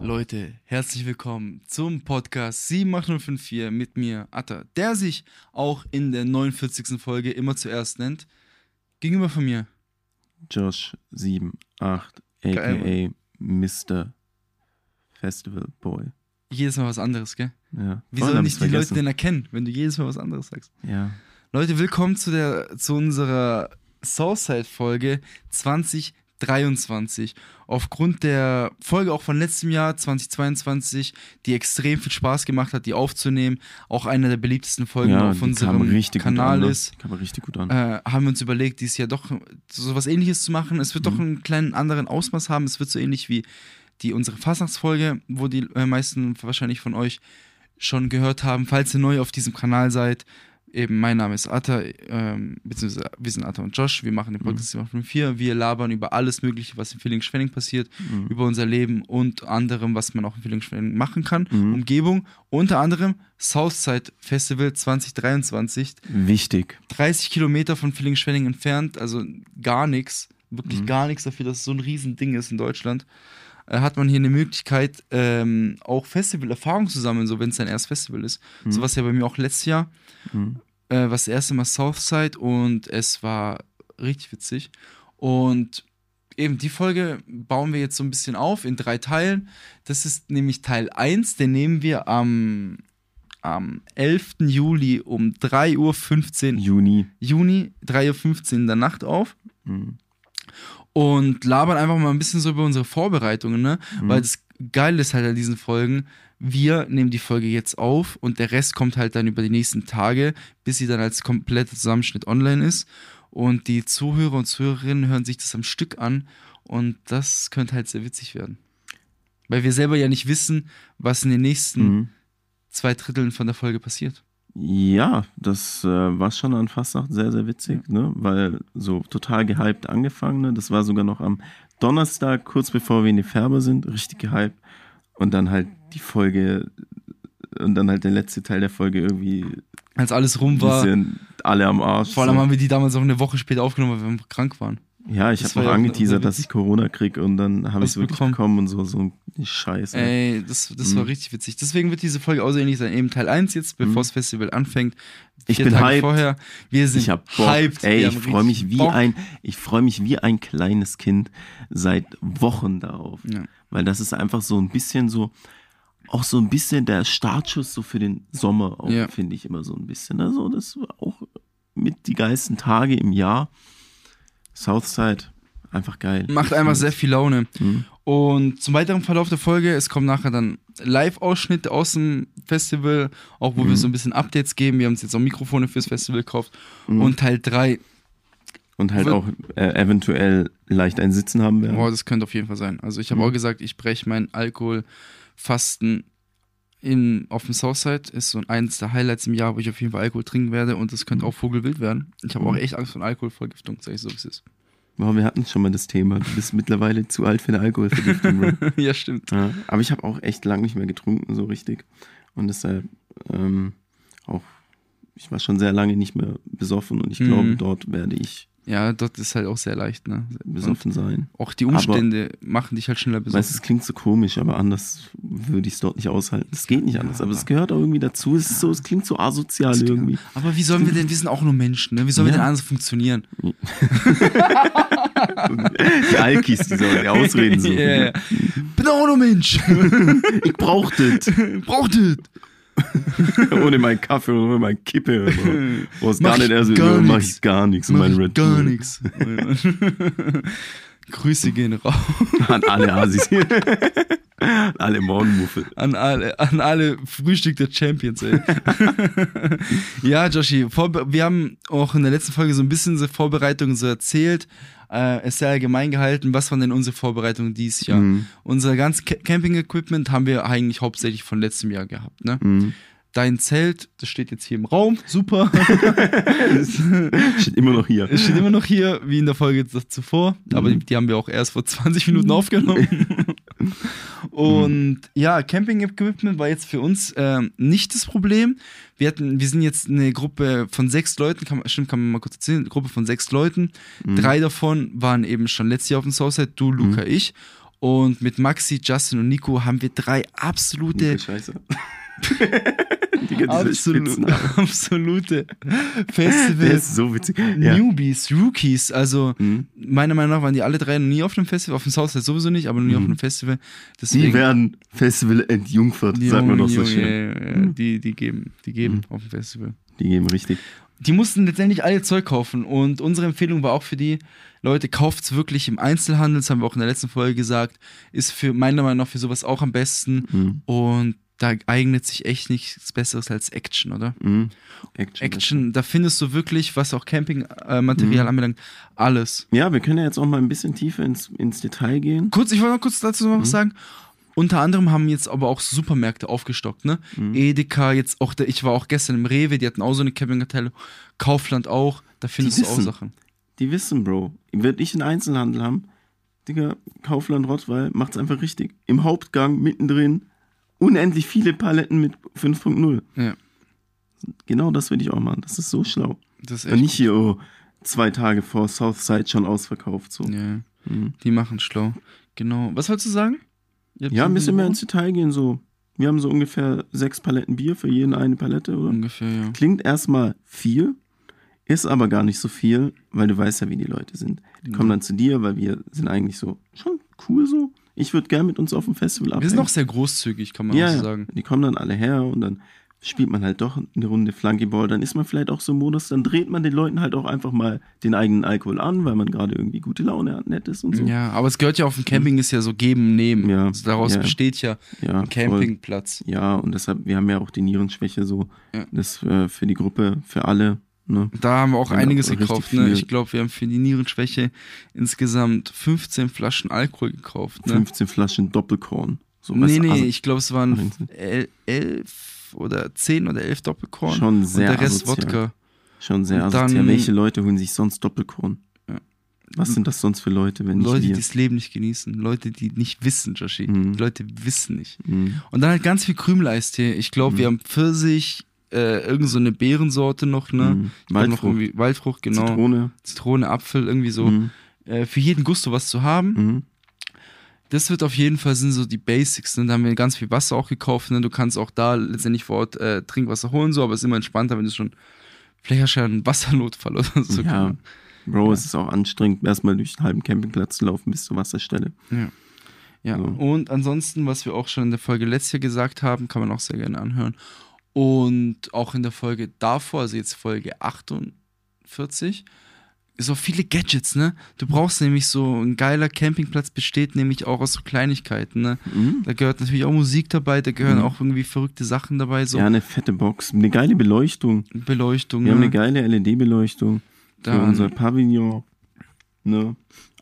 Leute, herzlich willkommen zum Podcast 78054 mit mir, Atta, der sich auch in der 49. Folge immer zuerst nennt. Gegenüber von mir. Josh 78, aka Geil, Mr. Festival Boy. Jedes Mal was anderes, gell? Ja. Wie sollen ich's die Leute vergessen. denn erkennen, wenn du jedes Mal was anderes sagst? Ja. Leute, willkommen zu, der, zu unserer Southside-Folge 2023. Aufgrund der Folge auch von letztem Jahr, 2022, die extrem viel Spaß gemacht hat, die aufzunehmen, auch eine der beliebtesten Folgen ja, auf unserem Kanal an, ne? ist. Äh, haben wir uns überlegt, dieses Jahr doch so was ähnliches zu machen. Es wird doch einen kleinen anderen Ausmaß haben. Es wird so ähnlich wie die unsere Fastnachtsfolge, wo die äh, meisten wahrscheinlich von euch schon gehört haben. Falls ihr neu auf diesem Kanal seid, eben mein Name ist Atta, ähm, beziehungsweise wir sind Atta und Josh, wir machen den Podcast mhm. 4. Wir labern über alles Mögliche, was in Villingen-Schwenning passiert, Mhm. über unser Leben und anderem, was man auch in Villingen-Schwenning machen kann. Mhm. Umgebung, unter anderem Southside Festival 2023. Wichtig. 30 Kilometer von Villingen-Schwenning entfernt, also gar nichts, wirklich Mhm. gar nichts dafür, dass es so ein Riesending ist in Deutschland, äh, hat man hier eine Möglichkeit, ähm, auch Festival-Erfahrung zu sammeln, so wenn es dein erstes Festival ist. So was ja bei mir auch letztes Jahr, Mhm. äh, was das erste Mal Southside und es war richtig witzig. Und eben die Folge bauen wir jetzt so ein bisschen auf in drei Teilen. Das ist nämlich Teil 1, den nehmen wir am, am 11. Juli um 3.15 Uhr Juni. Juni, 3.15 Uhr in der Nacht auf Mhm. Und labern einfach mal ein bisschen so über unsere Vorbereitungen, ne? Mhm. Weil das Geile ist halt an diesen Folgen, wir nehmen die Folge jetzt auf und der Rest kommt halt dann über die nächsten Tage, bis sie dann als kompletter Zusammenschnitt online ist. Und die Zuhörer und Zuhörerinnen hören sich das am Stück an und das könnte halt sehr witzig werden. Weil wir selber ja nicht wissen, was in den nächsten Mhm. zwei Dritteln von der Folge passiert. Ja, das äh, war schon an Fastnacht sehr, sehr witzig, ne? Weil so total gehypt angefangen, ne? Das war sogar noch am Donnerstag, kurz bevor wir in die Färber sind, richtig gehypt. Und dann halt die Folge und dann halt der letzte Teil der Folge irgendwie Als alles rum war, alle am Arsch. vor allem so. haben wir die damals auch eine Woche später aufgenommen, weil wir krank waren. Ja, ich habe war noch auch angeteasert, dass ich Corona krieg und dann habe ich es wirklich bekommen. bekommen und so, so ein Scheiße. Ey, das, das war Mhm. richtig witzig. Deswegen wird diese Folge auch so ähnlich sein. Eben Teil 1 jetzt, bevor das Festival anfängt. Ich bin Tage hyped. vorher. Wir sind ich hab Bock. hyped. Ey, ich freue mich wie Bock. ein, ich freue mich wie ein kleines Kind seit Wochen darauf. Ja. Weil das ist einfach so ein bisschen so, auch so ein bisschen der Startschuss so für den Sommer, Ja. finde ich immer so ein bisschen. Also das war auch mit die geilsten Tage im Jahr. Southside, einfach geil. Macht einfach sehr viel Laune. Mhm. Und zum weiteren Verlauf der Folge, es kommen nachher dann Live-Ausschnitte aus dem Festival, auch wo Mhm. wir so ein bisschen Updates geben. Wir haben uns jetzt auch Mikrofone fürs Festival gekauft. Mhm. Und Teil 3, Und halt auch äh, eventuell leicht ein Sitzen haben werden. boah, das könnte auf jeden Fall sein. Also ich habe Mhm. auch gesagt, ich breche mein Alkoholfasten in, auf dem Southside. Ist so eins der Highlights im Jahr, wo ich auf jeden Fall Alkohol trinken werde. Und das könnte auch Vogelwild werden. Ich habe auch Mhm. echt Angst vor Alkoholvergiftung, sag ich so, wie es ist. Boah, wir hatten schon mal das Thema. Du bist mittlerweile zu alt für eine Alkoholvergiftung, ja, stimmt. Ja, aber ich habe auch echt lang nicht mehr getrunken, so richtig. Und deshalb ähm, auch, ich war schon sehr lange nicht mehr besoffen und ich Mhm. glaube, dort werde ich Ja, dort ist halt auch sehr leicht, ne? besoffen sein. Auch die Umstände machen dich halt schneller Weißt du, besoffen. es klingt so komisch, aber anders würde ich es dort nicht aushalten. Es geht nicht anders, aber es gehört auch irgendwie dazu. Es ist so, es klingt so asozial irgendwie. Aber wie sollen wir denn, wir sind auch nur Menschen, ne? Wie sollen wir Ja. denn anders funktionieren? Die Alkis, die sollen die Ausreden suchen. Yeah. Bin auch nur Mensch. Ich brauch das. Braucht es. Ohne meinen Kaffee und ohne meinen Kippe. Wo es gar nicht ich erst gar mach ich gar nichts. Mach mein ich Red gar nichts. Grüße gehen raus An alle Asis. An alle Morgenmuffel. an alle, an alle Frühstück der Champions, ey. ja, Joshi, wir haben auch in der letzten Folge so ein bisschen so Vorbereitungen so erzählt. Äh, es ist sehr allgemein gehalten. Was waren denn unsere Vorbereitungen dieses Jahr? Mhm. Unser ganz Ca- Camping-Equipment haben wir eigentlich hauptsächlich von letztem Jahr gehabt, ne? Mhm. Dein Zelt, das steht jetzt hier im Raum, super. Steht immer noch hier. Es steht immer noch hier, wie in der Folge zuvor, aber Mhm. die, die haben wir auch erst vor 20 Minuten aufgenommen. Und ja, Camping-Equipment war jetzt für uns ähm, nicht das Problem. Wir hatten, wir sind jetzt eine Gruppe von sechs Leuten, kann stimmt, kann man mal kurz erzählen, eine Gruppe von sechs Leuten. Drei davon waren eben schon letztes Jahr auf dem Southside, du, Luca, ich. Und mit Maxi, Justin und Nico haben wir drei absolute, Diese absolute, absolute Der Festival. ist so witzig. Ja. Newbies, Rookies, also Mhm. meiner Meinung nach waren die alle drei noch nie auf einem Festival, auf dem Southside sowieso nicht, aber noch nie auf einem Festival. Mhm. Die Deswegen, werden Festival entjungfert, die sagt man doch so schön. ja, ja, ja, die, die geben, die geben auf dem Festival. Die geben richtig. Die mussten letztendlich alle Zeug kaufen und unsere Empfehlung war auch für die Leute, kauft's wirklich im Einzelhandel, das haben wir auch in der letzten Folge gesagt, ist für meiner Meinung nach für sowas auch am besten Mhm. und da eignet sich echt nichts Besseres als Action, oder? Mhm. Action. Action, da findest du wirklich, was auch Campingmaterial Mhm. anbelangt, alles. Ja, wir können ja jetzt auch mal ein bisschen tiefer ins, ins Detail gehen. Kurz, ich wollte noch kurz dazu Mhm. noch was sagen. Unter anderem haben jetzt aber auch Supermärkte aufgestockt, ne? Mhm. Edeka, jetzt auch, der, ich war auch gestern im Rewe, die hatten auch so eine Campingabteilung. Kaufland auch, da findest du auch wissen. Sachen. Die wissen, Bro. Wird ich einen Einzelhandel haben, Digga, Kaufland Rottweil macht's einfach richtig. Im Hauptgang, mittendrin, unendlich viele Paletten mit 5.0. Ja, Genau das würde ich auch machen. Das ist so schlau. das ist Und nicht hier, oh, zwei Tage vor Southside schon ausverkauft. So. Ja, Mhm. die machen schlau. Genau. Was wolltest du sagen? Ja, ein bisschen mehr ins? Detail gehen. So. Wir haben so ungefähr sechs Paletten Bier für jeden eine Palette, oder? Ungefähr, ja. Klingt erstmal viel, ist aber gar nicht so viel, weil du weißt ja, wie die Leute sind. Die kommen dann zu dir, weil wir sind eigentlich so schon cool so. Ich würde gern mit uns auf dem Festival abhängen. Wir sind auch sehr großzügig, kann man ja, auch so sagen. Die kommen dann alle her und dann spielt man halt doch eine Runde Flunkyball. Dann ist man vielleicht auch so im Modus, dann dreht man den Leuten halt auch einfach mal den eigenen Alkohol an, weil man gerade irgendwie gute Laune hat, nett ist und so. Ja, aber es gehört ja auf dem Camping, ist ja so geben, nehmen. Ja, Also daraus ja. besteht ja Ja, ein Campingplatz. Ja, und deshalb, wir haben ja auch die Nierenschwäche so. Ja. Das äh, für die Gruppe, für alle. Ne? Da haben wir auch Ja, einiges gekauft. Ne? Ich glaube, wir haben für die Nierenschwäche insgesamt 15 Flaschen Alkohol gekauft. Ne? 15 Flaschen Doppelkorn. So nee, nee, also ich glaube, es waren Wahnsinn. el elf oder zehn oder elf Doppelkorn. Schon sehr und der Rest asozial. Wodka. Schon sehr Und asozial. dann- Welche Leute holen sich sonst Doppelkorn? Ja. Was sind das sonst für Leute, wenn nicht Leute, die das Leben nicht genießen. Leute, die nicht wissen, Joshi. Mhm. Leute wissen nicht. Mhm. Und dann halt ganz viel Krümeleistee. Ich glaube, wir haben Pfirsich, äh, irgend so eine Beerensorte noch, ne? Mhm. Ich glaub noch Waldfrucht, irgendwie Waldfrucht, genau. Zitrone. Zitrone, Apfel, irgendwie so. Mhm. Äh, für jeden Gusto was zu haben. Mhm. Das wird auf jeden Fall sind so die Basics. Ne? Da haben wir ganz viel Wasser auch gekauft. Ne? Du kannst auch da letztendlich vor Ort äh, Trinkwasser holen, so, aber es ist immer entspannter, wenn du schon vielleicht hast du ja einen Wassernotfall oder so. Ja, Bro, es ist auch anstrengend, erstmal durch den halben Campingplatz zu laufen bis zur Wasserstelle. Ja. Ja, So. und ansonsten, was wir auch schon in der Folge letztes Jahr gesagt haben, kann man auch sehr gerne anhören. Und auch in der Folge davor, also jetzt Folge 48, ist auch viele Gadgets, ne? Du brauchst nämlich so, ein geiler Campingplatz besteht nämlich auch aus so Kleinigkeiten, ne? Mhm. Da gehört natürlich auch Musik dabei, da gehören Mhm. auch irgendwie verrückte Sachen dabei, so Ja, eine fette Box, eine geile Beleuchtung. Beleuchtung, Wir haben ne? eine geile LED-Beleuchtung für unser Pavillon. Ne?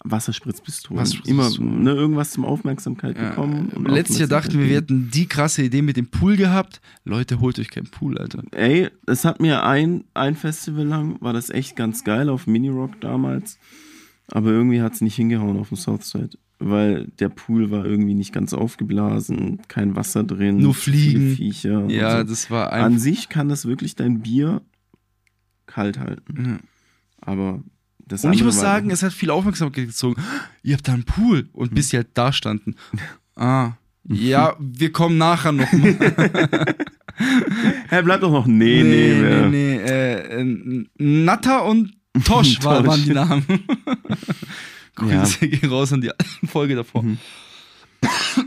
Wasserspritzpistolen. Wasserspritzpistolen. Immer ne, irgendwas zum Aufmerksamkeit Ja, bekommen. und letztes Jahr dachten wir, wir hätten die krasse Idee mit dem Pool gehabt. Leute, holt euch keinen Pool, Alter. Ey, es hat mir ein, ein Festival lang, war das echt ganz geil auf Mini Rock damals. Aber irgendwie hat es nicht hingehauen auf dem Southside. Weil der Pool war irgendwie nicht ganz aufgeblasen, kein Wasser drin. Nur Fliegen. Viecher. Ja, so. das war An einfach. sich kann das wirklich dein Bier kalt halten. Ja. Aber das Und ich muss sagen, es hat viel Aufmerksamkeit gezogen. Ihr habt da einen Pool. Und bis sie halt da standen. Ah. Ja, wir kommen nachher nochmal. Hä, bleib doch noch. Nee, nee, nee, nee. nee. Äh, Natta und Tosch war, waren die Namen. Ja. Grüße gehen raus an die Folge davor. Mhm.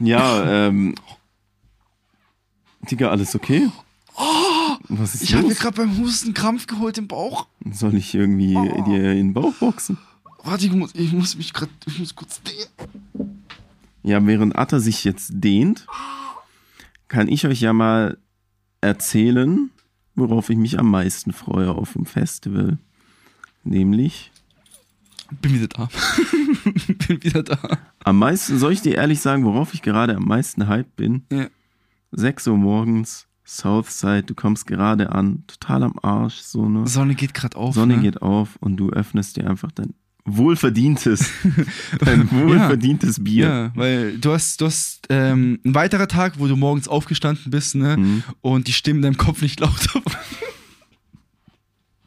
Ja, ähm. Digga, alles okay? Ist Ich habe mir gerade beim Husten Krampf geholt im Bauch. Soll ich irgendwie Oh. dir in den Bauch boxen? Warte, ich muss, ich muss mich gerade, ich muss kurz. Ja, während Atta sich jetzt dehnt, kann ich euch ja mal erzählen, worauf ich mich am meisten freue auf dem Festival. Nämlich Bin wieder da. bin wieder da. am meisten, soll ich dir ehrlich sagen, worauf ich gerade am meisten hyped bin? Ja. 6 Uhr morgens, Southside, du kommst gerade an, total am Arsch, so ne? Sonne geht gerade auf. Sonne ne? geht auf und du öffnest dir einfach dein wohlverdientes, dein wohlverdientes Bier. Ja, weil du hast, du hast ähm, ein weiterer Tag, wo du morgens aufgestanden bist, ne? Mhm. Und die Stimme in deinem Kopf nicht lauter war.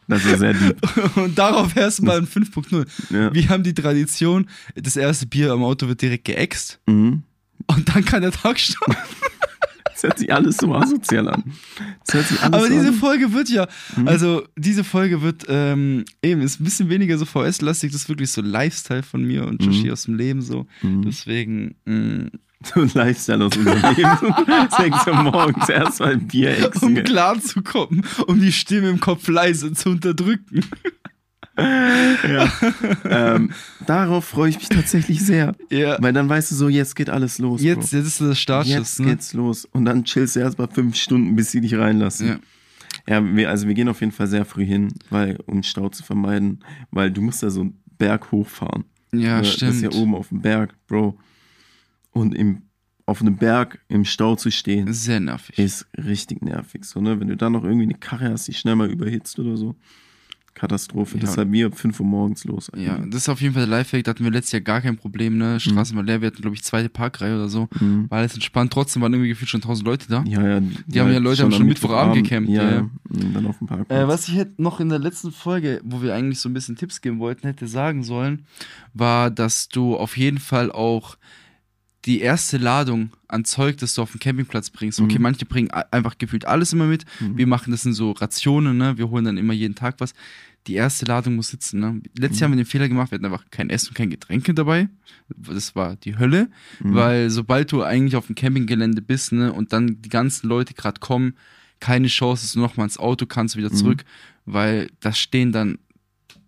Das ist sehr deep. Und darauf erstmal ein 5.0. Ja. Wir haben die Tradition, das erste Bier am Auto wird direkt geäxt Mhm. und dann kann der Tag starten. Das hört sich alles so asozial an. Aber diese an. Folge wird ja, also diese Folge wird ähm, eben, ist ein bisschen weniger so VS-lastig, das ist wirklich so Lifestyle von mir und Joshi aus dem Leben so. Deswegen, mh, So ein Lifestyle aus unserem Leben. Sechs Uhr morgens erstmal ein Bier um exen. klar zu kommen, um die Stimme im Kopf leise zu unterdrücken. Ähm, darauf freue ich mich tatsächlich sehr. Ja. Weil dann weißt du so, jetzt geht alles los. Jetzt, Bro. jetzt ist das Startschuss. Jetzt ne? geht's los. Und dann chillst du erst mal fünf Stunden, bis sie dich reinlassen. Ja. Ja, wir, also wir gehen auf jeden Fall sehr früh hin, weil, um Stau zu vermeiden, weil du musst da so einen Berg hochfahren. Ja, Ne, stimmt. Das ist ja oben auf dem Berg, Bro. Und im, auf einem Berg im Stau zu stehen, Sehr nervig. ist richtig nervig. So, ne? Wenn du dann noch irgendwie eine Karre hast, die schnell mal überhitzt oder so. Katastrophe. Ja. Deshalb wir um 5 Uhr morgens los. Ja, das ist auf jeden Fall der Lifehack, da hatten wir letztes Jahr gar kein Problem, ne? Straße war leer, wir hatten, glaube ich, zweite Parkreihe oder so. Mhm. War alles entspannt, trotzdem waren irgendwie gefühlt schon tausend Leute da. Ja, ja. Die haben ja Leute haben schon Mittwochabend gecampt, Ja, ja. ja. Dann auf dem Parkplatz. Äh, was ich hätte noch in der letzten Folge, wo wir eigentlich so ein bisschen Tipps geben wollten, hätte sagen sollen, war, dass du auf jeden Fall auch die erste Ladung an Zeug, das du auf den Campingplatz bringst. Okay, Mhm. manche bringen einfach gefühlt alles immer mit. Wir machen das in so Rationen, ne? Wir holen dann immer jeden Tag was. Die erste Ladung muss sitzen, ne? Letztes Jahr haben wir den Fehler gemacht, wir hatten einfach kein Essen und kein Getränke dabei. Das war die Hölle, weil sobald du eigentlich auf dem Campinggelände bist, ne, und dann die ganzen Leute gerade kommen, keine Chance, dass du nochmal ins Auto kannst, wieder zurück, weil da stehen dann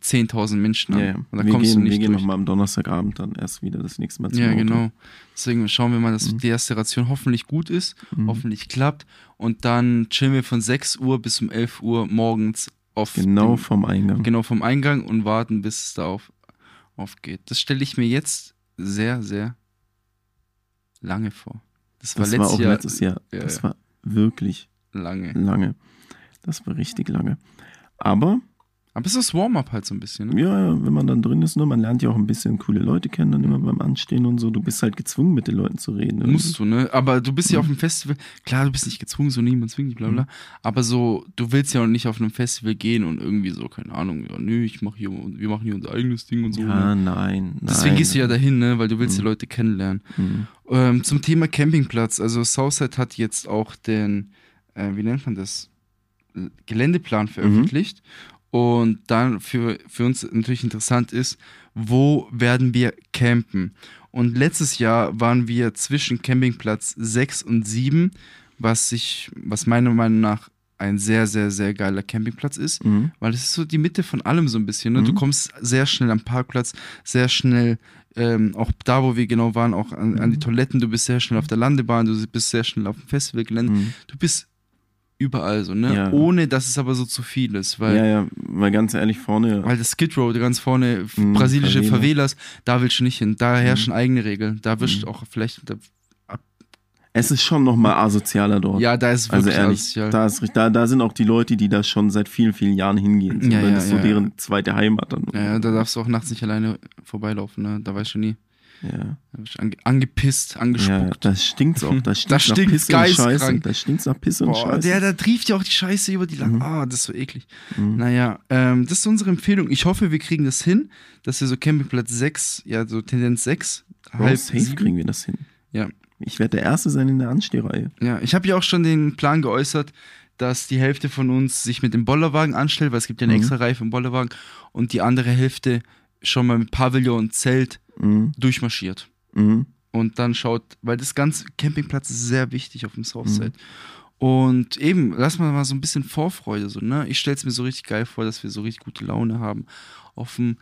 10.000 Menschen an. ja, ja. Und da wir kommst gehen, du wir nicht gehen durch. nochmal am Donnerstagabend dann erst wieder das nächste Mal zum Ja, Auto. genau. Deswegen schauen wir mal, Mhm. dass die erste Ration hoffentlich gut ist, hoffentlich klappt. Und dann chillen wir von 6 Uhr bis um 11 Uhr morgens auf Genau dem, vom Eingang. genau vom Eingang und warten, bis es da auf, aufgeht. Das stelle ich mir jetzt sehr, sehr lange vor. Das war Das war letztes auch Jahr letztes Jahr. Ja, das ja. war wirklich lange. lange. Das war richtig lange. Aber, Aber es ist das Warm-up halt so ein bisschen. Ne? ja, wenn man dann drin ist, ne, man lernt ja auch ein bisschen coole Leute kennen, dann immer beim Anstehen und so. Du bist halt gezwungen, mit den Leuten zu reden. ne? Musst du, ne? Aber du Mhm. bist ja auf einem Festival, klar, du bist nicht gezwungen, so niemand zwingt dich, bla bla. Aber so, du willst ja auch nicht auf einem Festival gehen und irgendwie so, keine Ahnung, ja, nö, ich mach hier, wir machen hier unser eigenes Ding und so. Ja, ne? nein, nein. Deswegen gehst du ja dahin, ne? Weil du willst die Leute kennenlernen. Mhm. Ähm, zum Thema Campingplatz, also Southside hat jetzt auch den, äh, wie nennt man das? Geländeplan veröffentlicht. Und dann für, für uns natürlich interessant ist, wo werden wir campen? Und letztes Jahr waren wir zwischen Campingplatz 6 und 7, was sich, was meiner Meinung nach ein sehr, sehr, sehr geiler Campingplatz ist, Mhm. weil es ist so die Mitte von allem so ein bisschen. Ne? Du kommst sehr schnell am Parkplatz, sehr schnell, ähm, auch da, wo wir genau waren, auch an, an die Mhm. Toiletten, du bist sehr schnell auf der Landebahn, du bist sehr schnell auf dem Festivalgelände, Mhm. du bist überall so, ne? Ja. Ohne dass es aber so zu viel ist, weil, Ja, ja, weil ganz ehrlich, vorne. weil das Skid Row, ganz vorne, Mhm, brasilische Favela. Favelas, da willst du nicht hin. Da herrschen eigene Regeln. Da wirst du auch vielleicht, da, Es ist schon nochmal asozialer dort. ja, da ist Also wirklich ehrlich, asozial. da, ist, richtig- da, da sind auch die Leute, die da schon seit vielen, vielen Jahren hingehen. So, Ja, ja, das ist so ja, deren zweite Heimat dann. ja, ja, da darfst du auch nachts nicht alleine vorbeilaufen, ne? Da weißt du nie. Ja. Ange angepisst, Ja, angespuckt. das stinkt's auch. Das stinkt Das nach stinkt Pisse und Scheiße. geistkrank. Das stinkt nach Pisse und Boah, Scheiße. der, da trieft ja auch die Scheiße über die Lang. Mhm. Ah, das ist so eklig. Naja, ähm, das ist unsere Empfehlung. Ich hoffe, wir kriegen das hin, dass wir so Campingplatz 6, ja, so Tendenz 6, Bro, halb safe kriegen wir das hin. Ja, Ich werde der Erste sein in der Anstehreihe. ja. Ich habe ja auch schon den Plan geäußert, dass die Hälfte von uns sich mit dem Bollerwagen anstellt, weil es gibt ja eine Mhm. extra Reihe für den Bollerwagen und die andere Hälfte schon mal mit Pavillon und Zelt Mhm. durchmarschiert. Mhm. und dann schaut, weil das ganze Campingplatz ist sehr wichtig auf dem Southside. Mhm. Und eben, lass mal mal so ein bisschen Vorfreude, so, ne? Ich stelle es mir so richtig geil vor, dass wir so richtig gute Laune haben auf dem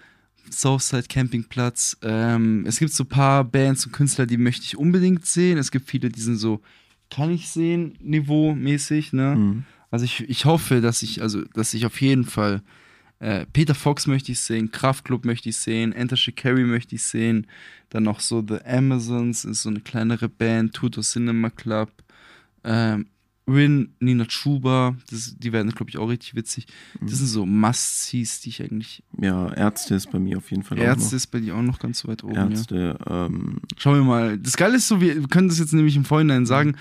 Southside Campingplatz. Ähm, es gibt so ein paar Bands und Künstler, die möchte ich unbedingt sehen. Es gibt viele, die sind so, kann ich sehen, Niveau-mäßig, ne? Mhm. Also ich, ich hoffe, dass ich, also, dass ich auf jeden Fall äh, Peter Fox möchte ich sehen, Kraftklub möchte ich sehen, Enter Shikari möchte ich sehen, dann noch so The Amazons, ist so eine kleinere Band, Tuto Cinema Club, ähm, Rin, Nina Chuba, das, die werden, glaube ich, auch richtig witzig. Das sind so Must-Sees, die ich eigentlich. Ja, Ärzte ist bei mir auf jeden Fall Ärzte ist bei dir auch noch ganz weit oben. Ärzte, ja. ähm, Schauen wir mal. Das Geile ist so, wir können das jetzt nämlich im Vorhinein sagen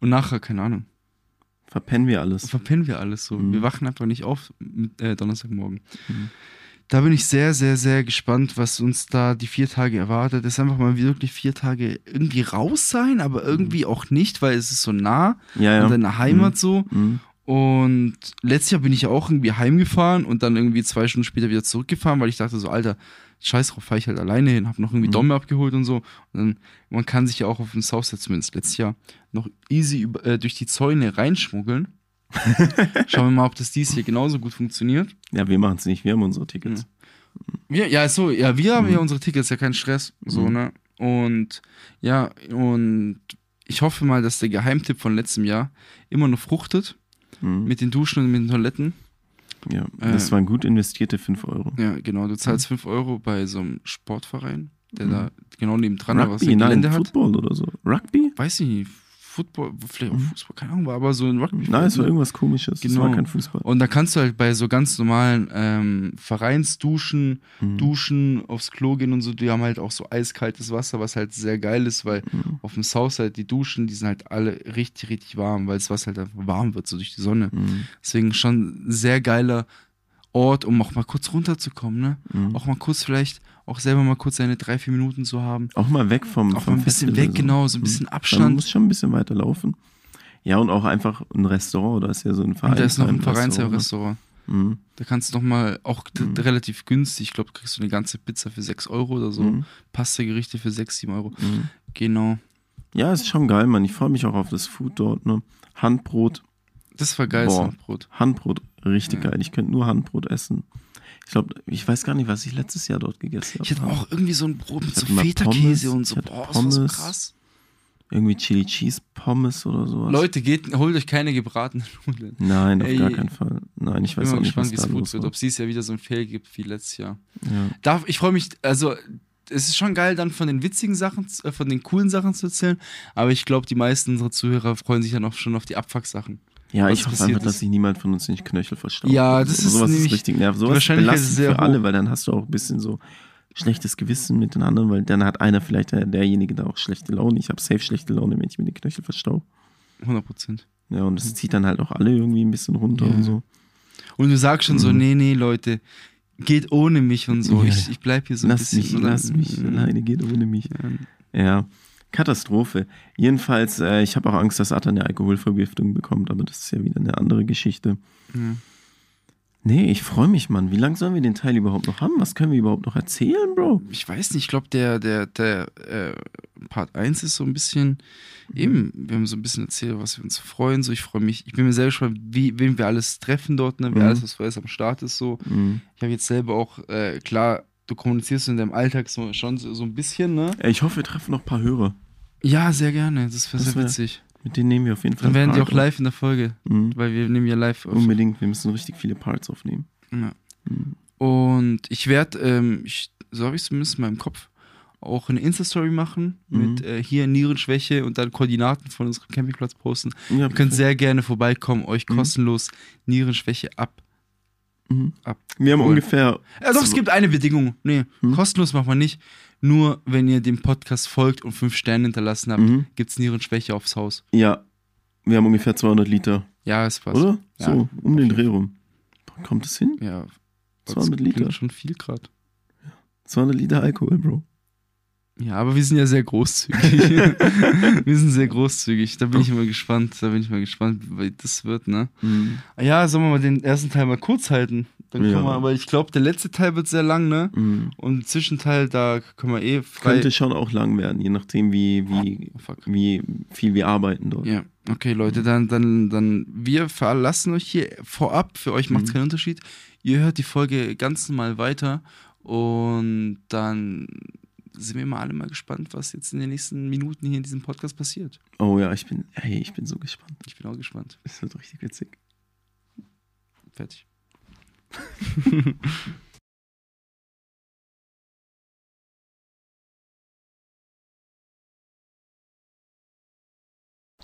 und nachher, keine Ahnung, verpennen wir alles. verpennen wir alles so. Mhm. Wir wachen einfach nicht auf mit, äh, Donnerstagmorgen. Mhm. Da bin ich sehr, sehr, sehr gespannt, was uns da die vier Tage erwartet. Ist einfach mal wirklich vier Tage irgendwie raus sein, aber irgendwie auch nicht, weil es ist so nah Ja, ja. an deiner Heimat so. Mhm. Und letztes Jahr bin ich auch irgendwie heimgefahren und dann irgendwie zwei Stunden später wieder zurückgefahren, weil ich dachte so, Alter, scheiß drauf, fahr ich halt alleine hin, hab noch irgendwie Mhm. Domme abgeholt und so. Und dann, man kann sich ja auch auf dem Southside zumindest letztes Jahr noch easy über, äh, durch die Zäune reinschmuggeln. Schauen wir mal, ob das dies hier genauso gut funktioniert. Ja, wir machen es nicht, wir haben unsere Tickets. Wir, ja, so, ja, wir haben Mhm. ja unsere Tickets, ja kein Stress, so, Mhm. ne? Und ja, und ich hoffe mal, dass der Geheimtipp von letztem Jahr immer noch fruchtet Mhm. mit den Duschen und mit den Toiletten. Ja, das äh, waren gut investierte 5 Euro. Ja, genau. Du zahlst 5 Euro bei so einem Sportverein, der da genau nebendran war, was Rugby, ein nein, Gelände hat. Football oder so. Rugby? Weiß ich nicht. Football, vielleicht auch Mhm. Fußball, keine Ahnung, war aber so ein Rugby. Nein, es war irgendwas komisches. Es Genau. war kein Fußball. Und da kannst du halt bei so ganz normalen ähm, Vereinsduschen, Mhm. Duschen, aufs Klo gehen und so, die haben halt auch so eiskaltes Wasser, was halt sehr geil ist, weil Mhm. auf dem Southside die Duschen, die sind halt alle richtig, richtig warm, weil das Wasser halt einfach warm wird, so durch die Sonne. Mhm. Deswegen schon sehr geiler Ort, um auch mal kurz runterzukommen, ne? Mhm. Auch mal kurz vielleicht, auch selber mal kurz seine drei, vier Minuten zu haben. Auch mal weg vom, Auch vom mal ein bisschen Festival weg, genau, so ein Mhm. bisschen Man Abstand. muss schon ein bisschen weiter laufen. Ja, und auch einfach ein Restaurant, da ist ja so ein Verein. Und da ist noch ein Vereinsrestaurant, ne? Mhm. Da kannst du noch mal, auch Mhm. relativ günstig, ich glaube, kriegst du eine ganze Pizza für 6 Euro oder so. Mhm. Pasta-Gerichte für 6, 7 Euro. Mhm. Genau. Ja, ist schon geil, Mann. Ich freue mich auch auf das Food dort, ne? Handbrot, Das war geil, Boah. Sandbrot. Handbrot, richtig Ja. geil. Ich könnte nur Handbrot essen. Ich glaube, ich weiß gar nicht, was ich letztes Jahr dort gegessen habe. Ich hatte auch irgendwie so ein Brot mit Ich so Feta-Käse Pommes, und so. Boah, so Pommes. krass. Irgendwie Chili Cheese Pommes oder sowas. Leute, geht, holt euch keine gebratenen Nudeln. Nein, auf Ey, gar keinen Fall. Nein, ich weiß mal auch nicht, gespannt, was wie da los wird. Ob es dieses Jahr wieder so ein Fail gibt wie letztes Jahr. Ja. Darf, ich freue mich, also es ist schon geil, dann von den witzigen Sachen, äh, von den coolen Sachen zu erzählen, aber ich glaube, die meisten unserer Zuhörer freuen sich dann auch schon auf die Abfuck-Sachen. Ja, ich hoffe einfach, dass sich niemand von uns die Knöchel verstaubt. Ja, das ist sowas ist richtig nervig. Sowas ist Wahrscheinlichkeit ist sehr für alle, hoch. weil dann hast du auch ein bisschen so schlechtes Gewissen mit den anderen, weil dann hat einer vielleicht der, derjenige da auch schlechte Laune. Ich habe safe schlechte Laune, wenn ich mir die Knöchel verstaue. 100 Prozent. Ja, und das zieht dann halt auch alle irgendwie ein bisschen runter Ja. und so. Und du sagst schon so, Mhm. nee, nee, Leute, geht ohne mich und so. Ja. Ich, ich bleib hier so ein lass bisschen. mich, lass mich alleine, geht ohne mich. Ja. Ja, Katastrophe. Jedenfalls, äh, ich habe auch Angst, dass Atta eine Alkoholvergiftung bekommt, aber das ist ja wieder eine andere Geschichte. Ja. Nee, ich freue mich, Mann. Wie lange sollen wir den Teil überhaupt noch haben? Was können wir überhaupt noch erzählen, Bro? Ich weiß nicht, ich glaube, der, der, der äh, Part 1 ist so ein bisschen, eben, wir haben so ein bisschen erzählt, was wir uns freuen. So, ich freue mich, ich bin mir selber gespannt, wie, wen wir alles treffen dort, ne? wer Mhm. alles, was vorher am Start ist. So. Mhm. Ich habe jetzt selber auch, äh, klar, du kommunizierst in deinem Alltag so, schon so, so ein bisschen, ne? Ich hoffe, wir treffen noch ein paar Hörer. Ja, sehr gerne, das wäre sehr wär- witzig. Mit denen nehmen wir auf jeden Fall Dann werden die auch live in der Folge, auf. Mhm. weil wir nehmen ja live auf. Unbedingt, wir müssen richtig viele Parts aufnehmen. Ja. Mhm. Und ich werde, ähm, ich, so habe ich zumindest in meinem Kopf, auch eine Insta-Story machen mit Mhm. äh, hier Nierenschwäche und dann Koordinaten von unserem Campingplatz posten. Ja, Ihr könnt sehr gerne vorbeikommen, euch Mhm. kostenlos Nierenschwäche ab. Mhm. Wir haben Cool. ungefähr. Ja, doch, es gibt eine Bedingung. Nee, Mhm. kostenlos machen wir nicht. Nur wenn ihr dem Podcast folgt und fünf Sterne hinterlassen habt, Mhm. gibt es Nierenschwäche aufs Haus. Ja, wir haben ungefähr 200 Liter, Ja, es passt. oder? Ja, so, um den Dreh rum. Kommt es hin? Ja, 200 das Liter. schon viel gerade. 200 Liter Alkohol, Bro. Ja, aber wir sind ja sehr großzügig. wir sind sehr großzügig. Da bin ich immer gespannt. Da bin ich mal gespannt, wie das wird, ne? Mhm. Ja, sollen wir mal den ersten Teil mal kurz halten? Dann Ja. können wir, aber ich glaube, der letzte Teil wird sehr lang, ne? Mhm. Und den Zwischenteil, da können wir eh frei. Könnte schon auch lang werden, je nachdem, wie, wie, Oh, wie viel wir arbeiten dort. Ja, okay, Leute, dann, dann, dann, wir verlassen euch hier vorab. Für euch macht es Mhm. keinen Unterschied. Ihr hört die Folge ganz normal weiter und dann sind wir mal alle mal gespannt, was jetzt in den nächsten Minuten hier in diesem Podcast passiert. Oh ja, ich bin, hey, ich bin so gespannt. Ich bin auch gespannt. Es wird richtig witzig. Fertig.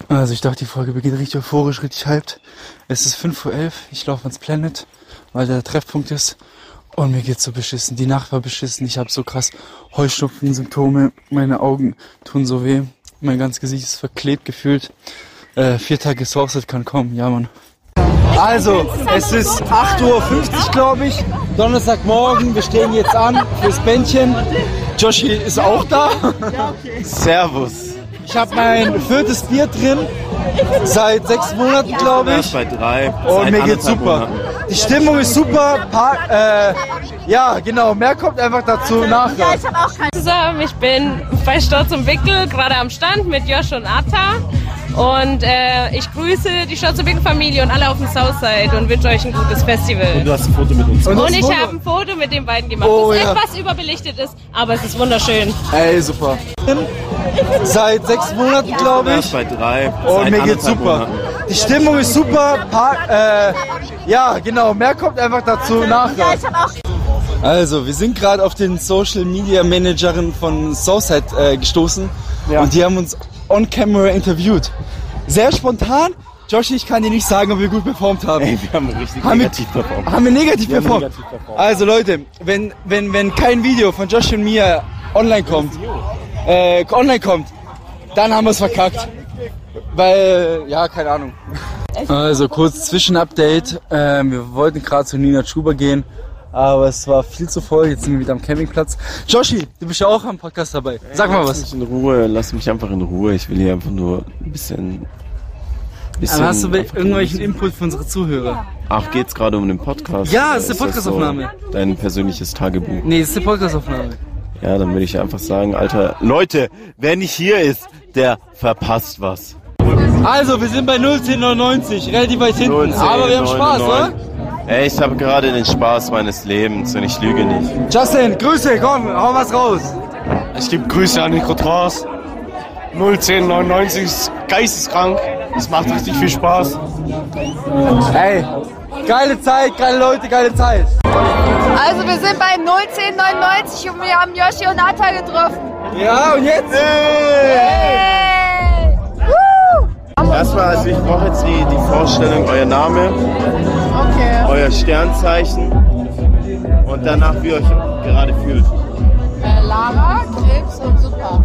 Also ich dachte, die Folge beginnt richtig euphorisch, richtig hyped. Es ist 5.11 Uhr, ich laufe ans Planet, weil der Treffpunkt ist. Und mir geht's so beschissen. Die Nacht war beschissen. Ich habe so krass Heuschnupfen-Symptome. Meine Augen tun so weh. Mein ganzes Gesicht ist verklebt gefühlt. Äh, vier Tage Sourcet kann kommen. Ja, Mann. Also, es ist 8.50 Uhr, glaube ich. Donnerstagmorgen. Wir stehen jetzt an fürs Bändchen. Joshi ist auch da. Servus. Ich habe mein viertes Bier drin. Seit sechs Monaten, glaube ich. bei drei. Und seit mir geht's super. Monaten. Die Stimmung ist super. Pa äh, ja, genau. Mehr kommt einfach dazu nachher. zusammen. Ich bin bei Sturz und Wickel gerade am Stand mit Josh und Atta. Und äh, ich grüße die Sturz und und alle auf dem Southside und wünsche euch ein gutes Festival. Du hast ein Foto mit uns. Und das Und ich habe ein Foto mit den beiden gemacht, Oh, das ja. etwas überbelichtet ist, aber es ist wunderschön. Ey, super. Seit sechs Monaten, glaube ich. bei drei. Und seit mir geht's super. Monaten. Die Stimmung ist super. Pa äh, ja, genau. Mehr kommt einfach dazu nachher. Also, wir sind gerade auf den Social Media Managerin von Southside äh, gestoßen und die haben uns on camera interviewt. Sehr spontan. Joshi, ich kann dir nicht sagen, ob wir gut performt haben. Ey, wir haben richtig Haben wir, negativ performt. haben wir negativ Wir haben performt? negativ performt. Also Leute, wenn, wenn, wenn kein Video von Josh und mir online kommt, äh, online kommt, dann haben wir es verkackt. Weil, ja, keine Ahnung. Also kurz Zwischenupdate. Ähm, wir wollten gerade zu Nina Schuber gehen, aber es war viel zu voll. Jetzt sind wir wieder am Campingplatz. Joshi, du bist ja auch am Podcast dabei. Sag mal Lass was. mich in Ruhe, lass mich einfach in Ruhe. Ich will hier einfach nur ein bisschen. bisschen Aber hast du irgendwelchen. Input für unsere Zuhörer? Ach, geht's gerade um den Podcast? Ja, es ist eine Podcastaufnahme. So dein persönliches Tagebuch. Nee, das ist eine Podcastaufnahme. Ja, dann würde ich einfach sagen, Alter, Leute, wer nicht hier ist, der verpasst was. Also, wir sind bei 01099, relativ weit hinten. aber wir haben Spaß, oder? Ey, ich habe gerade den Spaß meines Lebens und ich lüge nicht. Justin, Grüße, komm, hau was raus. Ich gebe Grüße an Nico Tras. 01099 ist geisteskrank. Es macht richtig viel Spaß. Hey, geile Zeit, geile Leute, geile Zeit. Also wir sind bei 01099 und wir haben Yoshi und Atta getroffen. Ja, und jetzt? Hey! Woo! Erstmal, also ich brauche jetzt die, die Vorstellung, euer Name, Okay. euer Sternzeichen und danach, wie ihr euch gerade fühlt. Äh, Lara, Krebs und Super.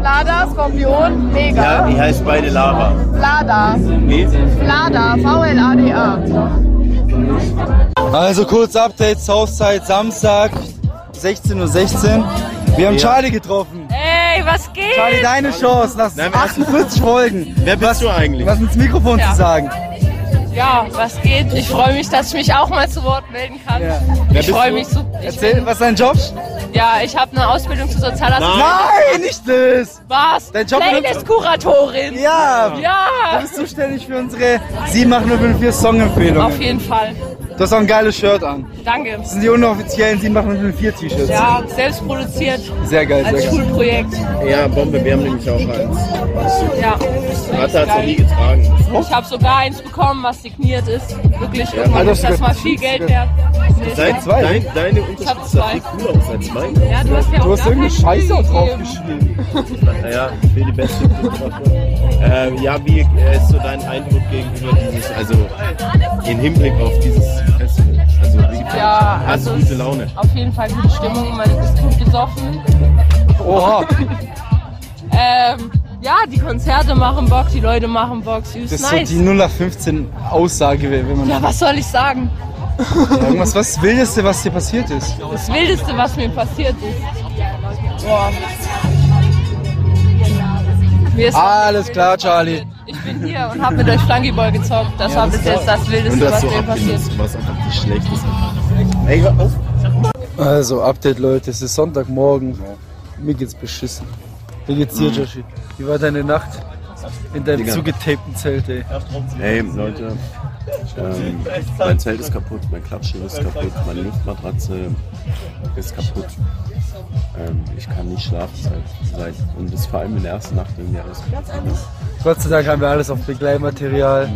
Vlada, Skorpion, Ja, mega. die heißt beide Lava. Vlada, Wie? Vlada, V-L-A-D-A. Also kurz Update, Southside, Samstag, 16.16 Uhr. Wir haben Charlie getroffen. Ey, was geht? Charlie, deine Chance nach Nein, wer- 48 Folgen. Wer bist du eigentlich? Was ins Mikrofon Ja. zu sagen. Ja, was geht? Ich freue mich, dass ich mich auch mal zu Wort melden kann. Ja. Ich freue mich so. Erzähl, bin, was ist dein Job? ja, ich habe eine Ausbildung zur Sozialassistentin. Nein, nicht das. Was? Dein Job Playlist-Kuratorin. Ja. Du Ja, bist zuständig für unsere 78004 Songempfehlungen. auf jeden Fall. Du hast auch ein geiles Shirt an. Danke. Das sind die unoffiziellen 78004 T-Shirts. Ja, selbst produziert Sehr geil, als sehr geil. Schulprojekt. Ja, Bombe, wir haben nämlich auch eins. Ja. Hat er noch nie getragen. Ich habe sogar eins bekommen, was signiert ist. Wirklich, irgendwann Alter, ist das mal viel Geld wert. Dein, zwei. dein, deine hab Unterschrift zwei. sah viel cooler aus als meine. Ja, du hast ja auch Du hast irgendeine Scheiße Spiel drauf gegeben. geschrieben. Naja, ich will die beste Fotografin. äh, Ja, wie äh, ist so dein Eindruck gegenüber dieses, also im Hinblick auf dieses Festival? Also, wie Ja, dir? Hast du also gute Laune? Auf jeden Fall gute Stimmung, man ist gut besoffen. Oha, Ähm, ja, die Konzerte machen Bock, die Leute machen Bock, süß, das ist nice. so die 0815 Aussage, wenn man ja, was soll ich sagen? irgendwas, was das Wildeste, was dir passiert ist. Das Wildeste, was mir passiert ist. Boah. Mir ist Alles klar, Charlie. Ich bin hier und habe mit euch Flankyball gezockt. Das war bis jetzt das Wildeste, das was so mir passiert abgelassen, was einfach die schlechteste. Ey, hör auf. Also, Update, Leute, es ist Sonntagmorgen. Mir geht's beschissen. Wie geht's dir, Joshi? Wie war deine Nacht in deinem Digga. zugetapten Zelt, ey? Hey, Leute. Ähm, mein Zelt ist kaputt, mein Klappstuhl ist kaputt, meine Luftmatratze ist kaputt. Ähm, ich kann nicht schlafen seit, seit und das ist vor allem in der ersten Nacht irgendwie alles kaputt. Gott sei Dank haben wir alles auf Begleitmaterial.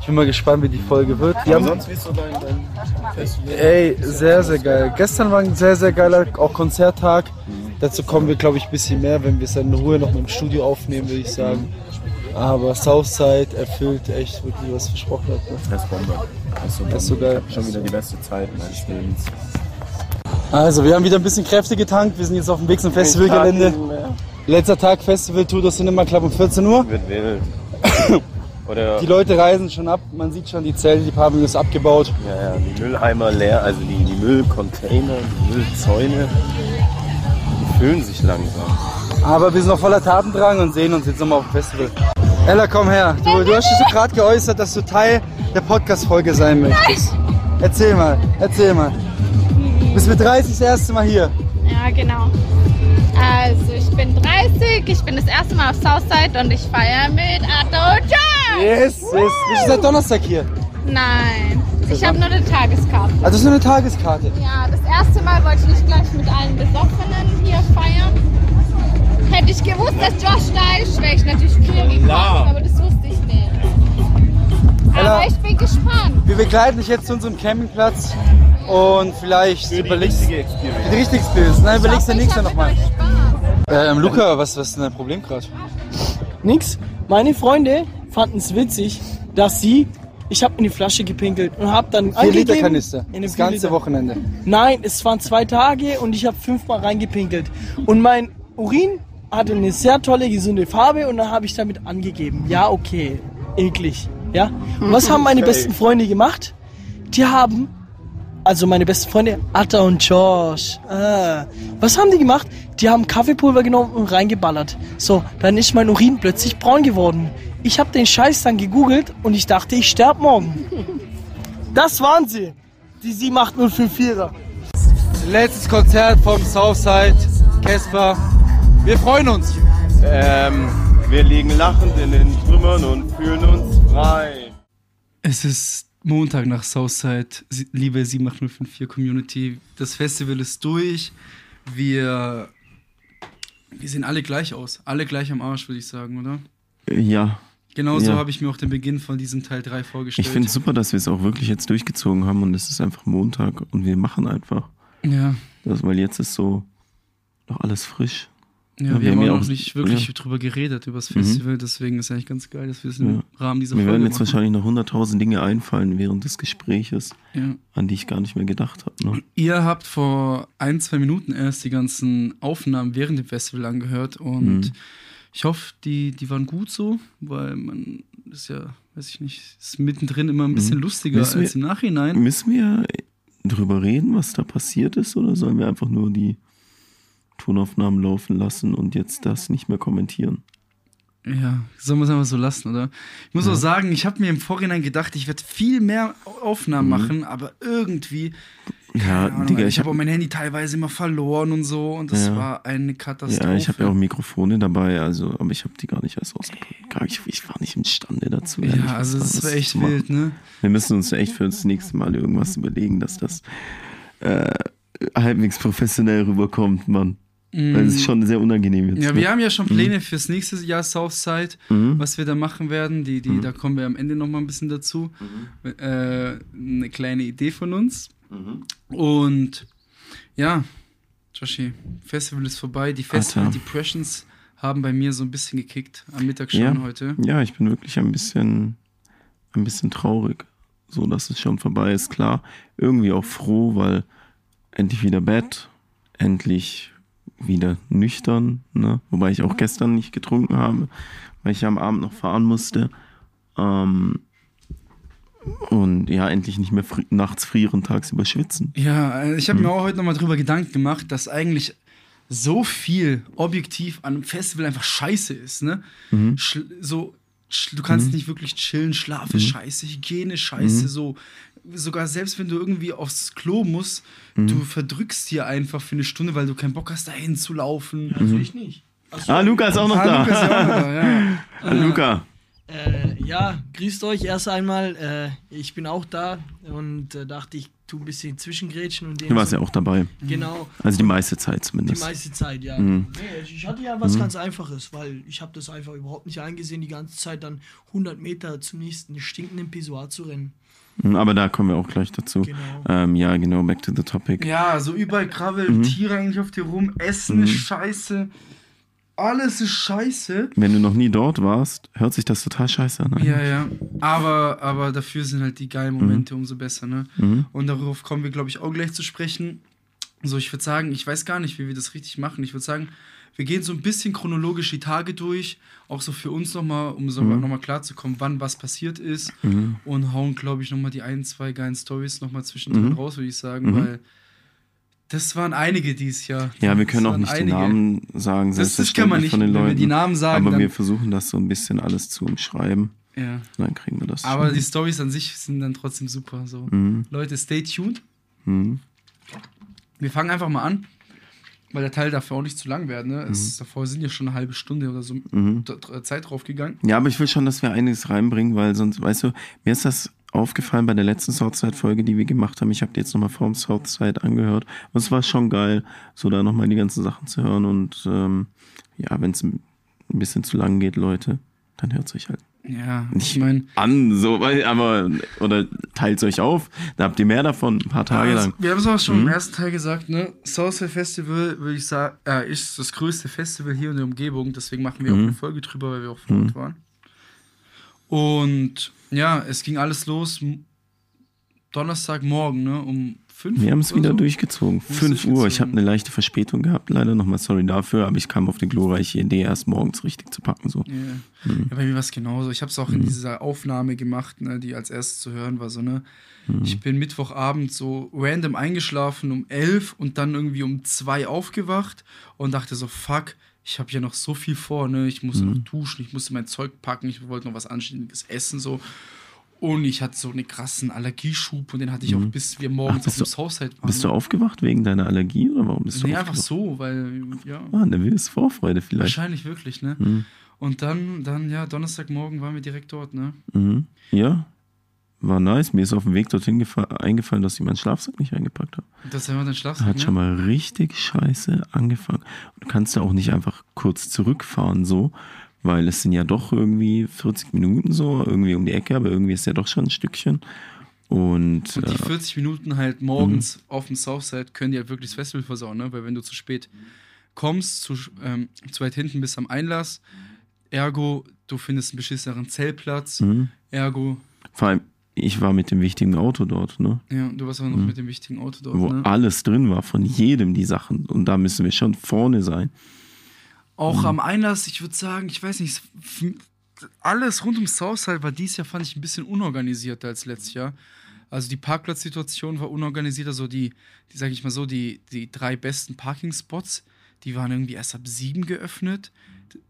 Ich bin mal gespannt, wie die Folge wird. Wir Aber haben, sonst, wie ist so dein, dein Festival? ey, sehr, sehr geil. Gestern war ein sehr, sehr geiler auch Konzerttag. Dazu kommen wir, glaube ich, ein bisschen mehr, wenn wir es dann in Ruhe noch im Studio aufnehmen, würde ich sagen. Aber Southside erfüllt echt wirklich, was versprochen hat. Ne? Das ist Bombe. Das ist so, Das ist so geil. Schon wieder die beste Zeit meines Lebens. Also, wir haben wieder ein bisschen Kräfte getankt. Wir sind jetzt auf dem Weg zum Festivalgelände. Letzter Tag Festival, Tour Cinema Club um 14 Uhr. Wird wild. Oder Die Leute reisen schon ab. Man sieht schon, die Zelte, die Pavillon ist abgebaut. ja, ja, die Mülleimer leer, also die, die Müllcontainer, die Müllzäune, die füllen sich langsam. Aber wir sind noch voller Tatendrang und sehen uns jetzt nochmal auf dem Festival. Ella, komm her. Du, du hast dich so gerade geäußert, dass du Teil der Podcast-Folge sein möchtest. Erzähl mal, erzähl mal. Du bist mit 30 das erste Mal hier. Ja, genau. Also, ich bin 30, ich bin das erste Mal auf Southside und ich feiere mit Atto John. Yes, yes. Bist du seit Donnerstag hier? Nein, ich habe nur eine Tageskarte. Also, das ist nur eine Tageskarte. Ja, das erste Mal wollte ich nicht gleich mit allen Besoffenen hier feiern. Hätte ich gewusst, dass Josh da ist, wäre ich natürlich früher gekommen, aber das wusste ich nicht. Ella. Aber ich bin gespannt. Wir begleiten dich jetzt zu unserem Campingplatz und vielleicht überlegst du die richtige Experience. Nein, überlegst du Ich nächste hab nochmal. Ähm, Luca, was, was ist denn dein Problem gerade? Nix. Meine Freunde fanden es witzig, dass sie, ich habe in die Flasche gepinkelt und habe dann 4 Liter angegeben- Kanister. In Das dem ganze 4 Liter. Wochenende. Nein, es waren zwei Tage und ich habe fünfmal reingepinkelt. Und mein Urin hatte eine sehr tolle, gesunde Farbe und dann habe ich damit angegeben. Ja, okay, eklig. Ja. Und was haben meine besten Freunde gemacht? Die haben, also meine besten Freunde, Atta und Josh. Ah. Was haben die gemacht? Die haben Kaffeepulver genommen und reingeballert. So, dann ist mein Urin plötzlich braun geworden. Ich habe den Scheiß dann gegoogelt und ich dachte, ich sterb morgen. Das waren sie. Die 78054er. Letztes Konzert vom Southside, Casper. Wir freuen uns. Ähm, wir liegen lachend in den Trümmern und fühlen uns frei. Es ist Montag nach Southside, liebe 78054 Community. Das Festival ist durch. Wir, wir sehen alle gleich aus. Alle gleich am Arsch, würde ich sagen, oder? Ja, Genauso Ja. habe ich mir auch den Beginn von diesem Teil 3 vorgestellt. ich finde es super, dass wir es auch wirklich jetzt durchgezogen haben und es ist einfach Montag und wir machen einfach. Ja, Das, weil jetzt ist so noch alles frisch. Ja, Ja, wir, wir haben haben ja auch noch nicht wirklich ja. drüber geredet, über das Mhm. Festival. Deswegen ist eigentlich ganz geil, dass wir es im. Rahmen dieser Mir Folge werden jetzt machen. wahrscheinlich noch 100.000 Dinge einfallen während des Gespräches, an die ich gar nicht mehr gedacht habe. Ne? Ihr habt vor ein, zwei Minuten erst die ganzen Aufnahmen während dem Festival angehört und Mhm. ich hoffe, die, die waren gut so, weil man ist ja, weiß ich nicht, ist mittendrin immer ein bisschen Mhm. lustiger wir- als im Nachhinein. Müssen wir drüber reden, was da passiert ist, oder sollen wir einfach nur die Tonaufnahmen laufen lassen und jetzt das nicht mehr kommentieren? Ja, sollen wir es einfach so lassen, oder? Ich muss Ja. auch sagen, ich habe mir im Vorhinein gedacht, ich werde viel mehr Aufnahmen machen, aber irgendwie, Ja, Ahnung, Digga, ich, ich habe hab- auch mein Handy teilweise immer verloren und so und das Ja. war eine Katastrophe. Ja, ich habe ja auch Mikrofone dabei, also, aber ich habe die gar nicht erst ausgepackt. Nicht- Ich war nicht imstande dazu. ehrlich Ja, also das war echt wild, ne? Wir müssen uns echt für das nächste Mal irgendwas überlegen, dass das äh, halbwegs professionell rüberkommt, Mann. Weil es ist schon sehr unangenehm jetzt. Mm. Ja, ne? wir haben ja schon Pläne fürs nächste Jahr Southside, Mhm. was wir da machen werden. Die, die, Da kommen wir am Ende noch mal ein bisschen dazu. Äh, eine kleine Idee von uns. Und ja, Joshi, Festival ist vorbei. Die Festival Alter. Depressions haben bei mir so ein bisschen gekickt am Mittag schon Ja. heute. Ja, ich bin wirklich ein bisschen, ein bisschen traurig, so dass es schon vorbei ist. Klar, irgendwie auch froh, weil endlich wieder Bett, endlich wieder nüchtern, ne? Wobei ich auch gestern nicht getrunken habe, weil ich am Abend noch fahren musste. Ähm, und ja, endlich nicht mehr fri nachts frieren, tagsüber schwitzen. Ja, äh, ich habe Mhm. mir auch heute nochmal drüber Gedanken gemacht, dass eigentlich so viel objektiv an einem Festival einfach scheiße ist, ne? Mhm. So, du kannst nicht wirklich chillen, Schlaf ist scheiße, Hygiene ist scheiße, Mhm. so. Sogar selbst wenn du irgendwie aufs Klo musst, Mhm. du verdrückst hier einfach für eine Stunde, weil du keinen Bock hast, dahin zu laufen. Also ich nicht. Ah, Luca ist auch noch Ah, da. Lukas ist ja auch noch da, ja. Ah, Luca. Äh, ja, grüßt euch erst einmal. Äh, ich bin auch da und äh, dachte, ich tu ein bisschen Zwischengrätschen und den Du warst so- ja auch dabei. Genau, Also die meiste Zeit die zumindest. meiste Zeit, ja. Mhm. Nee, ich- hatte ja was ganz Einfaches, weil ich habe das einfach überhaupt nicht eingesehen, die ganze Zeit dann 100 Meter zum nächsten stinkenden Pissoir zu rennen. Mhm, Aber da kommen wir auch gleich dazu. Genau. Ähm, ja, genau, back to the topic. Ja, so überall krabbeln Mhm. Tiere eigentlich auf dir rum, Essen ist scheiße. alles ist scheiße. Wenn du noch nie dort warst, hört sich das total scheiße an. Ja, ja. Aber, aber dafür sind halt die geilen Momente umso besser, ne? Mhm. Und darauf kommen wir, glaube ich, auch gleich zu sprechen. So, ich würde sagen, ich weiß gar nicht, wie wir das richtig machen. Ich würde sagen, wir gehen so ein bisschen chronologisch die Tage durch, auch so für uns nochmal, um so Mhm. nochmal klarzukommen, wann was passiert ist. Mhm. Und hauen, glaube ich, nochmal die ein, zwei geilen Stories nochmal zwischendrin Mhm. raus, würde ich sagen, Mhm. weil das waren einige dieses Jahr. Ja, wir können auch nicht die einige. Namen sagen, Das, das kann man nicht, von den wenn wir die Namen sagen. aber wir versuchen das so ein bisschen alles zu umschreiben. ja. Dann kriegen wir das. Aber schon. die Stories an sich sind dann trotzdem super. So. Mhm. Leute, stay tuned. Mhm. Wir fangen einfach mal an, weil der Teil dafür auch nicht zu lang werden. Ne? Es, davor sind ja schon eine halbe Stunde oder so Mhm. Zeit draufgegangen. Ja, aber ich will schon, dass wir einiges reinbringen, weil sonst, weißt du, mir ist das aufgefallen bei der letzten Southside-Folge, die wir gemacht haben. Ich habe die jetzt nochmal vorm Southside angehört. Und es war schon geil, so da nochmal die ganzen Sachen zu hören. Und ähm, ja, wenn es ein bisschen zu lang geht, Leute, dann hört es euch halt Ja, Nicht ich meine, an, so, weil- aber, oder teilt es euch auf, da habt ihr mehr davon, ein paar Tage also, lang. wir haben es auch schon Mhm. im ersten Teil gesagt, ne? Southside Festival, würde ich sagen, äh, ist das größte Festival hier in der Umgebung. Deswegen machen wir auch Mhm. eine Folge drüber, weil wir auch vor Ort Mhm. waren. Und ja, es ging alles los Donnerstagmorgen, ne? Um 5 Wir haben es wieder so. durchgezogen. Wir haben's 5 Uhr. Ich habe eine leichte Verspätung gehabt, leider nochmal sorry dafür, aber ich kam auf die glorreiche Idee, erst morgens richtig zu packen. So. Ja. Mhm. Ja, bei mir war es genauso. Ich habe es auch in dieser Aufnahme gemacht, ne, die als erstes zu hören war. So, ne? Mhm. Ich bin Mittwochabend so random eingeschlafen um 11 und dann irgendwie um 2 aufgewacht und dachte so, fuck, ich habe ja noch so viel vor. Ne? Ich muss Mhm. noch duschen, ich musste mein Zeug packen, ich wollte noch was Anständiges essen. so Und ich hatte so einen krassen Allergieschub und den hatte ich auch bis wir morgens Mhm. Ach, auf dem Southside waren. Bist du aufgewacht wegen deiner Allergie oder warum bist du Nee, einfach so, weil, ja. Ah, eine wilde Vorfreude vielleicht. Wahrscheinlich wirklich, ne? Mhm. Und dann, dann, ja, Donnerstagmorgen waren wir direkt dort, ne? Mhm. Ja, war nice. Mir ist auf dem Weg dorthin gefa- eingefallen, dass ich meinen Schlafsack nicht eingepackt habe. Das haben wir dann Schlafsack, Hat schon mal richtig scheiße angefangen. Und du kannst ja auch nicht einfach kurz zurückfahren so, weil es sind ja doch irgendwie 40 Minuten so, irgendwie um die Ecke, aber irgendwie ist ja doch schon ein Stückchen. Und, Und die äh, 40 Minuten halt morgens Mhm. auf dem Southside können die halt wirklich das Festival versauen, ne? Weil wenn du zu spät kommst, zu, ähm, zu weit hinten bist am Einlass, ergo, du findest einen beschisseneren Zeltplatz, mhm. ergo, vor allem, ich war mit dem wichtigen Auto dort, ne? ja, du warst auch noch Mhm. mit dem wichtigen Auto dort, Wo ne? alles drin war, von jedem die Sachen. Und da müssen wir schon vorne sein. Auch Mhm. am Einlass, ich würde sagen, ich weiß nicht, alles rund um Southside war dieses Jahr, fand ich, ein bisschen unorganisierter als letztes Jahr. Also die Parkplatzsituation war unorganisierter, so die, die sage ich mal so, die, die drei besten Parkingspots, die waren irgendwie erst ab sieben geöffnet.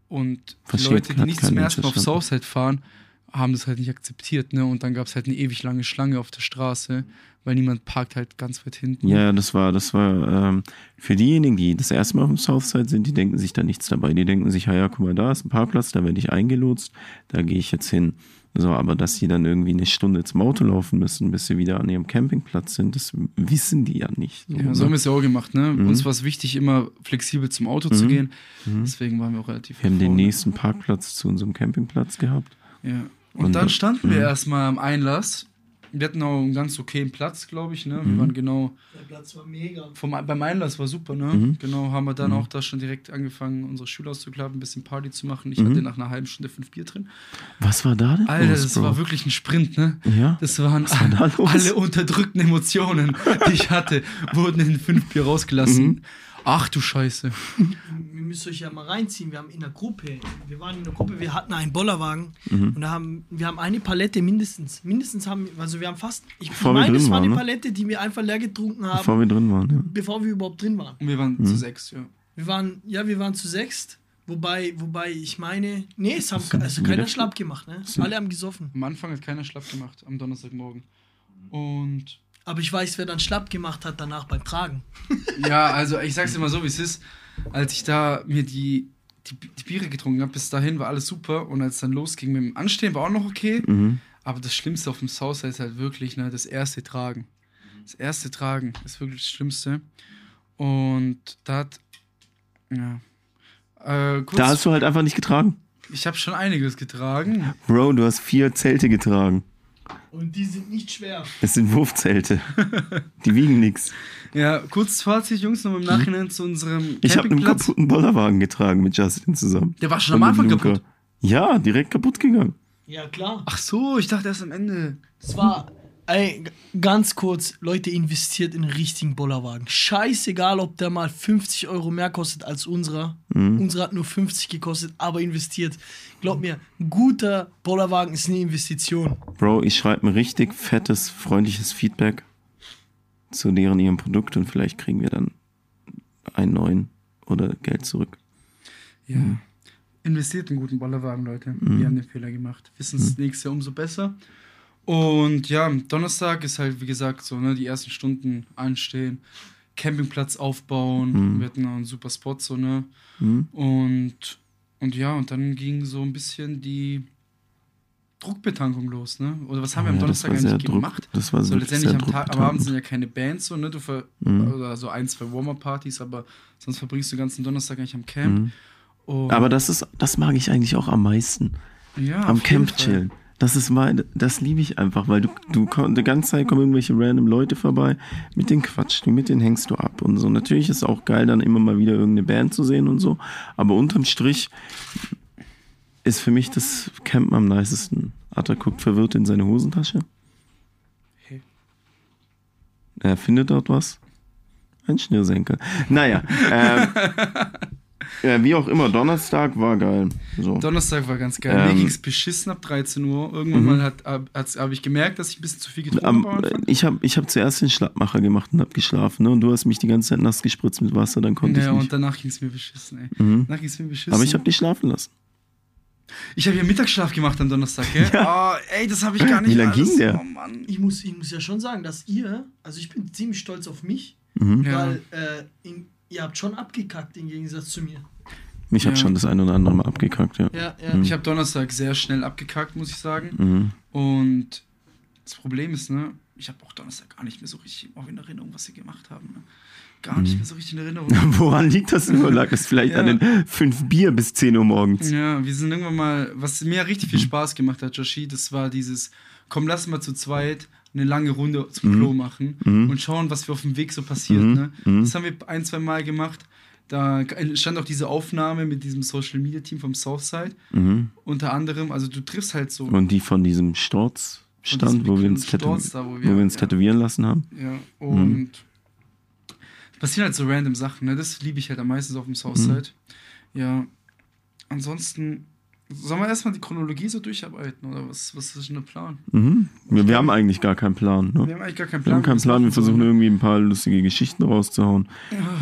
Und die Leute, die nicht zum ersten Mal auf. Southside fahren, haben das halt nicht akzeptiert, ne? Und dann gab es halt eine ewig lange Schlange auf der Straße, weil niemand parkt halt ganz weit hinten. Ja, das war, das war ähm, für diejenigen, die das erste Mal auf dem Southside sind, die denken sich da nichts dabei. Die denken sich, ja, ja, guck mal, da ist ein Parkplatz, da werde ich eingelotst, da gehe ich jetzt hin. So, aber dass sie dann irgendwie eine Stunde zum Auto laufen müssen, bis sie wieder an ihrem Campingplatz sind, das wissen die ja nicht. So, Ja, so haben wir ne? es ja auch gemacht, ne? Mhm. Uns war es wichtig, immer flexibel zum Auto zu Mhm. gehen. Mhm. Deswegen waren wir auch relativ Wir haben den nächsten Parkplatz zu unserem Campingplatz gehabt. Ja. Und, Und dann da- standen wir mhm. erstmal am Einlass. Wir hatten auch einen ganz okayen Platz, glaube ich, ne? Wir Mhm. waren genau. Der Platz war mega. Vom, beim Einlass war super, ne? Mhm. Genau, haben wir dann Mhm. auch da schon direkt angefangen, unsere Schüler auszuklappen, ein bisschen Party zu machen. Ich Mhm. hatte nach einer halben Stunde fünf Bier drin. Was war da denn? Alter, los, das Bro? war wirklich ein Sprint, ne? Ja? Das waren Was war da los? alle unterdrückten Emotionen, die ich hatte, wurden in fünf Bier rausgelassen. Ach du Scheiße. Ihr müsst euch ja mal reinziehen. Wir haben in der Gruppe, wir waren in der Gruppe, wir hatten einen Bollerwagen Mhm. und da haben wir haben eine Palette mindestens. Mindestens haben also wir haben fast. Ich Bevor wir meine, es war waren, eine ne? Palette, die wir einfach leer getrunken haben, Bevor wir drin waren, ja. bevor wir überhaupt drin waren. Und wir waren Mhm. zu sechs, ja. Wir waren, ja, wir waren zu sechst. Wobei, wobei ich meine, nee, es haben sind also keiner Schla- schlapp gemacht, ne? sind- Alle haben gesoffen. Am Anfang hat keiner schlapp gemacht, am Donnerstagmorgen. Und Aber ich weiß, wer dann schlapp gemacht hat danach beim Tragen. Ja, also ich sag's dir mal so, wie es ist. Als ich da mir die, die, die Biere getrunken habe, bis dahin war alles super. Und als es dann losging mit dem Anstehen, war auch noch okay. Mhm. Aber das Schlimmste auf dem Southside ist halt wirklich ne, das erste Tragen. Das erste Tragen ist wirklich das Schlimmste. Und da hat. Ja. Äh, kurz, Da hast du halt einfach nicht getragen. ich habe schon einiges getragen. Bro, du hast vier Zelte getragen. Und die sind nicht schwer. Es sind Wurfzelte. Die wiegen nichts. Ja, kurzes Fazit, Jungs, noch im Nachhinein zu unserem? Ich habe einen kaputten Bollerwagen getragen mit Justin zusammen. Der war schon am Anfang Luca. kaputt. Ja, direkt kaputt gegangen. Ja, klar. Ach so, ich dachte erst am Ende. Das war, ey, ganz kurz, Leute, investiert in einen richtigen Bollerwagen. Scheißegal, ob der mal 50 Euro mehr kostet als unserer. Mhm. Unserer hat nur 50 gekostet, aber investiert. Glaub mir, ein guter Bollerwagen ist eine Investition. Bro, ich schreibe ein richtig fettes, freundliches Feedback zu deren ihrem Produkt und vielleicht kriegen wir dann einen neuen oder Geld zurück. Ja. Investiert in guten Bollerwagen, Leute. Wir haben den Fehler gemacht. Wissen es nächstes Jahr umso besser. Und ja, Donnerstag ist halt, wie gesagt, so, ne, die ersten Stunden anstehen, Campingplatz aufbauen. Wir hatten auch einen super Spot, so, ne? Mhm. Und, und ja, und dann ging so ein bisschen die Druckbetankung los, ne? Oder was haben wir Oh am ja, das Donnerstag eigentlich Druck- gemacht? das war so letztendlich am Tag, am. Abend sind ja keine Bands, so, ne? Du ver Mhm. oder so ein, zwei Warmer-Partys, aber sonst verbringst du den ganzen Donnerstag eigentlich am Camp. Mhm. Aber das ist, das mag ich eigentlich auch am meisten. ja, am Camp jeden Fall. Das ist mein, das liebe ich einfach, weil du, du die ganze Zeit kommen irgendwelche random Leute vorbei, mit denen quatschst du, mit denen hängst du ab und so. Natürlich ist es auch geil, dann immer mal wieder irgendeine Band zu sehen und so, aber unterm Strich ist für mich das Campen am nicesten. Atta guckt verwirrt in seine Hosentasche. Hey. Er findet dort was. Ein Schnürsenkel. Naja, ähm, ja, wie auch immer, Donnerstag war geil. So. Donnerstag war ganz geil. Ähm, Mir ging es beschissen ab 13 Uhr. Irgendwann Mhm. mal hat, hab, habe ich gemerkt, dass ich ein bisschen zu viel getrunken habe. ich habe ich hab zuerst den Schlappmacher gemacht und habe geschlafen. Ne? Und du hast mich die ganze Zeit nass gespritzt mit Wasser, dann konnte Ja, ich und nicht. danach ging es mir beschissen, ey. Mhm. Danach ging es mir beschissen. Aber ich habe dich schlafen lassen. ich habe ja Mittagsschlaf gemacht am Donnerstag, gell? Ah, ey, das habe ich gar nicht Wie lang alles- ging der? Oh Mann. Ich muss, ich muss ja schon sagen, dass ihr, also ich bin ziemlich stolz auf mich, Mhm. Ja. weil äh, in, ihr habt schon abgekackt im Gegensatz zu mir. Ich habe Ja. schon das ein oder andere Mal abgekackt, ja. Ja, ja. Mhm. Ich habe Donnerstag sehr schnell abgekackt, muss ich sagen. Mhm. Und das Problem ist, ne, ich habe auch Donnerstag gar nicht mehr so richtig auch in Erinnerung, was sie gemacht haben. Ne? Gar Mhm. nicht mehr so richtig in Erinnerung. Woran liegt das nur? Lag das vielleicht Ja. an den fünf Bier bis 10 Uhr morgens? Ja, wir sind irgendwann mal, was mir richtig viel Spaß gemacht hat, Joshi, das war dieses, komm, lass mal zu zweit eine lange Runde zum Klo machen Mhm. und schauen, was wir auf dem Weg so passiert. Mhm. Ne? Mhm. Das haben wir ein, zwei Mal gemacht. Da stand auch diese Aufnahme mit diesem Social Media Team vom Southside. Mhm. Unter anderem, also du triffst halt so. Und die von diesem Storz Von stand, wo wir uns, Sturz da, wo wo wir- wir uns ja. tätowieren lassen haben. Ja, und es passieren halt so random Sachen, ne? Das liebe ich halt am meisten so auf dem Southside. Ja. Ansonsten, sollen wir erstmal die Chronologie so durcharbeiten oder was, was ist denn der Plan? Mhm. Wir, wir haben eigentlich gar keinen Plan. Ne? Wir haben eigentlich gar keinen Wir Plan. haben keinen Plan, wir versuchen irgendwie ein paar lustige Geschichten rauszuhauen.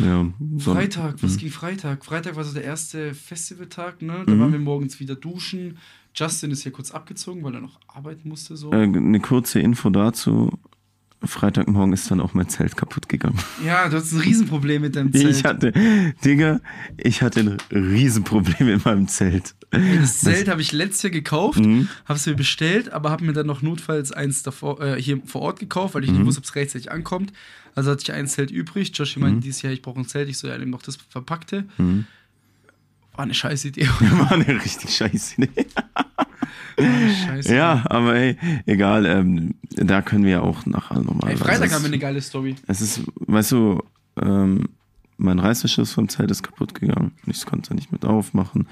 Ja, so- Freitag, was Mhm. ging Freitag? Freitag war so der erste Festivaltag, ne? Da Mhm. waren wir morgens wieder duschen. Justin ist hier kurz abgezogen, weil er noch arbeiten musste. So. Äh, eine kurze Info dazu. Freitagmorgen ist dann auch mein Zelt kaputt gegangen. Ja, du hast ein Riesenproblem mit deinem Zelt. Ich hatte, Digga, ich hatte ein Riesenproblem in meinem Zelt. das Zelt habe ich letztes Jahr gekauft, Mhm. habe es mir bestellt, aber habe mir dann noch notfalls eins davor, äh, hier vor Ort gekauft, weil ich nicht Mhm. wusste, ob es rechtzeitig ankommt. Also hatte ich ein Zelt übrig. Joshi meinte Mhm. dieses Jahr, ich brauche ein Zelt. Ich so, ja, nimm doch das verpackte. Mhm. War eine scheiß Idee. War eine richtig scheiße Idee. Scheiße. Ja, aber ey, egal, ähm, da können wir ja auch nachher nochmal. Ey, Freitag haben wir eine geile Story. Es ist, weißt du, ähm, mein Reißverschluss vom Zelt ist kaputt gegangen und ich konnte nicht mit aufmachen.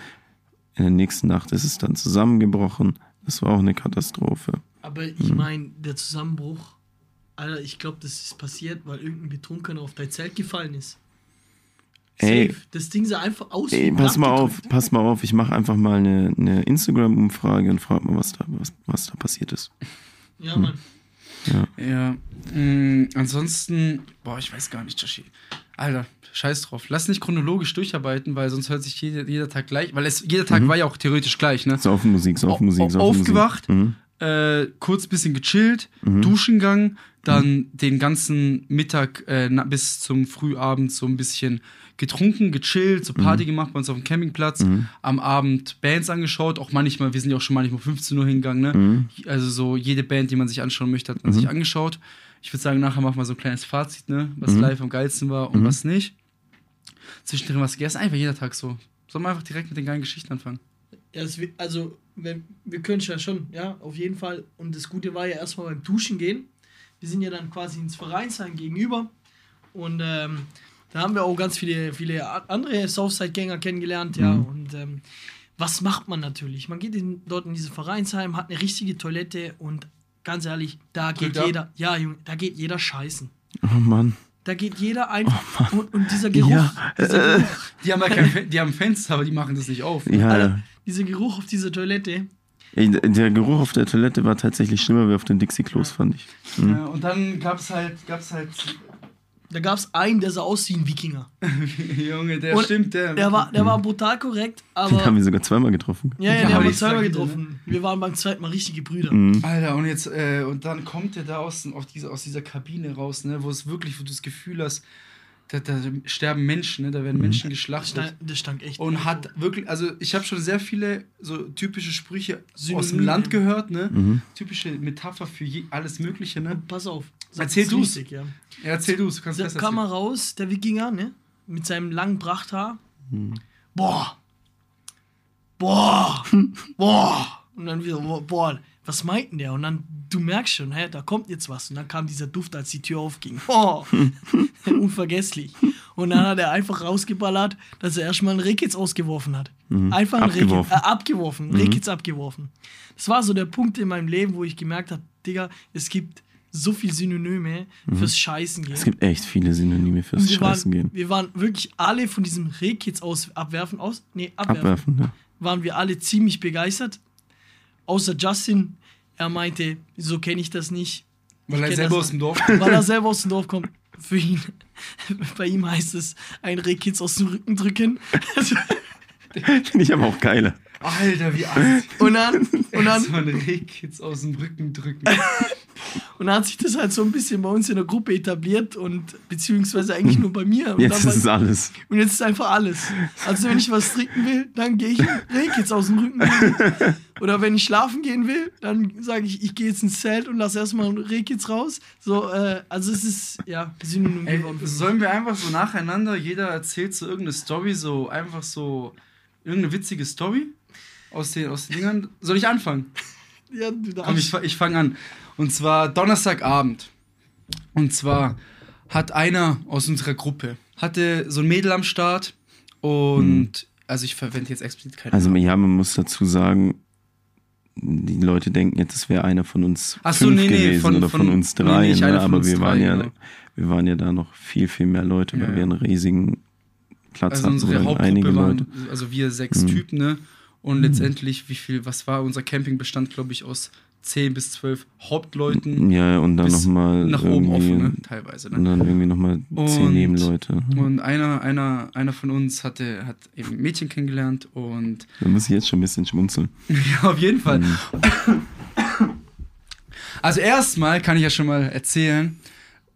In der nächsten Nacht ist es dann zusammengebrochen. Das war auch eine Katastrophe. Aber ich Mhm. meine, der Zusammenbruch, Alter, ich glaube, das ist passiert, weil irgendein Betrunkener auf dein Zelt gefallen ist. Ey. Safe. Das Ding sah einfach aus Ey, wie pass mal auf, plattgedrückt. pass mal auf. Ich mache einfach mal eine, eine Instagram-Umfrage und frag mal, was da, was, was da passiert ist. Ja, Mann. Ja. mh, ansonsten, boah, ich weiß gar nicht, Joshi. Alter, scheiß drauf. Lass nicht chronologisch durcharbeiten, weil sonst hört sich jeder, jeder Tag gleich. Weil es, jeder Tag Mhm. war ja auch theoretisch gleich, ne? Saufenmusik, Saufenmusik, Au- Saufenmusik. aufgewacht. Mhm. Äh, kurz bisschen gechillt, Mhm. duschen gegangen, dann den ganzen Mittag äh, bis zum Frühabend so ein bisschen getrunken, gechillt, so Party gemacht bei uns auf dem Campingplatz, Mhm. am Abend Bands angeschaut, auch manchmal, wir sind ja auch schon manchmal um 15 Uhr hingegangen, ne? Mhm. Also so jede Band, die man sich anschauen möchte, hat man Mhm. sich angeschaut. Ich würde sagen, nachher machen wir so ein kleines Fazit, ne? Was Mhm. live am geilsten war und Mhm. was nicht. Zwischendrin was gegessen, einfach jeder Tag so. Sollen wir einfach direkt mit den geilen Geschichten anfangen? Ja, wird- also, wenn, wir können es ja schon, ja, auf jeden Fall. Und das Gute war ja erstmal beim Duschen gehen. Wir sind ja dann quasi ins Vereinsheim gegenüber. Und ähm, da haben wir auch ganz viele, viele andere Southside-Gänger kennengelernt, ja. Mhm. Und ähm, was macht man natürlich? Man geht in, dort in dieses Vereinsheim, hat eine richtige Toilette und ganz ehrlich, da geht ab. jeder, ja, Junge, da geht jeder scheißen. Oh Mann. Da geht jeder einfach. und, und dieser Geruch, Ja, dieser, Geruch Die haben, ja kein, die haben Fenster, aber die machen das nicht auf. Ja, Alter, dieser Geruch auf dieser Toilette, Ey, der Geruch auf der Toilette war tatsächlich schlimmer wie auf den Dixie-Klos, fand ich. Mhm. Ja, und dann gab's halt, gab's halt, da gab es einen, der sah aus wie ein Wikinger. Junge, der Und stimmt, der. Der war, der war brutal korrekt, Den haben aber. wir sogar zweimal getroffen. Ja, ja, Ja, den haben aber wir zweimal zwei getroffen. Wir waren beim zweiten Mal richtige Brüder. Mhm. Alter, und jetzt, äh, und dann kommt der da aus, aus, dieser, aus dieser Kabine raus, ne, wo es wirklich, wo du das Gefühl hast, da, da sterben Menschen, ne, da werden Menschen Das geschlachtet. stank, das stank echt. Und hat wirklich, also ich habe schon sehr viele so typische Sprüche aus dem Synonyme. Land gehört, ne? Mhm. Typische Metapher für je, alles Mögliche, ne? Pass auf. Erzähl das du's. richtig, Ja. Ja, erzähl du, du kannst Da besser kam er raus, der Wikinger, ne? Mit seinem langen Prachthaar. Boah. Boah. Boah. Und dann wieder, boah, boah, was meint denn der? Und dann, du merkst schon, hä, da kommt jetzt was. Und dann kam dieser Duft, als die Tür aufging. Oh, unvergesslich. Und dann hat er einfach rausgeballert, dass er erstmal einen Rehkitz ausgeworfen hat. Einfach einen Abgeworfen. Rehkitz, äh, abgeworfen, einen Rehkitz abgeworfen. Das war so der Punkt in meinem Leben, wo ich gemerkt habe, Digga, es gibt so viel Synonyme fürs Scheißen gehen. Es gibt echt viele Synonyme fürs Scheißen waren, gehen. wir waren wirklich alle von diesem Rehkitz aus abwerfen, aus, nee, abwerfen, Abwerfen, ne? waren wir alle ziemlich begeistert. Außer Justin, er meinte, so kenne ich das nicht. Weil Ich er selber das aus dem Dorf Weil er selber aus dem Dorf kommt. Für ihn, bei ihm heißt es, ein Rehkitz aus dem Rücken drücken. Finde ich aber auch geiler. Alter, wie alt. Und dann, und dann, so ein Rehkitz aus dem Rücken drücken. und dann hat sich das halt so ein bisschen bei uns in der Gruppe etabliert und beziehungsweise eigentlich nur bei mir. Und Jetzt dann ist es alles. Und jetzt ist einfach alles. Also wenn ich was trinken will, dann gehe ich Rehkitz aus dem Rücken. holen. Oder wenn ich schlafen gehen will, dann sage ich, ich gehe jetzt ins Zelt und lasse erstmal einen Rehkitz raus. So, äh, also es ist, ja, Synonym Ey, geworden. sollen wir einfach so nacheinander, jeder erzählt so irgendeine Story, so einfach so irgendeine witzige Story aus den, aus den Dingern? Soll ich anfangen? Ja, du Komm, darfst. ich, fa- ich fange an. Und zwar Donnerstagabend. Und zwar hat einer aus unserer Gruppe, hatte so ein Mädel am Start und, also ich verwende jetzt explizit keine Also ja, man muss dazu sagen, die Leute denken jetzt, es wäre einer von uns Ach so, fünf nee, nee, gewesen von- oder von- von, uns nee, drei. einer ne? Aber uns wir waren drei, ja, genau. wir waren ja da noch viel, viel mehr Leute, weil Ja. wir einen riesigen Platz Also hatten, unsere Hauptgruppe einige waren, Leute. also wir sechs Mhm. Typen, ne? Und letztendlich, wie viel, was war unser Camping bestand, glaube ich, aus 10 bis 12 Hauptleuten. Ja, und dann nochmal nach oben offen, ne? Teilweise, und ne? dann irgendwie nochmal zehn Und- Nebenleute. Und einer, einer, einer von uns hatte, hat eben ein Mädchen kennengelernt und Da muss ich jetzt schon ein bisschen schmunzeln. ja, auf jeden Fall. Mhm. Also erstmal kann ich ja schon mal erzählen,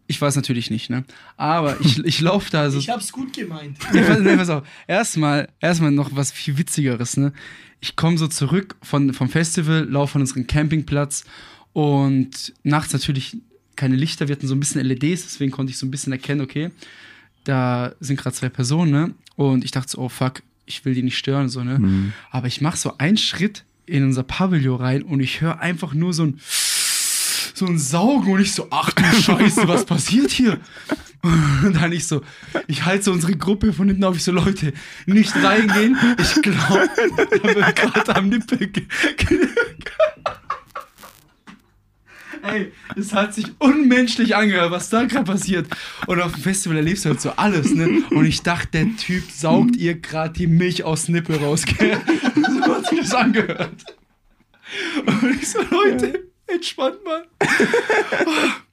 ich weiß natürlich nicht, ne? Aber ich, ich laufe da so Ich hab's gut gemeint. Nee, pass, nee, pass auf. Erstmal, erstmal noch was viel witzigeres, ne? Ich komme so zurück von, vom Festival, laufe von unserem Campingplatz und nachts natürlich keine Lichter, wir hatten so ein bisschen LEDs, deswegen konnte ich so ein bisschen erkennen, okay, da sind gerade zwei Personen, ne? Und ich dachte so, oh fuck, ich will die nicht stören, so, ne? Aber ich mache so einen Schritt in unser Pavillon rein und ich höre einfach nur so ein so ein Saugen und ich so, ach du Scheiße, was passiert hier? Und dann ich so, ich halte so unsere Gruppe von hinten auf, ich so, Leute, nicht reingehen. Ich glaube, da wird gerade am Nippel. ge- ge- Ey, es hat sich unmenschlich angehört, was da gerade passiert. Und auf dem Festival erlebst du halt so alles, ne? Und ich dachte, der Typ saugt ihr gerade die Milch aus Nippel raus? So hat sich das angehört. Und ich so, Leute, entspannt mal.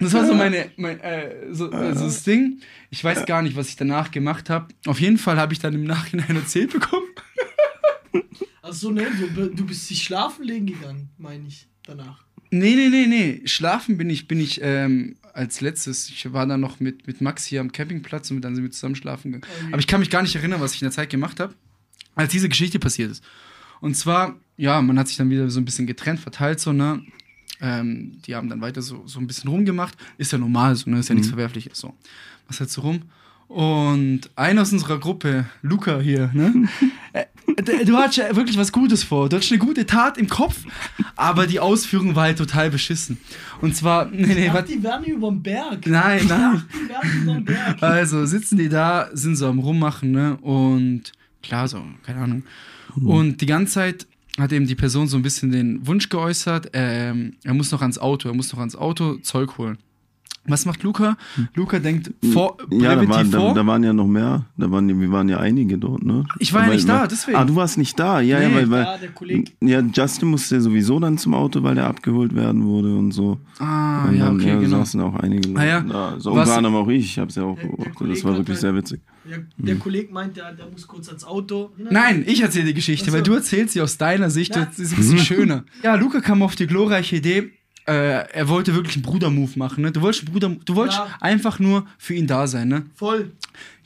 Das war so meine, mein, äh, so, also das Ding. Ich weiß gar nicht, was ich danach gemacht habe. Auf jeden Fall habe ich dann im Nachhinein erzählt bekommen. Achso, ne, du, du bist dich schlafen legen gegangen, meine ich, danach. Nee, nee, nee, nee. Schlafen bin ich, bin ich ähm, als letztes. Ich war dann noch mit, mit Max hier am Campingplatz und dann sind wir zusammen schlafen gegangen. Okay. Aber ich kann mich gar nicht erinnern, was ich in der Zeit gemacht habe, als diese Geschichte passiert ist. Und zwar, ja, man hat sich dann wieder so ein bisschen getrennt, verteilt so, ne? Ähm, die haben dann weiter so, so ein bisschen rumgemacht. Ist ja normal so, ne? Ist ja nichts Verwerfliches so. Was halt so rum. Und einer aus unserer Gruppe, Luca hier, ne? d- du hattest ja wirklich was Gutes vor. Du hattest eine gute Tat im Kopf, aber die Ausführung war halt total beschissen. Und zwar, nee, nee, was? die werden überm Berg. Nein, nein. Die werden überm Berg. Also sitzen die da, sind so am Rummachen, ne? Und klar, so, keine Ahnung. Und die ganze Zeit hat eben die Person so ein bisschen den Wunsch geäußert, ähm, er muss noch ans Auto, er muss noch ans Auto Zeug holen. Was macht Luca? Luca denkt vor, Ja, da, waren, da, vor. da waren ja noch mehr. Da waren, wir waren ja einige dort, ne? Ich war ja Weil- nicht da, deswegen. Ah, du warst nicht da. Ja, Nee. ja, weil, weil Ja, der Kollege. ja, Justin musste sowieso dann zum Auto, weil der abgeholt werden wurde und so. ah, und ja, dann, okay, ja, genau. saßen auch einige Leute Ah, ja. da. So Was- unter anderem auch ich. Ich habe es ja auch Der- beobachtet. Das war wirklich halt- sehr witzig. Der, der Kollege meint, der, der muss kurz ans Auto. Nein, ich erzähle die Geschichte, so. weil du erzählst sie aus deiner Sicht, Ja. das ist ein bisschen schöner. Ja, Luca kam auf die glorreiche Idee, äh, er wollte wirklich einen Bruder-Move machen. Ne? Du wolltest, Bruder, du wolltest Ja. einfach nur für ihn da sein. Ne? Voll.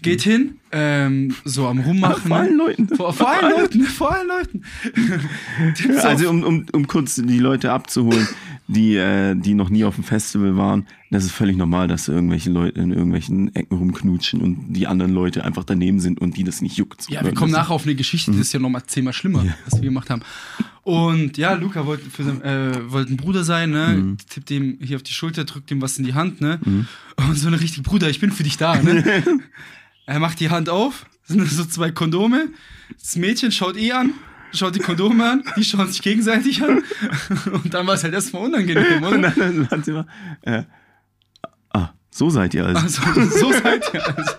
Geht hin, ähm, so am Rummachen. Vor allen ne? Leuten. Vor, vor allen Leuten, vor allen Leuten. Also um, um, um kurz die Leute abzuholen, die, äh, die noch nie auf dem Festival waren, das ist völlig normal, dass irgendwelche Leute in irgendwelchen Ecken rumknutschen und die anderen Leute einfach daneben sind und die das nicht juckt. ja, wir kommen nachher auf eine Geschichte, das ist ja nochmal zehnmal schlimmer, was wir gemacht haben. Und ja, Luca wollte, äh, wollte ein Bruder sein, ne? Tippt ihm hier auf die Schulter, drückt ihm was in die Hand, ne? Und so eine richtig, Bruder, ich bin für dich da, ne? er macht die Hand auf, sind so zwei Kondome. Das Mädchen schaut eh an, schaut die Kondome an, die schauen sich gegenseitig an. Und dann war es halt erstmal unangenehm, Und oder? dann, dann hat sie mal, äh, ah, so seid ihr also. Also, so seid ihr also.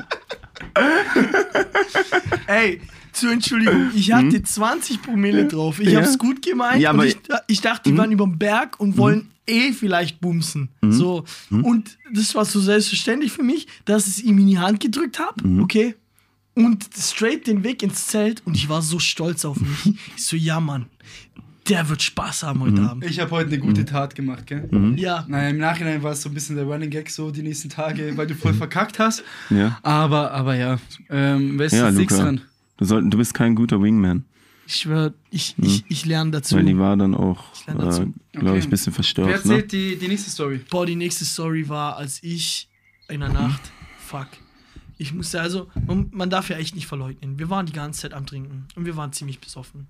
Ey, zur Entschuldigung, ich hatte 20 Promille drauf. Ich Ja. hab's gut gemeint Ja, und aber- ich, ich dachte, die waren überm Berg und wollen eh vielleicht bumsen. So. Und das war so selbstverständlich für mich, dass ich es ihm in die Hand gedrückt habe, okay? Und straight den Weg ins Zelt und ich war so stolz auf mich. Ich so, ja, Mann, der wird Spaß haben heute Abend. Ich habe heute eine gute Tat gemacht, gell? Ja. Naja, im Nachhinein war es so ein bisschen der Running Gag so die nächsten Tage, weil du voll verkackt hast. Ja, Aber, aber ja, ähm, wer ist ja jetzt nichts dran? Du, soll, du bist kein guter Wingman. Ich schwör, ich, ich, ich lerne dazu. Weil die war dann auch, lerne dazu. äh, glaube ich, ein bisschen Wer verstört. Ne? erzählt die, die nächste Story? Boah, die nächste Story war, als ich in der Nacht, fuck. Ich musste also, man, man darf ja echt nicht verleugnen. Wir waren die ganze Zeit am Trinken und wir waren ziemlich besoffen.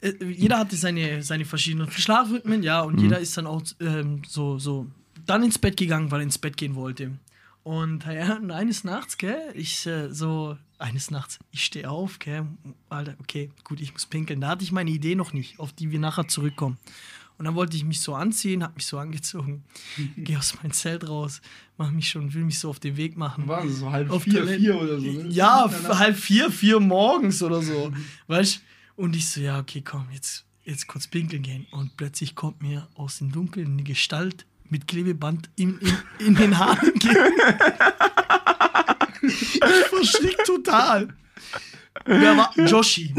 Äh, jeder hatte seine, seine verschiedenen Schlafrhythmen, ja, und jeder ist dann auch ähm, so, so dann ins Bett gegangen, weil er ins Bett gehen wollte. Und ja, und eines Nachts, gell, ich äh, so, eines Nachts, ich stehe auf, gell, Alter, okay, gut, ich muss pinkeln. Da hatte ich meine Idee noch nicht, auf die wir nachher zurückkommen. Und dann wollte ich mich so anziehen, hab mich so angezogen, gehe aus meinem Zelt raus, mach mich schon, will mich so auf den Weg machen. Waren so halb Auf vier, Toilette. vier oder so, ne? Ja, halb vier, vier morgens oder so. Weißt Und ich so, ja, okay, komm, jetzt, jetzt kurz pinkeln gehen. Und plötzlich kommt mir aus dem Dunkeln eine Gestalt mit Klebeband in, in, in den Haaren entgegen. ich verschrick total. Wer war Joshi?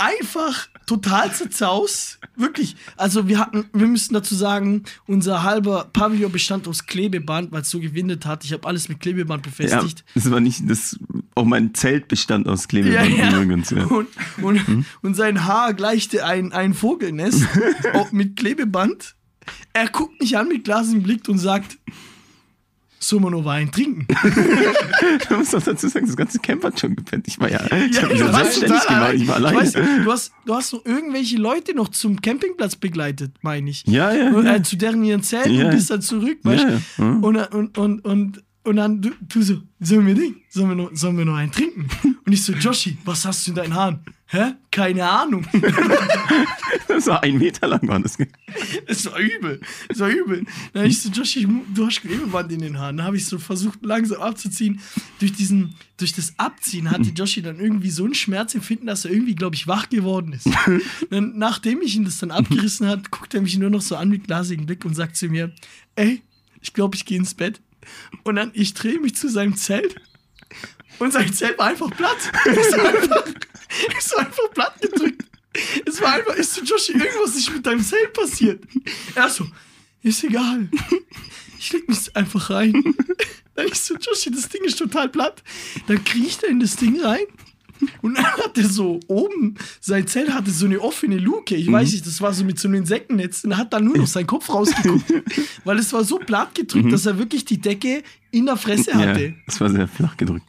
Einfach total zerzaust. Wirklich. Also wir hatten, wir müssen dazu sagen, unser halber Pavillon bestand aus Klebeband, weil es so gewindet hat. Ich habe alles mit Klebeband Ja, befestigt. das war nicht, das, auch mein Zelt bestand aus Klebeband übrigens. Ja. Und, und, und sein Haar gleichte ein, ein Vogelnest auch mit Klebeband. Er guckt mich an mit glasem Blick und sagt, soll man nur Wein trinken? Du musst doch dazu sagen, das ganze Camp hat schon gepennt. Ich war ja, ich Ja, habe mich du ja selbstständig gemacht, ich war allein. alleine. Ich weiß, du, hast, du hast noch irgendwelche Leute noch zum Campingplatz begleitet, meine ich. Ja, ja, Und, ja. äh, zu deren ihren Zelt Ja. und bist dann zurück, weißt Ja, du? ja. Mhm. Und, dann- und, und, und, und dann du, du so, sollen wir Ding? Sollen wir, noch, sollen wir noch einen trinken? Und ich so, Joshi, was hast du in deinen Haaren? Hä? Keine Ahnung. Das war ein Meter lang, war das. Es war übel. Es war übel. Dann ich so, Josh, ich, mu- du hast Klebeband in den Haaren. Dann habe ich so versucht, langsam abzuziehen. Durch, diesen, durch das Abziehen hatte Joshi dann irgendwie so einen Schmerz empfinden, dass er irgendwie, glaube ich, wach geworden ist. dann, nachdem ich ihn das dann abgerissen hat, guckt er mich nur noch so an mit glasigem Blick und sagt zu mir, ey, ich glaube, ich gehe ins Bett. Und dann, ich drehe mich zu seinem Zelt und sein Zelt war einfach platt. Es war einfach, es war einfach platt gedrückt. Es war einfach, ist so, Joshi, irgendwas ist mit deinem Zelt passiert. Er so, ist egal. Ich leg mich einfach rein. Dann ich so, Joshi, das Ding ist total platt. Dann kriecht er in das Ding rein. Und er so oben, sein Zelt hatte so eine offene Luke. Ich weiß nicht, das war so mit so einem Insektennetz. Und er hat dann nur noch seinen Kopf rausgeguckt. weil es war so platt gedrückt, dass er wirklich die Decke in der Fresse Ja, hatte. das war sehr flach gedrückt.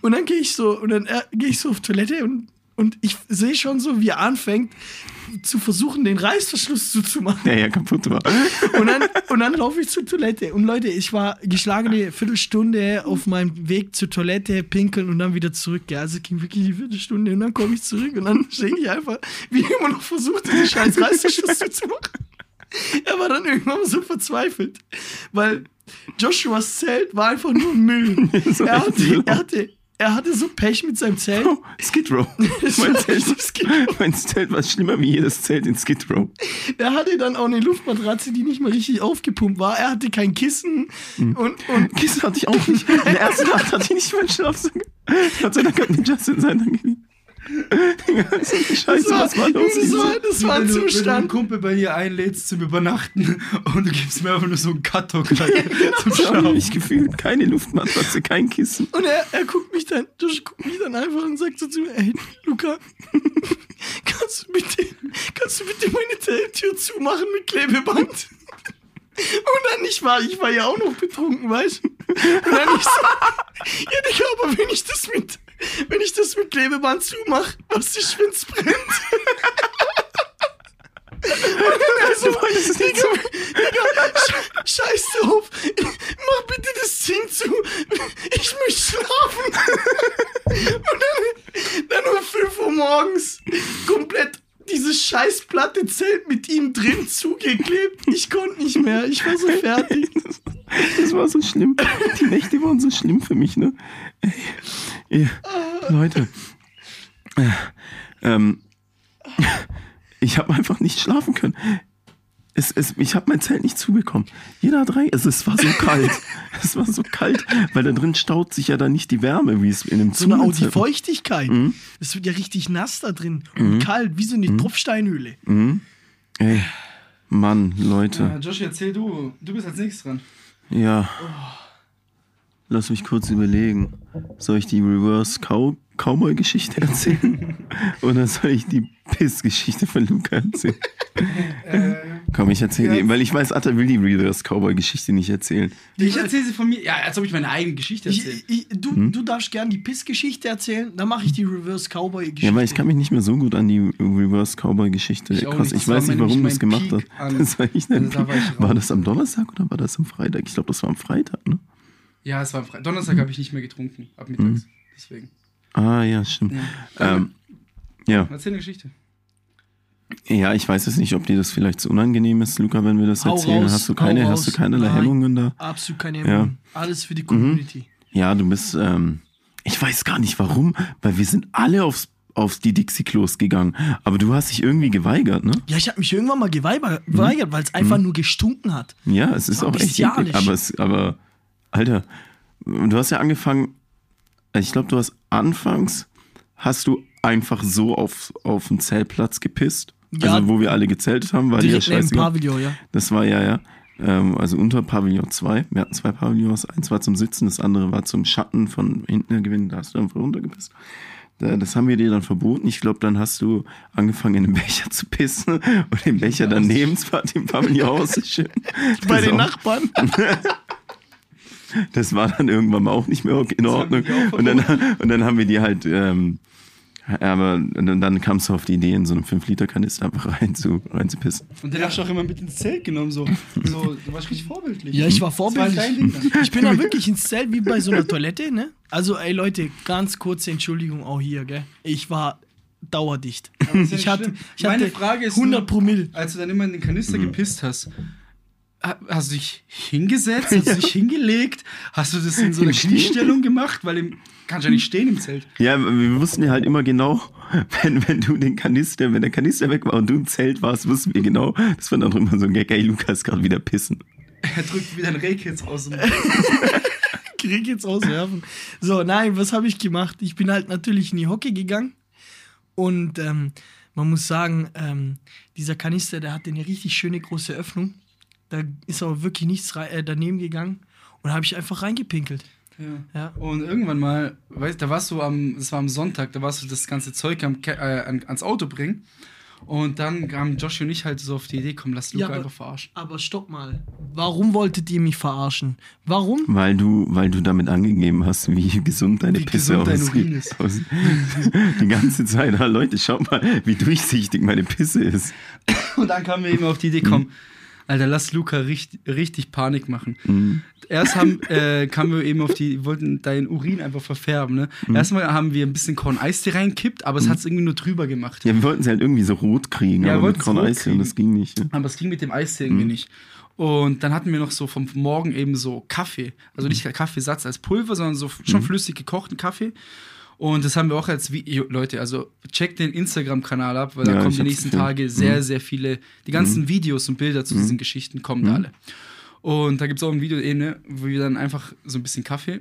Und dann gehe ich so, und dann äh, gehe ich so auf Toilette und, und ich sehe schon so, wie er anfängt zu versuchen, den Reißverschluss zuzumachen. Der ja kaputt war. Und dann, und dann laufe ich zur Toilette. Und Leute, ich war geschlagene Viertelstunde auf meinem Weg zur Toilette, pinkeln und dann wieder zurück. Ja, also ging wirklich die Viertelstunde und dann komme ich zurück und dann stehe ich einfach, wie immer noch versucht, diesen scheiß Reißverschluss zuzumachen. Er war dann irgendwann so verzweifelt, weil Joshuas Zelt war einfach nur Müll. Er hatte, Müll. er hatte, er hatte so Pech mit seinem Zelt. Oh, Skid Row. Mein Zelt, mein Zelt war schlimmer wie jedes Zelt in Skid Row. Er hatte dann auch eine Luftmatratze, die nicht mal richtig aufgepumpt war. Er hatte kein Kissen und, und Kissen hatte ich auch nicht. In der ersten Nacht hatte ich nicht meinen Schlafsack. Gott sei Dank hat mir Justin seinen gegeben. Scheiße, was war los? Das war, das war ein du, wenn du einen Zustand. Kumpel bei dir einlädst zum Übernachten und du gibst mir einfach nur so einen Karton zum Ich habe Schlafen. mich gefühlt. Keine Luftmatratze, kein Kissen. Und er, er guckt mich dann, Josh guckt mich dann einfach und sagt so zu mir, ey, Luca, kannst du bitte, kannst du bitte meine Zelttür zumachen mit Klebeband? Und dann, ich war, ich war ja auch noch betrunken, weißt du? Und dann ich so, ja, Digga, aber wenn ich das mit, wenn ich das mit Klebeband zumache, was ist, wenn's brennt? Und dann er so, Digga, Digga, sch- scheiß drauf, mach bitte das Ding zu, ich möchte schlafen. Und dann, dann um 5 Uhr morgens komplett dieses scheiß platte Zelt mit ihm drin zugeklebt. Ich konnte nicht mehr, ich war so fertig. Das war so schlimm. Die Nächte waren so schlimm für mich, ne? Ey, ihr, Leute. Äh, ähm, ich habe einfach nicht schlafen können. Es, es, ich habe mein Zelt nicht zubekommen. Jeder rein. Es, es war so kalt. es war so kalt, weil da drin staut sich ja dann nicht die Wärme, wie es in einem So eine auch die Feuchtigkeit. Es wird ja richtig nass da drin und kalt, wie so eine Tropfsteinhöhle. Ey, Mann, Leute. Ja, Josh, erzähl du. Du bist als nächstes dran. Ja. Lass mich kurz überlegen. Soll ich die Reverse Cow Cowboy-Geschichte erzählen? Oder soll ich die Piss-Geschichte von Luca erzählen? Komm, ich erzähle die, weil ich weiß, Atta will die Reverse Cowboy-Geschichte nicht erzählen. Ich erzähle sie von mir. Ja, als ob ich meine eigene Geschichte erzähle. Ich, ich, du, du darfst gern die Pissgeschichte erzählen, dann mache ich die Reverse Cowboy-Geschichte. Ja, weil ich kann mich nicht mehr so gut an die Reverse Cowboy-Geschichte. Krass, nicht. ich weiß nicht, warum mein das gemacht Das war, ich Also war ich war raus. das am Donnerstag oder war das am Freitag? Ich glaube, das war am Freitag, ne? Ja, es war am Freitag. Donnerstag habe ich nicht mehr getrunken. Ab mittags. Deswegen. Ah, ja, stimmt. Ähm, ja. Erzähl eine Geschichte. Ja, ich weiß jetzt nicht, ob dir das vielleicht zu unangenehm ist, Luca, wenn wir das Hau erzählen. raus, hast du keine, hast du keinerlei Nein. Hemmungen da? Absolut keine Hemmung. Alles für die Community. Ja, du bist, ähm, ich weiß gar nicht warum, weil wir sind alle aufs, auf die Dixie-Klos gegangen. Aber du hast dich irgendwie geweigert, ne? Ja, ich habe mich irgendwann mal geweigert, geweigert weil es einfach nur gestunken hat. Ja, es ist auch echt eklig, aber es, aber, Alter, du hast ja angefangen, ich glaube, du hast anfangs, hast du einfach so auf, auf den Zeltplatz gepisst. Ja. also, wo wir alle gezeltet haben, war dir ja neben. Pavillon, ja. Das war ja, ja. Ähm, also unter Pavillon 2. Wir hatten zwei Pavillons. Eins war zum Sitzen, das andere war zum Schatten von hinten der Gewinn. Da hast du einfach runtergepisst. Da- Das haben wir dir dann verboten. Ich glaube, dann hast du angefangen, in den Becher zu pissen und den Becher daneben zwar dem Pavillon auszuschütten. Bei den Nachbarn. Das war dann irgendwann mal auch nicht mehr in Ordnung. Und dann, und dann haben wir die halt, ähm, aber dann, dann kamst du auf die Idee, in so einem 5-Liter-Kanister einfach rein zu, rein zu pissen. Und den hast du auch immer mit ins Zelt genommen. So. so du warst richtig vorbildlich. Ja, ich war war vorbildlich. dann. Ich bin da wirklich ins Zelt wie bei so einer Toilette, ne? Also, ey Leute, ganz kurze Entschuldigung auch hier, gell? Ich war dauerdicht. Ja Ich hatte, ich hatte Meine Frage ist 100 nur, Promille. Als du dann immer in den Kanister gepisst hast, ha- hast du dich hingesetzt, hast du dich hingelegt, hast du das in so einer? Kniestellung gemacht, weil im, kannst ja nicht stehen im Zelt. Ja, wir wussten ja halt immer genau, wenn, wenn du den Kanister, wenn der Kanister weg war und du im Zelt warst, wussten wir genau, das war dann immer so ein Gag, ey, Lukas gerade wieder pissen. Er drückt wieder ein Rehkitz aus dem Krieg jetzt auswerfen. So, nein, was habe ich gemacht? Ich bin halt natürlich in die Hocke gegangen und ähm, man muss sagen, ähm, dieser Kanister, der hatte eine richtig schöne große Öffnung. Da ist aber wirklich nichts äh, daneben gegangen und da habe ich einfach reingepinkelt. Ja. Ja. Und irgendwann mal, weißt, da warst du am, das war am Sonntag, da warst du das ganze Zeug am, äh, an, ans Auto bringen. Und dann kamen Josh und ich halt so auf die Idee, komm, lass Luca Ja, aber- einfach verarschen. Aber stopp mal. Warum wolltet ihr mich verarschen? Warum? Weil du, weil du damit angegeben hast, wie gesund deine Wie Pisse gesund dein aussieht. Urin ist. Aus- Die ganze Zeit, ah, Leute, schaut mal, wie durchsichtig meine Pisse ist. Und dann kamen wir eben auf die Idee, komm, Alter, lass Luca richtig, richtig Panik machen. Erst haben, äh, kamen wir eben auf die, wollten deinen Urin einfach verfärben, ne? Erstmal haben wir ein bisschen Korn Eistee reingekippt, aber es hat es irgendwie nur drüber gemacht. Ja, wir wollten sie halt irgendwie so rot kriegen, Ja, aber mit wollten's rot Korn Eis und das ging nicht. Ne? Aber es ging mit dem Eistee irgendwie nicht. Und dann hatten wir noch so vom Morgen eben so Kaffee. Also nicht Kaffeesatz als Pulver, sondern so schon flüssig gekochten Kaffee. Und das haben wir auch als Video. Leute, also checkt den Instagram-Kanal ab, weil da Ja, kommen ich die nächsten. Tage sehr, sehr viele. Die ganzen Videos und Bilder zu diesen Geschichten kommen da alle. Und da gibt es auch ein Video, ne, wo wir dann einfach so ein bisschen Kaffee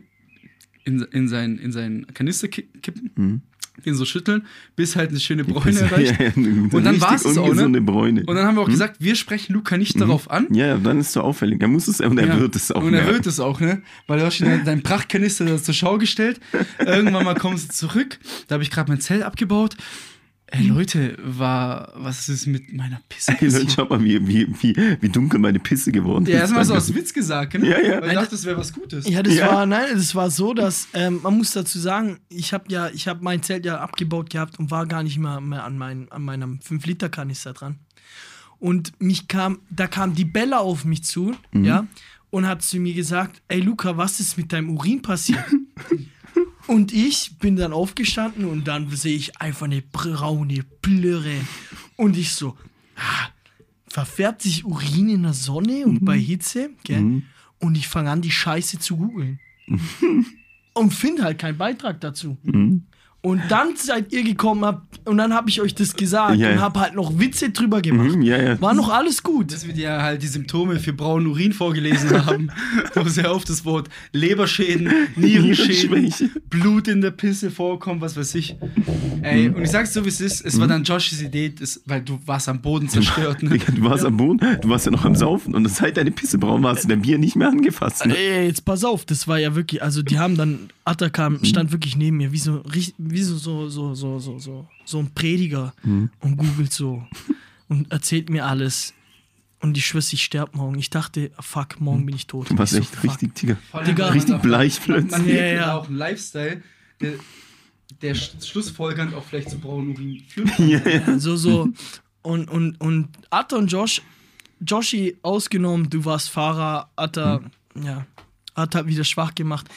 in, in, sein, in seinen Kanister ki- kippen, den so schütteln, bis halt eine schöne Bräune Ja, erreicht. ja, eine Und dann war es auch, ne? Bräune. Und dann haben wir auch gesagt, wir sprechen Luca nicht darauf an. ja, ja, dann ist es so auffällig. Er muss es und er Ja. wird es auch. Und er wird es auch, ne? Weil du hast schon deinen Prachtkanister zur Schau gestellt. Irgendwann mal kommst du zurück. Da habe ich gerade mein Zelt abgebaut. Ey Leute, war, was ist mit meiner Pisse Ey, Leute, passiert? schau mal, wie, wie, wie, wie dunkel meine Pisse geworden Ja, ist. erstmal so aus Witz gesagt, ne? Ja, ja. Weil ich dachte, das wäre was Gutes. Ja, das Ja. war, nein, das war so, dass, ähm, man muss dazu sagen, ich habe ja, ich habe mein Zelt ja abgebaut gehabt und war gar nicht mehr, mehr an, mein, an meinem 5-Liter-Kanister dran. Und mich kam, da kam die Bella auf mich zu, ja, und hat zu mir gesagt, ey Luca, was ist mit deinem Urin passiert? und ich bin dann aufgestanden und dann sehe ich einfach eine braune Plörre. Und ich so, ah, verfärbt sich Urin in der Sonne und bei Hitze, gell? Und ich fange an, die Scheiße zu googeln. und finde halt keinen Beitrag dazu. Und dann seid ihr gekommen habt, und dann habe ich euch das gesagt Ja, und ja. habe halt noch Witze drüber gemacht. Mhm, ja, ja. War noch alles gut. Dass wir dir halt die Symptome für braunen Urin vorgelesen haben, wo sehr oft das Wort Leberschäden, Nierenschäden. Blut in der Pisse vorkommt, was weiß ich. Ey, und ich sag's so, wie es ist, es war dann Joshs Idee, das, weil du warst am Boden zerstört. Ne? Du warst am Boden, du warst ja noch am Saufen und seit deine Pisse braun warst du dein Bier nicht mehr angefasst. Ne? Ey, jetzt pass auf, das war ja wirklich, also die haben dann, Atta kam, stand wirklich neben mir, wie so, wie so, so, so, so, so, so, so ein Prediger und googelt so und erzählt mir alles. Und ich schwöre, ich sterbe morgen. Ich dachte, fuck, morgen bin ich tot. Du warst Ich so, echt fuck. richtig, Digga. Digga. Richtig bleich Man, man plötzlich. lebt Ja, ja, ja. auch einen Lifestyle, der, der sch- schlussfolgernd auch vielleicht zu braunen Urin führt. Ja, ja. So, so. Und, und, und Atta und Josh, Joshi ausgenommen, du warst Fahrer, Atta, ja, Atta wieder schwach gemacht.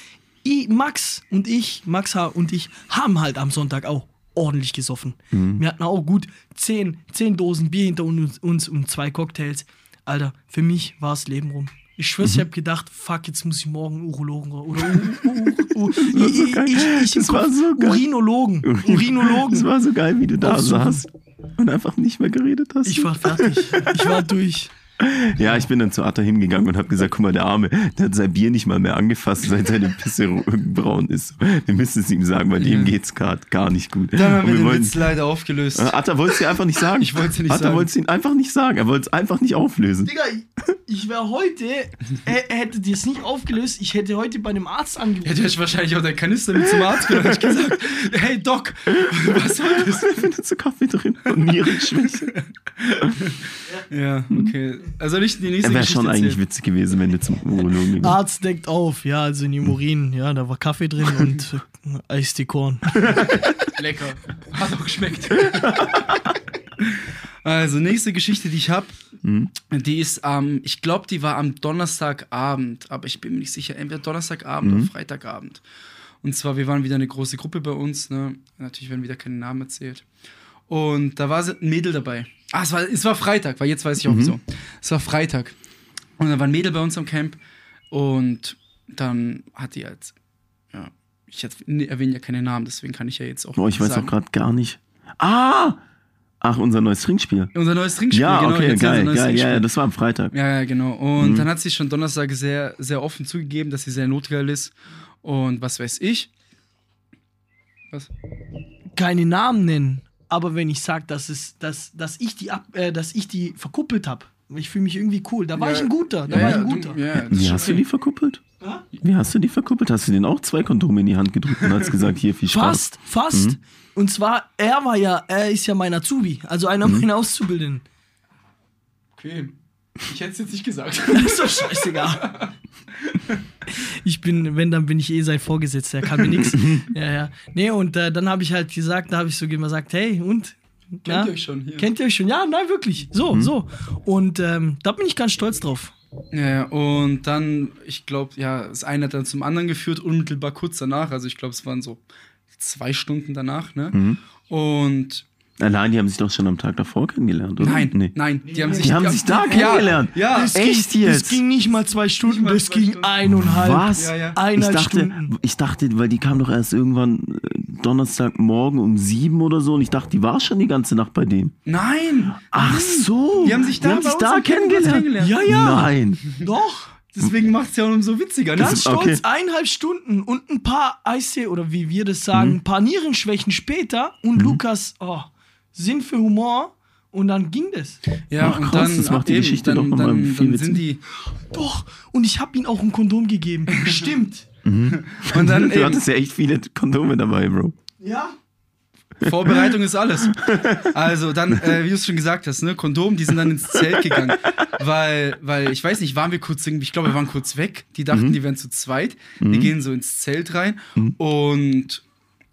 Ich, Max und ich, Max H. und ich, haben halt am Sonntag auch ordentlich gesoffen. Wir hatten auch gut zehn, zehn Dosen Bier hinter uns, uns und zwei Cocktails. Alter, für mich war das Leben rum. Ich schwör's, ich hab gedacht, fuck, jetzt muss ich morgen Urologen oder U. Urinologen. Urinologen. Es war so geil, wie du da Aufsuchen. saßt und einfach nicht mehr geredet hast. Ich war fertig. Ich war durch. Ja, ich bin dann zu Atta hingegangen und habe gesagt, guck mal, der Arme, der hat sein Bier nicht mal mehr angefasst, seit seine Pisse braun ist. Wir müssen es ihm sagen, weil dem geht's gerade gar nicht gut. Dann haben Und wir den wollten- Witz leider aufgelöst. Äh, Atta wollte es dir einfach nicht sagen. Ich wollt's dir nicht Atta sagen. wollte es ihm einfach nicht sagen. Er wollte es einfach nicht auflösen. Digga, ich, ich wäre heute, er, er hätte dir es nicht aufgelöst, ich hätte heute bei einem Arzt angerufen. Hätte ich wahrscheinlich auch deinen Kanister mit zum Arzt genommen und gesagt, hey Doc, was soll das? Er findet so Kaffee drin und Nierenschwäche. Ja, okay. Also nicht die nächste wäre schon eigentlich witzig gewesen, wenn du zum Urologen gegangen Arzt deckt auf, ja, also in dem Urin, ja, da war Kaffee drin und äh, Eistee-Korn. Lecker. Hat auch geschmeckt. also, nächste Geschichte, die ich habe, die ist am, ich glaube, die war am Donnerstagabend, aber ich bin mir nicht sicher, entweder Donnerstagabend oder Freitagabend. Und zwar, wir waren wieder eine große Gruppe bei uns, ne? Natürlich werden wieder keine Namen erzählt. Und da war ein Mädel dabei. Ah, es war, es war Freitag, weil jetzt weiß ich auch wieso. Es war Freitag. Und da war ein Mädel bei uns am Camp und dann hat die halt, ja, ich erwähne ja keine Namen, deswegen kann ich ja jetzt auch Boah, ich weiß sagen. auch gerade gar nicht. Ah! Ach, unser neues Trinkspiel. Unser neues Trinkspiel, Ja, genau. okay, geil, neues geil. Ja, Trinkspiel. ja, das war am Freitag. Ja, ja, genau. Und Mhm. dann hat sie schon Donnerstag sehr, sehr offen zugegeben, dass sie sehr notgeil ist. Und was weiß ich. Was? Keine Namen nennen, aber wenn ich sage, dass, es, dass, dass, ich die ab, äh, dass ich die verkuppelt habe, Ich fühle mich irgendwie cool. Da war Ja. ich ein guter. Da Ja, war ich ein du- guter. ja, Wie hast du die verkuppelt? Wie hast du die verkuppelt? Hast du denen auch zwei Kondome in die Hand gedrückt und hast gesagt, hier viel Spaß? Fast, fast. Mhm. Und zwar, er war ja, er ist ja mein Azubi, also einer Mhm. meiner Auszubildenden. Okay. Ich hätte es jetzt nicht gesagt. Das ist doch scheißegal. Ich bin, wenn, dann bin ich eh sein Vorgesetzter, kann mir nix. Ja, ja. Nee, und äh, dann habe ich halt gesagt, da habe ich so gesagt, hey, und? Kennt Ja? ihr euch schon hier? Kennt ihr euch schon? Ja, nein, wirklich. So, so. Und ähm, da bin ich ganz stolz drauf. Ja, und dann, ich glaube, ja, das eine hat dann zum anderen geführt, unmittelbar kurz danach. Also ich glaube, es waren so zwei Stunden danach, ne? Mhm. Und Allein, die haben sich doch schon am Tag davor kennengelernt, oder? nein, Nee. nein, die haben sich, Die haben sich da ja, kennengelernt. Ja, Das Echt ging, jetzt? Das ging nicht mal zwei Stunden, mal das zwei ging Stunden. eineinhalb. Was? Ja, ja. Ich Eineinhalb dachte, Stunden. ich dachte, weil die kam doch erst irgendwann äh, Donnerstagmorgen um sieben oder so und ich dachte, die war schon die ganze Nacht bei denen. Nein! Ach so. Die haben sich da, die haben sich da am Campingplatz kennengelernt. Ja, ja. Nein. Doch. Deswegen macht es ja umso witziger? Das Ganz ist- okay. stolz, eineinhalb Stunden und ein paar Eise oder wie wir das sagen, Mhm. ein paar Nierenschwächen später und Lukas, oh, Sinn für Humor und dann ging das. Ja, Ach, und krass, dann, das macht die eben, Geschichte dann, doch noch mal dann, viel dann sind die Doch, und ich habe ihm auch ein Kondom gegeben. Stimmt. und dann Du eben, hattest ja echt viele Kondome dabei, Bro. Ja. Vorbereitung ist alles. Also dann, äh, wie du es schon gesagt hast, ne, Kondom, die sind dann ins Zelt gegangen, weil, weil ich weiß nicht, waren wir kurz irgendwie, ich glaube, wir waren kurz weg. Die dachten, die wären zu zweit. Die gehen so ins Zelt rein und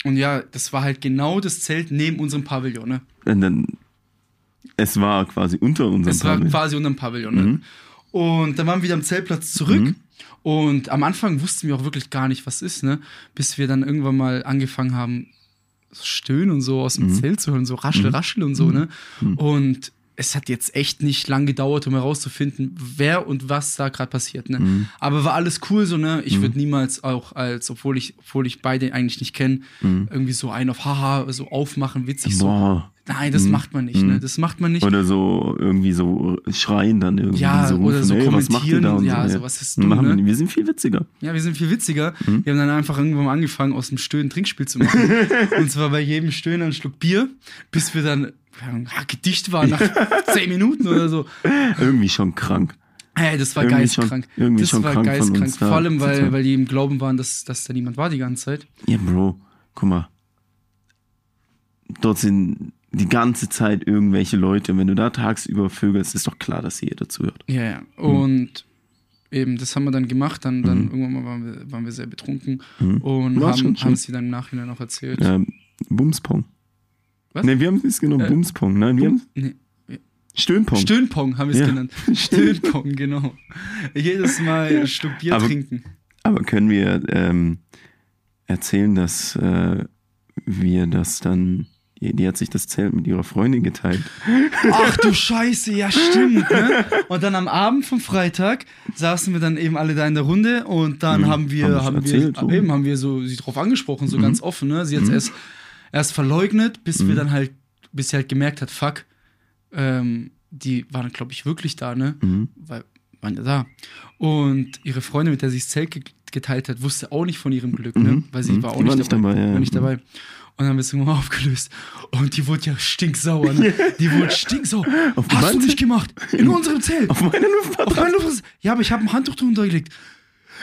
und ja, das war halt genau das Zelt neben unserem Pavillon. Ne? Und dann, es war quasi unter unserem Es war Pavillon. quasi unterm Pavillon. Ne? Und dann waren wir wieder am Zeltplatz zurück. Und am Anfang wussten wir auch wirklich gar nicht, was ist, ne? Bis wir dann irgendwann mal angefangen haben, so Stöhnen und so aus dem Zelt zu hören, so raschel, raschel und so, ne? Und es hat jetzt echt nicht lang gedauert, um herauszufinden, wer und was da gerade passiert, ne? Aber war alles cool so, ne? Ich würde niemals auch als, obwohl ich, obwohl ich beide eigentlich nicht kenne, irgendwie so einen auf Haha, so aufmachen, witzig so. Boah. Nein, das macht man nicht, ne? Das macht man nicht. Oder so irgendwie so schreien dann irgendwie. Ja, so oder so ey, was macht ihr kommentieren und ja, so, so, was ist dumm, Machen wir ne? Wir sind viel witziger. Ja, wir sind viel witziger. Mhm. Wir haben dann einfach irgendwann mal angefangen, aus dem Stöhnen Trinkspiel zu machen. und zwar bei jedem Stöhnen einen Schluck Bier, bis wir dann ja, gedicht waren nach zehn Minuten oder so. Irgendwie schon krank. Ey, das war geistkrank. schon- irgendwie das schon war krank geistkrank. Vor allem, weil, weil die im Glauben waren, dass, dass da niemand war die ganze Zeit. Ja, Bro, guck mal. Dort sind die ganze Zeit irgendwelche Leute. Wenn du da tagsüber vögelst, ist doch klar, dass jeder zuhört. Ja, ja. Mhm. Und eben, das haben wir dann gemacht. Dann, dann irgendwann mal waren wir, waren wir sehr betrunken und War schon haben, schön. haben es dir dann im Nachhinein auch erzählt. Ähm, Bumspong. Was? Ne, wir haben es genau Äh, Bumspong. Nein, wir haben Nee. Stöhnpong. Stöhnpong haben wir es Ja. genannt. Stöhnpong, genau. Jedes Mal ein Schluck Bier Aber- trinken. Aber können wir ähm, erzählen, dass äh, wir das dann. Die, hat sich das Zelt mit ihrer Freundin geteilt. Ach du Scheiße, ja stimmt. Ne? Und dann am Abend vom Freitag saßen wir dann eben alle da in der Runde und dann Mhm. haben wir, Haben haben erzählt, wir, so. eben haben wir so sie drauf angesprochen, so Mhm. ganz offen. Ne? Sie hat es Mhm. erst, erst verleugnet, bis wir Mhm. dann halt, bis sie halt gemerkt hat, fuck, ähm, die waren, glaube ich, wirklich da, ne? Mhm. Weil waren ja da. Und ihre Freundin, mit der sie das Zelt ge geteilt hat, wusste auch nicht von ihrem Glück, ne? Mhm. Weil sie Mhm. war auch Die nicht, war nicht dabei. dabei, ja, war nicht ja. dabei. Und dann haben wir es irgendwann aufgelöst. Und die wurde ja stinksauer. Ne? Die wurde stinksauer. Auf Hast du meinem nicht gemacht? In unserem Zelt. Auf meiner Auf Luftmatratze. meiner Luftmatratze. Ja, aber ich habe ein Handtuch drunter gelegt.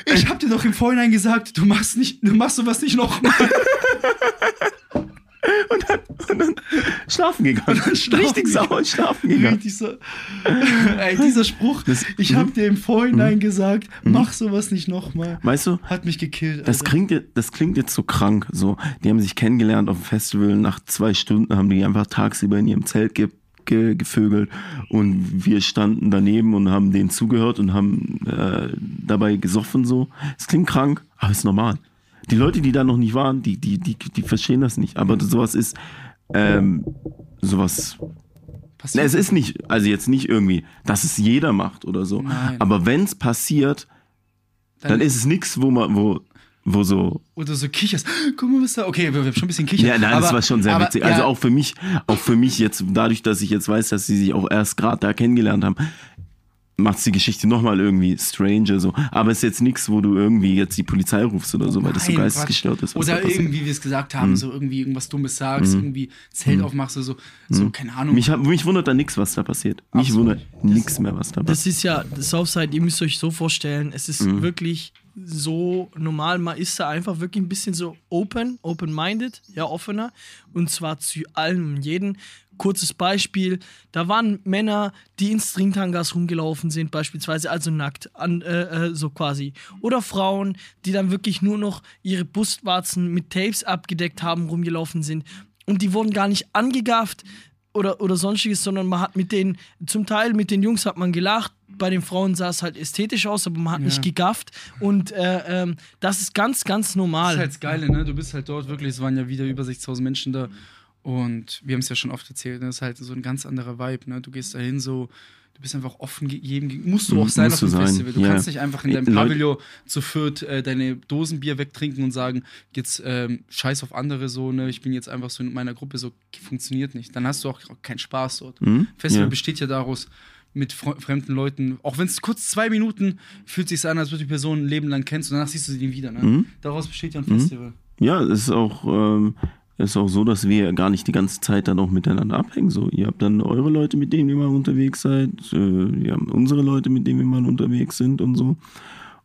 Ich habe dir doch im Vorhinein gesagt, du machst nicht, du machst sowas nicht nochmal. Schlafen gegangen. schlafen Richtig gegangen. sauer schlafen gegangen. Richtig so. Ey, dieser Spruch, Das- ich habe dir im Vorhinein gesagt, mach sowas nicht nochmal. Weißt du, Hat mich gekillt. das klingt, jetzt- das klingt jetzt so krank. So, die haben sich kennengelernt auf dem Festival. Nach zwei Stunden haben die einfach tagsüber in ihrem Zelt ge ge gevögelt und wir standen daneben und haben denen zugehört und haben äh, dabei gesoffen so. Es klingt krank, aber es ist normal. Die Leute, die da noch nicht waren, die, die, die, die verstehen das nicht. Aber sowas ist ähm, sowas Passiert. Es ist nicht, also jetzt nicht irgendwie, dass es jeder macht oder so. Nein. Aber wenn es passiert, dann, ist es nichts, wo man, wo, wo so. Oder so kicherst. Guck mal, was da. Okay, wir haben schon ein bisschen kichert. Ja, nein, das aber- war schon sehr aber, witzig. ja, Also auch für mich, auch für mich jetzt, dadurch, dass ich jetzt weiß, dass sie sich auch erst gerade da kennengelernt haben, macht die Geschichte nochmal irgendwie stranger so. Aber es ist jetzt nichts, wo du irgendwie jetzt die Polizei rufst oder so, weil das so Nein, geistesgestört ist. Oder irgendwie, wie wir es gesagt haben, Mhm. so irgendwie irgendwas Dummes sagst, Mhm. irgendwie Zelt aufmachst oder so, so, Mhm. keine Ahnung. Mich, mich wundert da nichts, was da passiert. Mich wundert nichts mehr, was da passiert. Das ist ja, Southside, ihr müsst euch so vorstellen, es ist Mhm. wirklich so normal, man ist da einfach wirklich ein bisschen so open, open-minded, ja, offener. Und zwar zu allem und jeden. Kurzes Beispiel, da waren Männer, die in Stringtangas rumgelaufen sind, beispielsweise, also nackt, an, äh, äh, so quasi. Oder Frauen, die dann wirklich nur noch ihre Brustwarzen mit Tapes abgedeckt haben, rumgelaufen sind. Und die wurden gar nicht angegafft, oder, oder sonstiges, sondern man hat mit den, zum Teil mit den Jungs hat man gelacht, bei den Frauen sah es halt ästhetisch aus, aber man hat Ja. nicht gegafft und äh, ähm, das ist ganz, ganz Das normal. ist halt das Geile, ne? Du bist halt dort wirklich, es waren ja wieder über 60.000 Menschen da. Und wir haben es ja schon oft erzählt, ne? das ist halt so ein ganz anderer Vibe, ne? Du gehst da hin so, du bist einfach offen jedem, musst du Mhm, auch sein auf dem sein, Festival. Du ja. kannst nicht einfach in deinem Pavillon zu viert äh, deine Dosenbier wegtrinken und sagen, jetzt ähm, scheiß auf andere so, ne? Ich bin jetzt einfach so in meiner Gruppe, so funktioniert nicht. Dann hast du auch keinen Spaß dort. Mhm, Festival ja. besteht ja daraus, mit fre- fremden Leuten, auch wenn es kurz zwei Minuten fühlt sich an, als würde die Person ein Leben lang kennst und danach siehst du sie wieder. Ne? Mhm. Daraus besteht ja ein Mhm. Festival. Ja, es ist auch, ähm, ist auch so, dass wir gar nicht die ganze Zeit dann auch miteinander abhängen. So, ihr habt dann eure Leute, mit denen ihr mal unterwegs seid, äh, wir haben unsere Leute, mit denen wir mal unterwegs sind und so.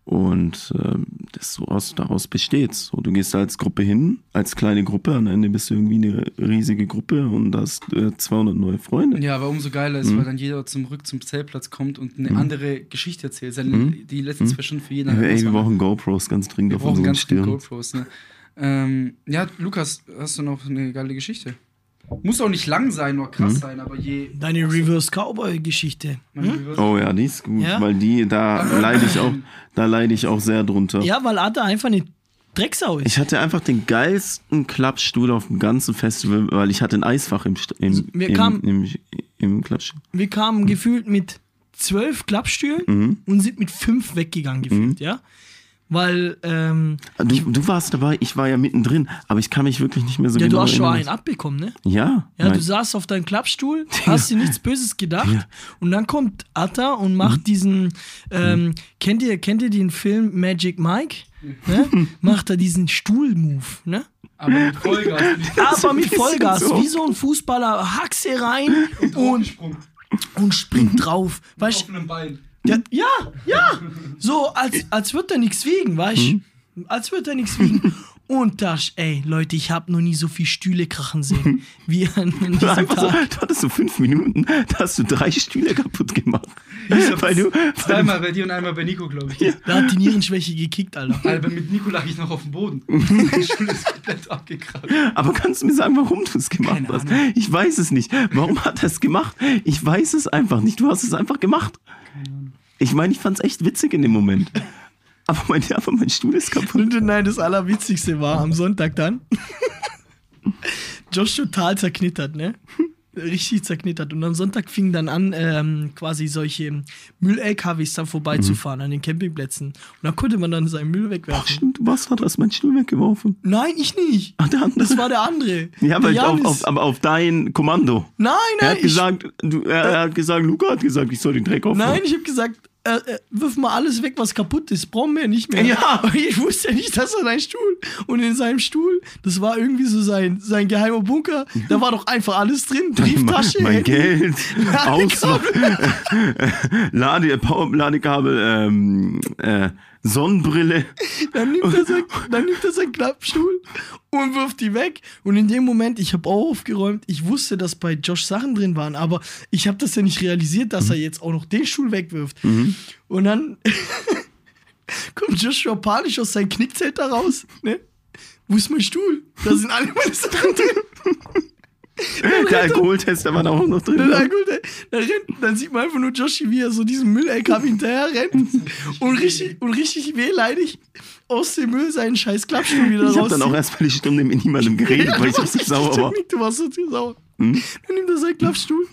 Und ähm, das so aus, daraus besteht so, Du gehst als Gruppe hin, als kleine Gruppe, am Ende bist du irgendwie eine riesige Gruppe und hast äh, 200 neue Freunde. Ja, aber umso geiler ist, Mhm. weil dann jeder zurück zum Zeltplatz kommt und eine Mhm. andere Geschichte erzählt. Seine, Mhm. Die letzten Mhm. zwei Stunden für jeden. Ja, ey, wir brauchen GoPros ganz dringend wir auf unseren ganz Stirn. GoPros. Ne? Ähm, ja, Lukas, hast du noch eine geile Geschichte? Muss auch nicht lang sein, nur krass Mhm. sein, aber je. Deine Reverse Cowboy-Geschichte. Meine Hm? Oh ja, die ist gut, Ja? weil die, da leide ich auch, da leide ich auch sehr drunter. Ja, weil Atta einfach eine Drecksau ist. Ich hatte einfach den geilsten Klappstuhl auf dem ganzen Festival, weil ich hatte ein Eisfach im, im, Wir im, kamen- im, im Klappstuhl. Wir kamen gefühlt mit zwölf Klappstühlen Mhm. und sind mit fünf weggegangen gefühlt, ja. Weil, ähm, Du, du warst dabei, ich war ja mittendrin, aber ich kann mich wirklich nicht mehr so ja, genau du hast schon erinnern. einen abbekommen, ne? Ja, Ja, nein. du saßt auf deinem Klappstuhl, hast dir nichts Böses gedacht Ja. und dann kommt Atta und macht Mhm. diesen, ähm, kennt ihr, kennt ihr den Film Magic Mike? Ne? macht er diesen Stuhl-Move, ne? Aber mit Vollgas. Aber mit Vollgas, so. wie so ein Fußballer, Haxe rein und, Sprung. und springt drauf. Weißt Auf einem Bein. Ja, ja, ja. So, als, als wird er nichts wiegen, weißt du? Als wird er nichts wiegen. Und das, ey, Leute, ich habe noch nie so viel Stühle krachen sehen, wie an an Du, diesem einfach so, Tag. du hattest so fünf Minuten, da hast du drei Stühle kaputt gemacht. weil du, weil Zweimal bei dir und einmal bei Nico, glaube ich. Da hat die Nierenschwäche gekickt, Alter. Alter, mit Nico lag ich noch auf dem Boden. Die Schule ist komplett abgekratzt. du, aber kannst du mir sagen, warum du es gemacht Keine hast? Ahnung. Ich weiß es nicht. Warum hat er es gemacht? Ich weiß es einfach nicht. Du hast es einfach gemacht. Ich meine, ich fand es echt witzig in dem Moment. Aber mein, aber mein Stuhl ist kaputt. Nein, das Allerwitzigste war am Sonntag dann. Josh total zerknittert, ne? Richtig zerknittert. Und am Sonntag fing dann an, ähm, quasi solche Müll-LKWs dann vorbeizufahren an den Campingplätzen. Und dann konnte man dann seinen Müll Ach, wegwerfen. stimmt, du warst dran, hast meinen Stuhl weggeworfen. Nein, ich nicht. Ach, der andere. Das war der andere. ja, weil auf, auf, aber auf dein Kommando. nein, Er nein, hat gesagt, du, er, er hat gesagt, Luca hat gesagt, ich soll den Dreck ich, aufräumen. nein, ich habe gesagt, äh, äh, wirf mal alles weg, was kaputt ist. Brauchen wir nicht mehr. Ja. Ich wusste ja nicht, dass er dein Stuhl. Und in seinem Stuhl, das war irgendwie so sein, sein geheimer Bunker. Da war doch einfach alles drin. Brieftasche. mein Handy. Geld, Auswahl, Lade, Ladekabel, ähm, äh, Sonnenbrille. Dann nimmt, er sein, dann nimmt er seinen Klappstuhl und wirft die weg. Und in dem Moment, ich habe auch aufgeräumt, ich wusste, dass bei Josh Sachen drin waren, aber ich habe das ja nicht realisiert, dass er jetzt auch noch den Stuhl wegwirft. Und dann kommt Joshua panisch aus seinem Knickzelt da raus. Ne? Wo ist mein Stuhl? Da sind alle meine Sachen drin. Der Alkoholtest, der war da auch noch drin. Dann, dann, dann, rennt, dann sieht man einfach nur Joshi, wie er so diesem Müll-LKW hinterher rennt und richtig, und richtig wehleidig aus dem Müll seinen scheiß Klappstuhl wieder Ich habe dann auch erstmal die Stunde mit niemandem geredet, weil ich warst sauer war. Du warst so sauer. Hm? Dann nimmt er seinen Klappstuhl,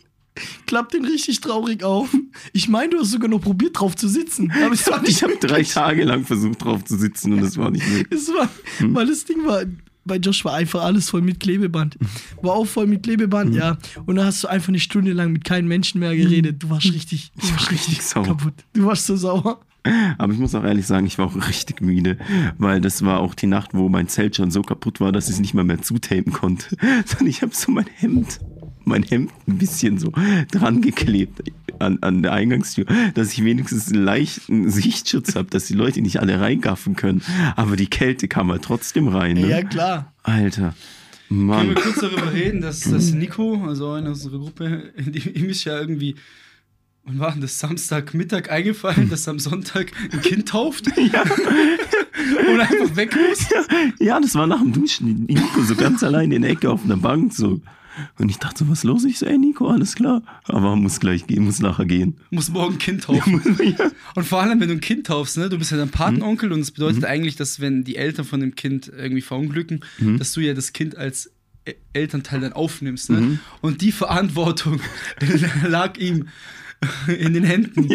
klappt den richtig traurig auf. Ich meine, du hast sogar noch probiert, drauf zu sitzen. Aber es war nicht Ich habe drei. Tage lang versucht drauf zu sitzen und es war nicht möglich. Es war, Hm? weil das Ding war, bei Josh war einfach alles voll mit Klebeband. War auch voll mit Klebeband, ja. Und dann hast du einfach eine Stunde lang mit keinem Menschen mehr geredet. Du warst richtig, du warst richtig sauer. kaputt. Du warst so sauer. Aber ich muss auch ehrlich sagen, ich war auch richtig müde, weil das war auch die Nacht, wo mein Zelt schon so kaputt war, dass ich es nicht mal mehr zutapen konnte. Sondern ich habe so mein Hemd, mein Hemd ein bisschen so dran geklebt an, an der Eingangstür, dass ich wenigstens einen leichten Sichtschutz habe, dass die Leute nicht alle reingaffen können. Aber die Kälte kam halt trotzdem rein. Ne? Ja, klar. Alter. Können Mann. wir kurz darüber reden, dass, dass Nico, also einer unserer Gruppe, die- ihm ist ja irgendwie, wann war denn das, Samstagmittag eingefallen, dass er am Sonntag ein Kind tauft und einfach weg muss. Ja, das war nach dem Duschen. Nico so ganz allein in der Ecke auf einer Bank so. Und ich dachte so, was los? Ich so, ey Nico, alles klar. Aber muss gleich gehen, muss nachher gehen. Muss morgen ein Kind taufen. Und vor allem, wenn du ein Kind taufst, ne, du bist ja dein Patenonkel und es bedeutet eigentlich, dass wenn die Eltern von dem Kind irgendwie verunglücken, dass du ja das Kind als E- Elternteil dann aufnimmst. Ne? Und die Verantwortung lag ihm in den Händen.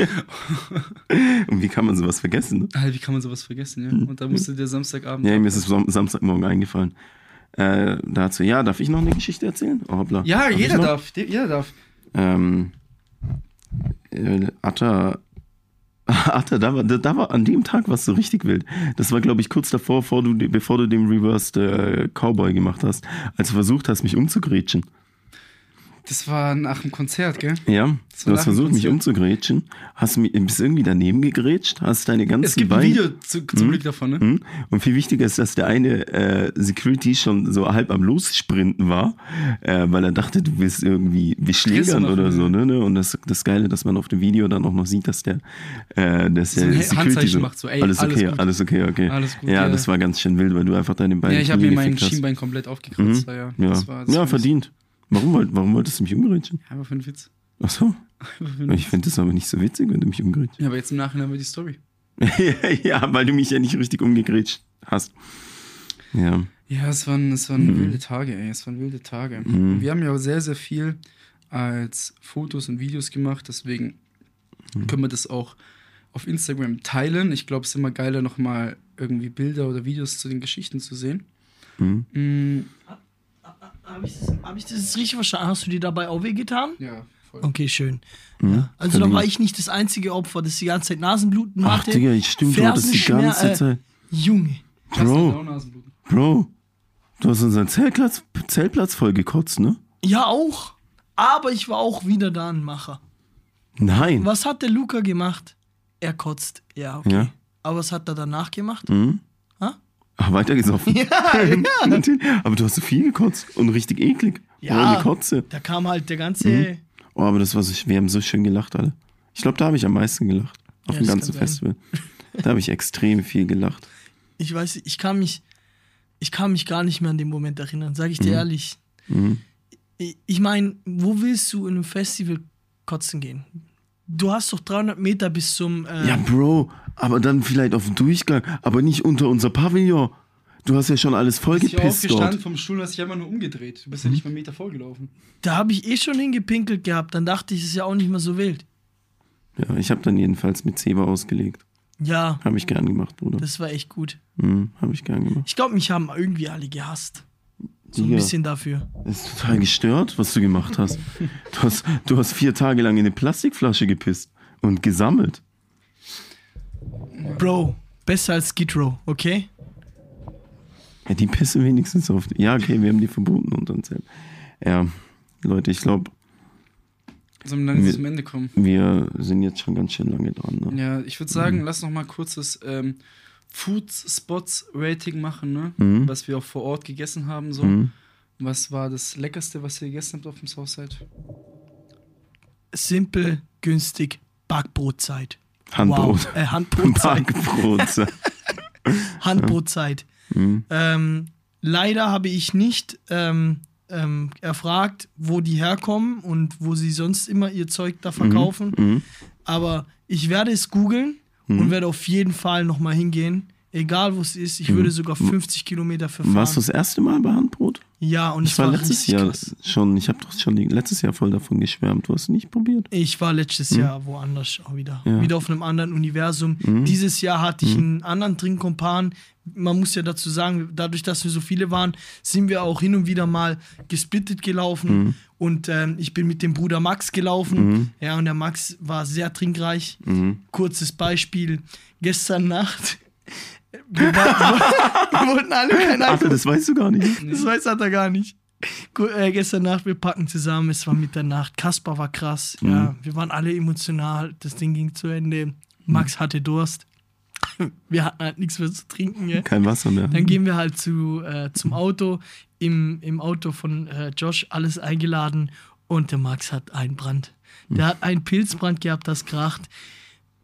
Und wie kann man sowas vergessen? Ne? Alter, wie kann man sowas vergessen, ja? Und da musste der Samstagabend. Ja, mir ist es Sam Samstagmorgen eingefallen. Äh, dazu, ja, darf ich noch eine Geschichte erzählen? Oh, hoppla. ja, Darf jeder darf. de- Jeder darf. Ähm, äh, Atta, Atta, da war, da, da war an dem Tag was so richtig wild. Das war, glaube ich, kurz davor, bevor du, bevor du den Reversed äh, Cowboy gemacht hast, als du versucht hast, mich umzugrätschen. Das war nach dem Konzert, gell? Ja, du hast versucht, mich umzugrätschen, hast mich, bist irgendwie daneben gegrätscht, hast deine ganzen Es gibt ein Beine- Video zu, zum Glück davon, ne? Mhm. Und viel wichtiger ist, dass der eine äh, Security schon so halb am Lossprinten war, äh, weil er dachte, du willst irgendwie beschlägern oder so. ja. Ne? ne? Und das, das Geile, dass man auf dem Video dann auch noch sieht, dass der, äh, dass So der ein Security Handzeichen so, macht, so, ey, alles okay, alles okay, okay. Alles gut, ja, ja. das war ganz schön wild, weil du einfach deine Beine Ja, ich habe mir mein. Schienbein komplett aufgekratzt. Mhm. Ja, Ja, Das war, das ja verdient. Warum, wollt- warum wolltest du mich umgrätschen? Einfach für einen Witz. Ach so. Ich finde das aber nicht so witzig, wenn du mich umgrätschst. Ja, aber jetzt im Nachhinein war die Story. ja, weil du mich ja nicht richtig umgegrätscht hast. Ja. Ja, es waren, es waren Mhm. wilde Tage, ey. Es waren wilde Tage. Mhm. Wir haben ja auch sehr, sehr viel als Fotos und Videos gemacht, deswegen Mhm. können wir das auch auf Instagram teilen. Ich glaube, es ist immer geiler, nochmal irgendwie Bilder oder Videos zu den Geschichten zu sehen. Mhm. Habe ich, das- hab ich das richtig verstanden? Hast du dir dabei auch wehgetan? ja, voll. Okay, schön. Mhm. Ja. Also da war ich nicht das einzige Opfer, das die ganze Zeit Nasenbluten Ach, hatte. Digga, ich stimmt, du hattest die ganze äh, Zeit. Junge. Bro, Bro, du hast unseren Zeltplatz, Zeltplatz voll gekotzt, ne? Ja, auch. Aber ich war auch wieder da ein Macher. Nein. Was hat der Luca gemacht? Er kotzt. Ja, okay. Ja. Aber was hat er danach gemacht? Mhm. Ha? Ach, weitergesoffen. Ja, ja. Aber du hast so viel gekotzt und richtig eklig. Ja. Ohne Kotze. Da kam halt der ganze. Mhm. Oh, aber das war so, wir haben so schön gelacht alle. Ich glaube, da habe ich am meisten gelacht. Auf Ja, dem ganzen. Festival. Da habe ich extrem viel gelacht. Ich weiß, ich kann mich, ich kann mich gar nicht mehr an den Moment erinnern, sage ich dir Mhm. ehrlich. Mhm. Ich meine, wo willst du in einem Festival kotzen gehen? Du hast doch 300 Meter bis zum. Äh, Ja, Bro, aber dann vielleicht auf den Durchgang, aber nicht unter unser Pavillon. Du hast ja schon alles Ich bin vollgepisst aufgestanden dort. vom Stuhl, hast dich einfach nur umgedreht. Du bist Mhm. ja nicht mal einen Meter vorgelaufen. Da habe ich eh schon hingepinkelt gehabt. Dann dachte ich, es ist ja auch nicht mehr so wild. Ja, ich habe dann jedenfalls mit Zeba ausgelegt. Ja, Habe ich gern gemacht, Bruder. das war echt gut. Mhm, habe ich gern gemacht. Ich glaube, mich haben irgendwie alle gehasst. So ein bisschen dafür. Ist total gestört, was du gemacht hast. Du hast, du hast vier Tage lang in eine Plastikflasche gepisst und gesammelt. Bro, besser als Skid Row, okay? Ja, die pissen wenigstens auf. Die. Ja, okay, wir haben die verboten und dann zählt. Ja, Leute, ich glaube, Sollen wir langsam Wir- zum Ende kommen? wir sind jetzt schon ganz schön lange dran. Ne? Ja, ich würde sagen, Mhm. lass noch mal kurzes ähm, Food Spots Rating machen, ne? Mhm. Was wir auch vor Ort gegessen haben, so. Mhm. Was war das Leckerste, was ihr gegessen habt auf dem Southside? Simpel, günstig, Backbrotzeit. Handbrot. Wow. Äh, Handbrotzeit. Backbrot. Handbrotzeit. Mhm. Ähm, leider habe ich nicht ähm, ähm, erfragt, wo die herkommen und wo sie sonst immer ihr Zeug da verkaufen. Mhm. Aber ich werde es googeln Mhm. und werde auf jeden Fall nochmal hingehen. Egal wo es ist, ich würde sogar 50 Kilometer verfahren. Warst du das erste Mal bei Handbrot? Ja, und Ich es war war letztes Jahr krass. schon, ich habe doch schon letztes Jahr voll davon geschwärmt. Du hast es nicht probiert. Ich war letztes Jahr woanders auch wieder. Ja. Wieder auf einem anderen Universum. Mhm. Dieses Jahr hatte ich einen anderen Trinkkompan. Man muss ja dazu sagen, dadurch, dass wir so viele waren, sind wir auch hin und wieder mal gesplittet gelaufen. Mhm. Und ähm, ich bin mit dem Bruder Max gelaufen. Ja, und der Max war sehr trinkreich. Mhm. Kurzes Beispiel. Gestern Nacht. Wir, wollten alle kein Alkohol. das weißt du gar nicht. Das weiß hat er gar nicht. Äh, gestern Nacht, wir packen zusammen, es war Mitternacht. Kaspar war krass. Ja, wir waren alle emotional. Das Ding ging zu Ende. Max hatte Durst. Wir hatten halt nichts mehr zu trinken. Ja. Kein Wasser mehr. Dann gehen wir halt zu, äh, zum Auto. Im, Im Auto von äh, Josh alles eingeladen und der Max hat einen Brand. Der hat einen Pilzbrand gehabt, das kracht.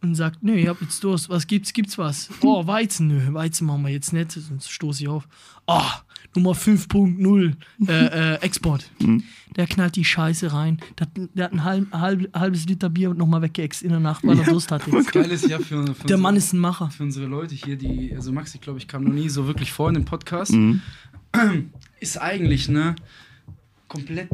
Und sagt, nö, ich hab jetzt Durst. Was gibt's? Gibt's was? Oh, Weizen. Nö, Weizen machen wir jetzt nicht, sonst stoße ich auf. Oh, Nummer 5.0 äh, äh, Export. Der knallt die Scheiße rein. Der, hat- der hat ein halb, halb, halbes Liter Bier nochmal weggeext in der Nacht, weil er Durst hatte. Das Geile ist ja für, für Der unsere- Mann ist ein Macher. für unsere Leute hier, die, also Max, ich glaube, ich kam noch nie so wirklich vor in dem Podcast, ist eigentlich, ne, komplett,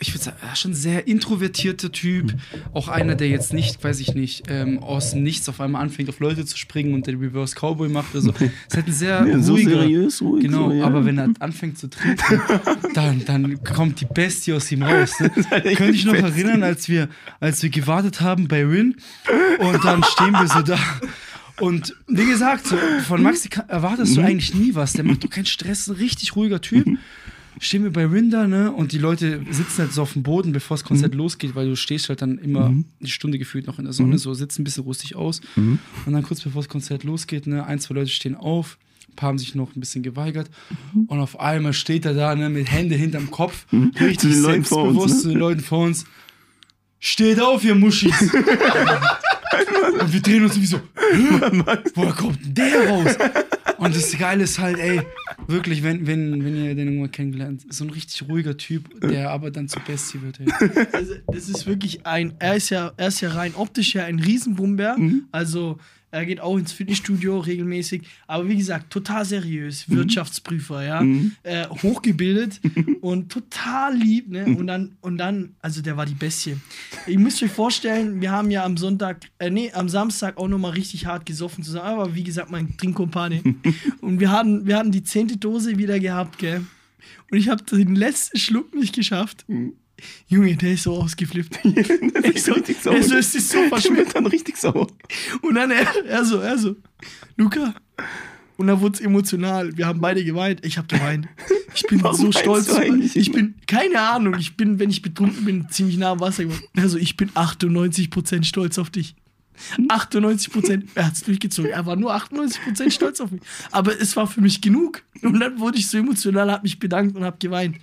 ich würde sagen, ja, schon sehr introvertierter Typ. Auch einer, der jetzt nicht, weiß ich nicht, ähm, aus dem Nichts auf einmal anfängt, auf Leute zu springen und den Reverse Cowboy macht oder so. Ist halt ein sehr Nee, so ruhiger. seriös, ruhig Genau, so, ja. aber wenn er anfängt zu trinken, dann, dann kommt die Bestie aus ihm raus. Ne? Könnte ich noch erinnern, als wir, als wir gewartet haben bei Rin und dann stehen wir so da. Und wie gesagt, so, von Maxi erwartest du eigentlich nie was. Der macht doch keinen Stress, ein richtig ruhiger Typ. Stehen wir bei Rin da, ne? Und die Leute sitzen halt so auf dem Boden, bevor das Konzert losgeht, weil du stehst halt dann immer eine Stunde gefühlt noch in der Sonne, so sitzen ein bisschen rustig aus. Und dann kurz bevor das Konzert losgeht, ne, ein, zwei Leute stehen auf, ein paar haben sich noch ein bisschen geweigert. Und auf einmal steht er da, ne, mit Hände hinterm Kopf, Zu richtig den Leuten vor uns, selbstbewusst ne? zu den Leuten vor uns. Steht auf, ihr Muschis! Und wir drehen uns irgendwie so, "Hä? woher kommt denn der raus? Und das Geile ist halt, ey, wirklich, wenn, wenn, wenn ihr den irgendwann kennengelernt, so ein richtig ruhiger Typ, der aber dann zu Bestie wird, ey. Also, das ist wirklich ein, er ist ja, er ist ja rein optisch ja ein Riesenbrummbär. Also er geht auch ins Fitnessstudio regelmäßig. Aber wie gesagt, total seriös, Wirtschaftsprüfer, ja. Äh, hochgebildet und total lieb, ne? Und dann, und dann, also der war die Bestie. Ihr müsst euch vorstellen, wir haben ja am Sonntag, äh, nee, am Samstag auch nochmal richtig hart gesoffen zusammen. Aber wie gesagt, mein Trinkkumpane. und wir hatten, wir hatten die zehnte Dose wieder gehabt, gell? Und ich habe den letzten Schluck nicht geschafft. Junge, der ist so ausgeflippt. Ich so richtig sauer. Er so, es ist so verschwunden. dann richtig sauer. Und dann er, er so, er so, Luca. Und dann wurde es emotional. Wir haben beide geweint. Ich habe geweint. Ich bin Warum so stolz. Ich bin, keine Ahnung, ich bin, wenn ich betrunken bin, ziemlich nah am Wasser geworden. Also ich bin 98% stolz auf dich. 98%, er hat es durchgezogen. Er war nur 98% stolz auf mich. Aber es war für mich genug. Und dann wurde ich so emotional, habe mich bedankt und habe geweint.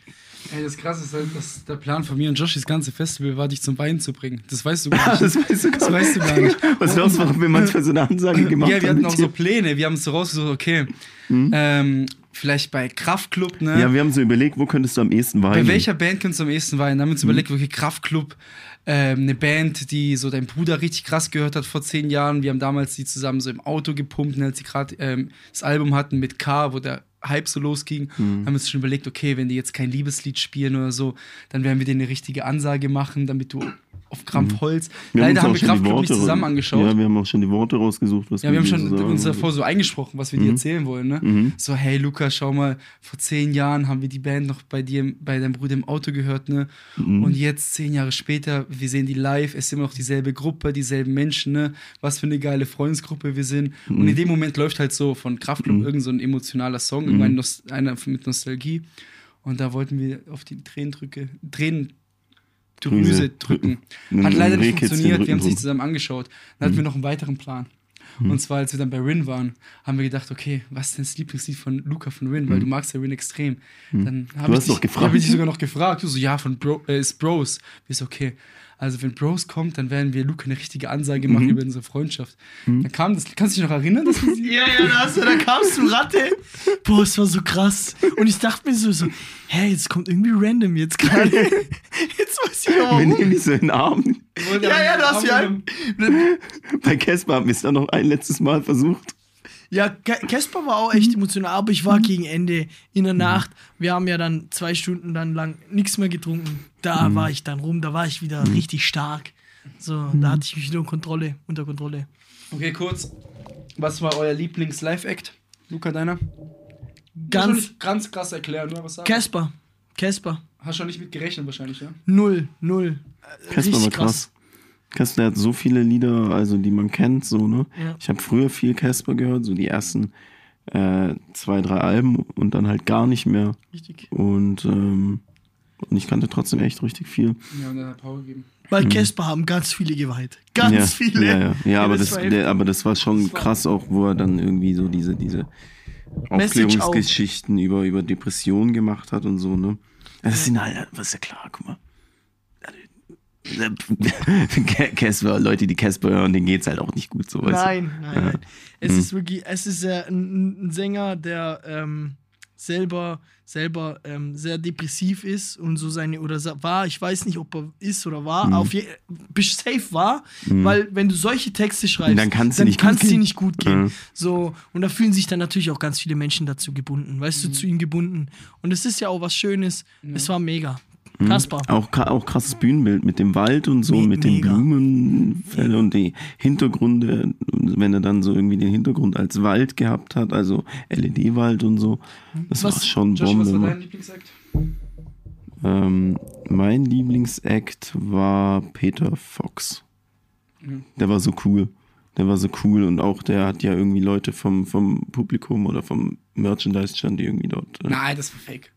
Ey, das Krasse ist halt, dass der Plan von mir und Josh das ganze Festival war, dich zum Weinen zu bringen. Das weißt du gar nicht. Das weißt du gar, Das weißt du gar nicht. Was glaubst du, warum wir manchmal so eine Ansage gemacht Ja, wir haben? hatten auch so? Pläne. Wir haben es so rausgesucht, okay, ähm, vielleicht bei Kraftclub, ne? Ja, wir haben so überlegt, wo könntest du am ehesten weinen? Bei welcher Band könntest du am ehesten weinen? Dann haben wir uns überlegt, okay, Kraftklub, ähm, eine Band, die so dein Bruder richtig krass gehört hat vor zehn Jahren. Wir haben damals die zusammen so im Auto gepumpt, ne, als sie gerade ähm, das Album hatten mit K, wo der Hype so losging. Haben wir uns schon überlegt, okay, wenn die jetzt kein Liebeslied spielen oder so, dann werden wir denen eine richtige Ansage machen, damit du auf Krampf Holz. Wir Leider haben wir Kraftklub nicht zusammen angeschaut. Ja, wir haben auch schon die Worte rausgesucht, was Ja, wir haben dir schon so uns davor so eingesprochen, was wir dir erzählen wollen. Ne? So, hey Lukas, schau mal, vor zehn Jahren haben wir die Band noch bei dir, bei deinem Bruder im Auto gehört, ne? Und jetzt, zehn Jahre später, wir sehen die live, es ist immer noch dieselbe Gruppe, dieselben Menschen, ne? Was für eine geile Freundesgruppe wir sind. Und in dem Moment läuft halt so von Kraftklub irgend so ein emotionaler Song, Nos einer mit Nostalgie. Und da wollten wir auf die Tränendrücke, Tränen Drüse drücken. Mhm. Hat leider nicht funktioniert. Wir haben es nicht zusammen angeschaut. Dann hatten wir noch einen weiteren Plan. Und zwar, als wir dann bei Rin waren, haben wir gedacht, okay, was ist denn das Lieblingslied von Luca von Rin? Weil du magst ja Rin extrem. Dann habe ich, dich- gefragt. hab ich dich sogar noch gefragt. Du so, ja, von Bro, äh, ist Bros. Wir so, okay. Also wenn Bros kommt, dann werden wir Luca eine richtige Ansage machen über unsere Freundschaft. Dann kam das, kannst du dich noch erinnern? Dass wir Ja, ja, da, hast du, da kamst du Ratte. Boah, es war so krass. Und ich dachte mir so, so hä, jetzt kommt irgendwie random jetzt gerade. Auch Wir nehmen dich so in den Arm. Ja, ja, du hast ja ein, Bei Casper haben wir es dann noch ein letztes Mal versucht. Ja, Casper war auch echt emotional, aber ich war gegen Ende in der Nacht. Wir haben ja dann zwei Stunden dann lang nichts mehr getrunken. Da war ich dann rum, da war ich wieder richtig stark. So, da hatte ich mich wieder unter Kontrolle, unter Kontrolle. Okay, kurz. Was war euer Lieblings-Live-Act? Luca, deiner? Ganz ganz krass erklären, nur was sagen. Casper, Casper, Hast schon nicht mit gerechnet wahrscheinlich, ja? null, null. Casper war krass. Casper hat so viele Lieder, also die man kennt, so, ne? Ja. Ich habe früher viel Casper gehört, so die ersten äh, zwei, drei Alben und dann halt gar nicht mehr. Richtig. Und, ähm, und ich kannte trotzdem echt richtig viel. Ja, und dann hat Paul gegeben. Weil Casper haben ganz viele geweiht. Ganz ja, viele. Ja, ja. ja aber, das der, aber das war schon das war- krass auch, wo er dann irgendwie so diese, diese Aufklärungsgeschichten über, über Depressionen gemacht hat und so, ne? Das sind halt, was ist ja klar, guck mal. Casper, Leute, die Casper hören, denen geht's halt auch nicht gut, so? Nein, nein, nein. Es ist wirklich, es ist äh, ein, ein Sänger, der ähm, selber, selber ähm, sehr depressiv ist und so seine, oder war, ich weiß nicht, ob er ist oder war, Mhm. auf je, bist safe war, weil wenn du solche Texte schreibst, Dann kann's dir nicht gut kann's dir nicht gut gehen. Mhm. So, und da fühlen sich dann natürlich auch ganz viele Menschen dazu gebunden, weißt du, zu ihm gebunden. Und es ist ja auch was Schönes. Es war mega. Kaspar. Auch, auch krasses Bühnenbild mit dem Wald und so, Me- mit den mega. Blumenfällen und die Hintergründe, wenn er dann so irgendwie den Hintergrund als Wald gehabt hat, also LED-Wald und so. Das Was- war schon Josh, was war dein Lieblingsact? Ähm, mein Lieblingsact war Peter Fox. Mhm. Der war so cool. Der war so cool und auch der hat ja irgendwie Leute vom, vom Publikum oder vom Merchandise-Stand, die irgendwie dort. Äh, Nein, das war fake.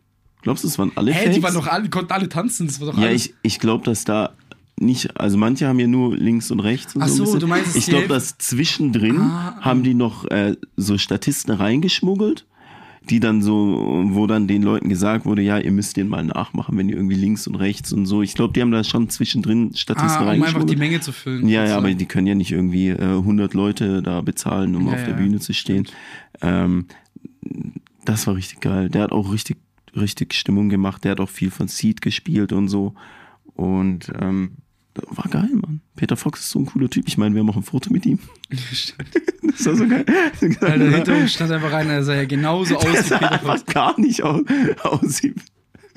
Glaubst du, es waren alle Hä, Fakes? die waren doch alle, konnten alle tanzen, das war doch Ja, alles. ich, ich glaube, dass da nicht, also manche haben ja nur links und rechts und Ach so. so, du meinst, es ich glaube, dass zwischendrin Ah, haben die noch äh, so Statisten reingeschmuggelt, die dann so, wo dann den Leuten gesagt wurde, ja, ihr müsst den mal nachmachen, wenn ihr irgendwie links und rechts und so. Ich glaube, die haben da schon zwischendrin Statisten ah, um einfach reingeschmuggelt. die Menge zu füllen. Ja, ja, aber die können ja nicht irgendwie äh, 100 Leute da bezahlen, um Ja, auf der ja. Bühne zu stehen. Ähm, das war richtig geil. Der hat auch richtig, richtig Stimmung gemacht. Der hat auch viel von Seed gespielt und so. Und ähm, war geil, Mann. Peter Fox ist so ein cooler Typ. Ich meine, wir haben auch ein Foto mit ihm. Stimmt. Das war so geil. Alter, hinter uns stand einfach rein, er sah ja genauso aus wie Peter Fox. gar nicht aus. aussieht.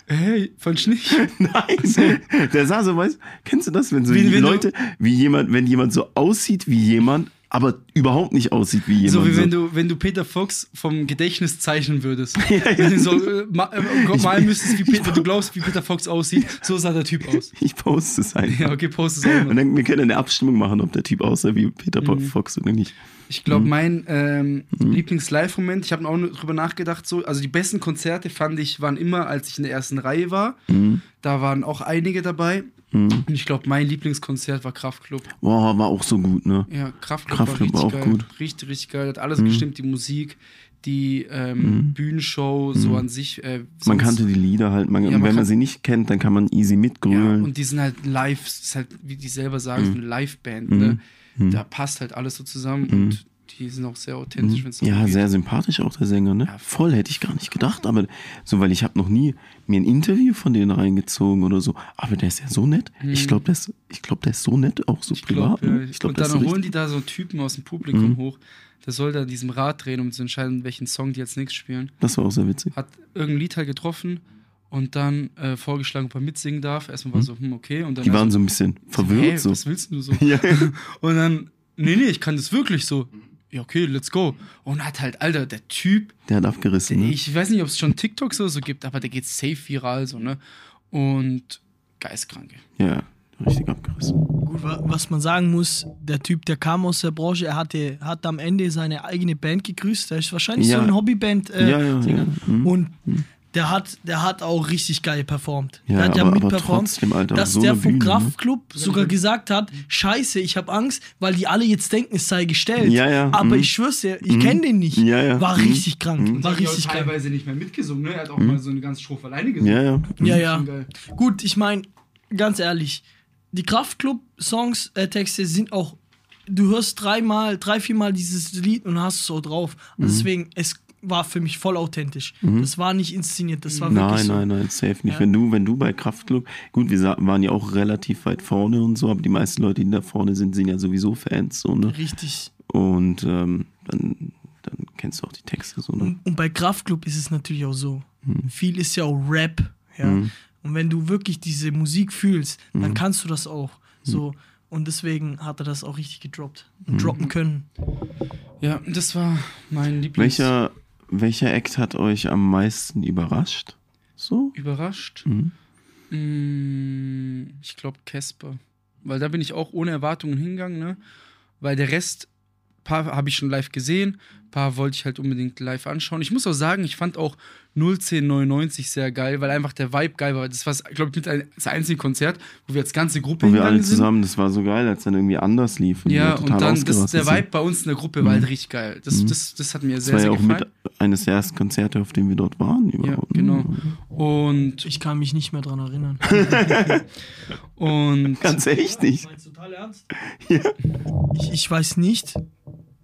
Hey, du nicht? Nein, der sah so, weißt kennst du das, wenn so Wie- wenn du- Leute, wie jemand, wenn jemand so aussieht wie jemand, aber überhaupt nicht aussieht wie jemand. So wie wenn du, wenn du Peter Fox vom Gedächtnis zeichnen würdest. Wenn du so äh, ma, äh, malen müsstest, wie Peter, du glaubst, wie Peter Fox aussieht, so sah der Typ aus. Ich poste es einfach. Ja, okay, post es auch Und dann, wir können eine Abstimmung machen, ob der Typ aussah wie Peter Mhm. Fox oder nicht. Ich glaube, Mhm. mein ähm, Lieblings-Live-Moment, ich habe auch drüber nachgedacht, so, also die besten Konzerte fand ich, waren immer, als ich in der ersten Reihe war. Mhm. Da waren auch einige dabei. Und ich glaube, mein Lieblingskonzert war Kraftklub. Boah, war auch so gut, ne? Ja, Kraftklub, Kraftklub war war richtig auch geil. gut. Mhm. Richtig, richtig geil. Hat alles gestimmt, die Musik, die ähm, Bühnenshow, so an sich. Äh, Man kannte die Lieder halt, man, Ja, man wenn man sie nicht kennt, dann kann man easy Ja, mitgrölen. und die sind halt live, es ist halt, wie die selber sagen, Mhm. so eine Live-Band, ne? Da passt halt alles so zusammen und die sind auch sehr authentisch, Mhm. ja, sehr sympathisch auch der Sänger, ne? Ja, Voll hätte ich gar nicht gedacht, aber so, weil ich habe noch nie mir ein Interview von denen reingezogen oder so. Aber der ist ja so nett. Ich glaube, der ist, ich glaube, der ist so nett, auch so Mhm. Ich privat. glaube, ne? ja. Ich glaube, und dann holen die da so einen Typen aus dem Publikum Mhm. hoch. Der soll da an diesem Rad drehen, um zu entscheiden, welchen Song die als nächstes spielen. das war auch sehr witzig. Hat irgendein Lied halt getroffen und dann äh, vorgeschlagen, ob er mitsingen darf. Erstmal war so, hm, okay. Und dann Die waren so ein bisschen verwirrt. hey, so. was willst du so? Ja. Und dann, nee, nee, ich kann das wirklich so. Ja, okay, let's go. Und hat halt, Alter, der Typ, Der hat abgerissen. Ne? ich weiß nicht, ob es schon TikToks oder so gibt, aber der geht safe viral, so, ne? Und Geistkranke. Ja, richtig abgerissen. Gut, wa- was man sagen muss, der Typ, der kam aus der Branche, er hatte, hat am Ende seine eigene Band gegrüßt. Der ist wahrscheinlich Ja. so ein Hobbyband. Äh, Ja, ja, Sänger. ja. Mhm. Der hat, der hat auch richtig geil performt. Ja, der hat ja aber- mitperformt, trotzdem, Alter, dass so der vom Bühne, ne? Kraftclub sogar gesagt hat, scheiße, ich habe Angst, weil die alle jetzt denken, es sei gestellt. Ja, ja, Aber mhm. ich schwör's dir, ich kenne den nicht. Ja, ja. War Mhm. richtig krank. War richtig krank. teilweise nicht mehr mitgesungen, ne? Er hat auch mal so eine ganze Strophe alleine gesungen. Ja, ja. Ja, ja. Gut, ich meine, ganz ehrlich, die Kraftclub-Songs, äh, Texte sind auch, du hörst dreimal, drei, viermal dieses Lied und hast es auch drauf. Mhm. Und deswegen, es war für mich voll authentisch. Das war nicht inszeniert, das war wirklich Nein, so. nein, nein, safe nicht. Ja. Wenn du, wenn du bei Kraftklub, gut, wir waren ja auch relativ weit vorne und so, aber die meisten Leute, die da vorne sind, sind ja sowieso Fans, so, ne? Richtig. Und ähm, dann, dann kennst du auch die Texte so, ne? Und, und bei Kraftklub ist es natürlich auch so. Mhm. Viel ist ja auch Rap. Ja? Mhm. Und wenn du wirklich diese Musik fühlst, dann Mhm. kannst du das auch. So. Und deswegen hat er das auch richtig gedroppt. Und Mhm. droppen können. Ja, das war mein Lieblings. Welcher, welcher Act hat euch am meisten überrascht? So? Überrascht? Mhm. Mm, Ich glaube Casper. Weil da bin ich auch ohne Erwartungen hingegangen, ne? Weil der Rest, paar habe ich schon live gesehen, paar wollte ich halt unbedingt live anschauen. Ich muss auch sagen, ich fand auch 01099 sehr geil, weil einfach der Vibe geil war. Das war, glaube ich, mit ein, das einzige Konzert, wo wir als ganze Gruppe Wo wir alle sind. zusammen, das war so geil, als dann irgendwie anders lief. Und Ja, und dann, das, der. Vibe bei uns in der Gruppe war Mhm. halt richtig geil. Das, Mhm. das, das hat mir Das sehr, war ja sehr auch gefallen. mit eines der ersten Konzerte, auf denen wir dort waren. Ja, Überhaupt. genau. Und, Ich kann mich nicht mehr dran erinnern. und Ganz echt nicht. Ja. Ich, ich weiß nicht.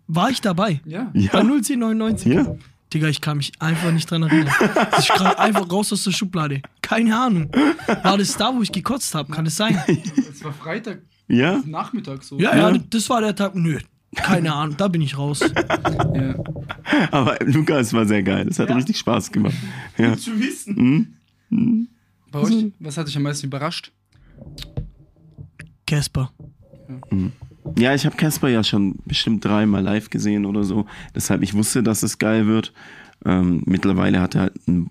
War ich dabei? ja. Bei Ja. 01099? ja. Digga, ich kann mich einfach nicht dran erinnern. Ich gerade einfach raus aus der Schublade. Keine Ahnung. War das da, wo ich gekotzt habe? Kann es sein? Es war Freitag, Ja? Nachmittag so. Ja, ja, das war der Tag. Nö, keine Ahnung, da bin ich raus. ja. Aber Lukas war sehr geil. Das hat richtig Spaß gemacht. Ja. Zu wissen. Mhm. Bei euch, was hat dich am meisten überrascht? Casper. Ja, ich habe Casper ja schon bestimmt dreimal live gesehen oder so. Deshalb, ich wusste, dass es geil wird. Ähm, mittlerweile hat er halt ein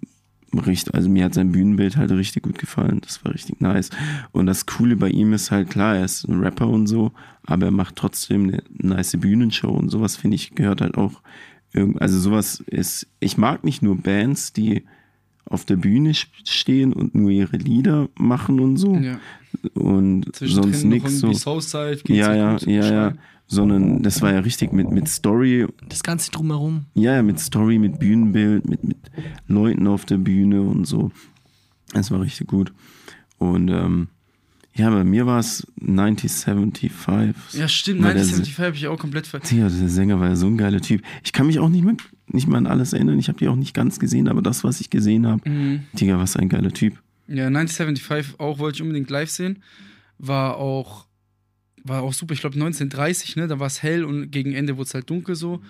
richtig, also mir hat sein Bühnenbild halt richtig gut gefallen. Das war richtig nice. Und das Coole bei ihm ist halt klar, er ist ein Rapper und so, aber er macht trotzdem eine nice Bühnenshow und sowas finde ich gehört halt auch also sowas ist, ich mag nicht nur Bands, die auf der Bühne stehen und nur ihre Lieder machen und so Ja. und Zwischendrin sonst nichts so. Southside, geht's Ja, ja, ja, ja. Sondern das war ja richtig mit, mit Story, Das Ganze drumherum. ja, ja, mit Story, mit Bühnenbild, mit, mit Leuten auf der Bühne und so. Das war richtig gut. Und ähm, ja, bei mir war es 1975. Ja, stimmt. Weil der 1975 habe ich auch komplett ver... Tja, der Sänger war ja so ein geiler Typ. Ich kann mich auch nicht mehr, nicht mal an alles erinnern. Ich habe die auch nicht ganz gesehen, aber das, was ich gesehen habe, Mhm. Digga, was ein geiler Typ. Ja, 1975 auch wollte ich unbedingt live sehen. War auch, war auch super. Ich glaube 1930, ne? Da war es hell und gegen Ende wurde es halt dunkel so.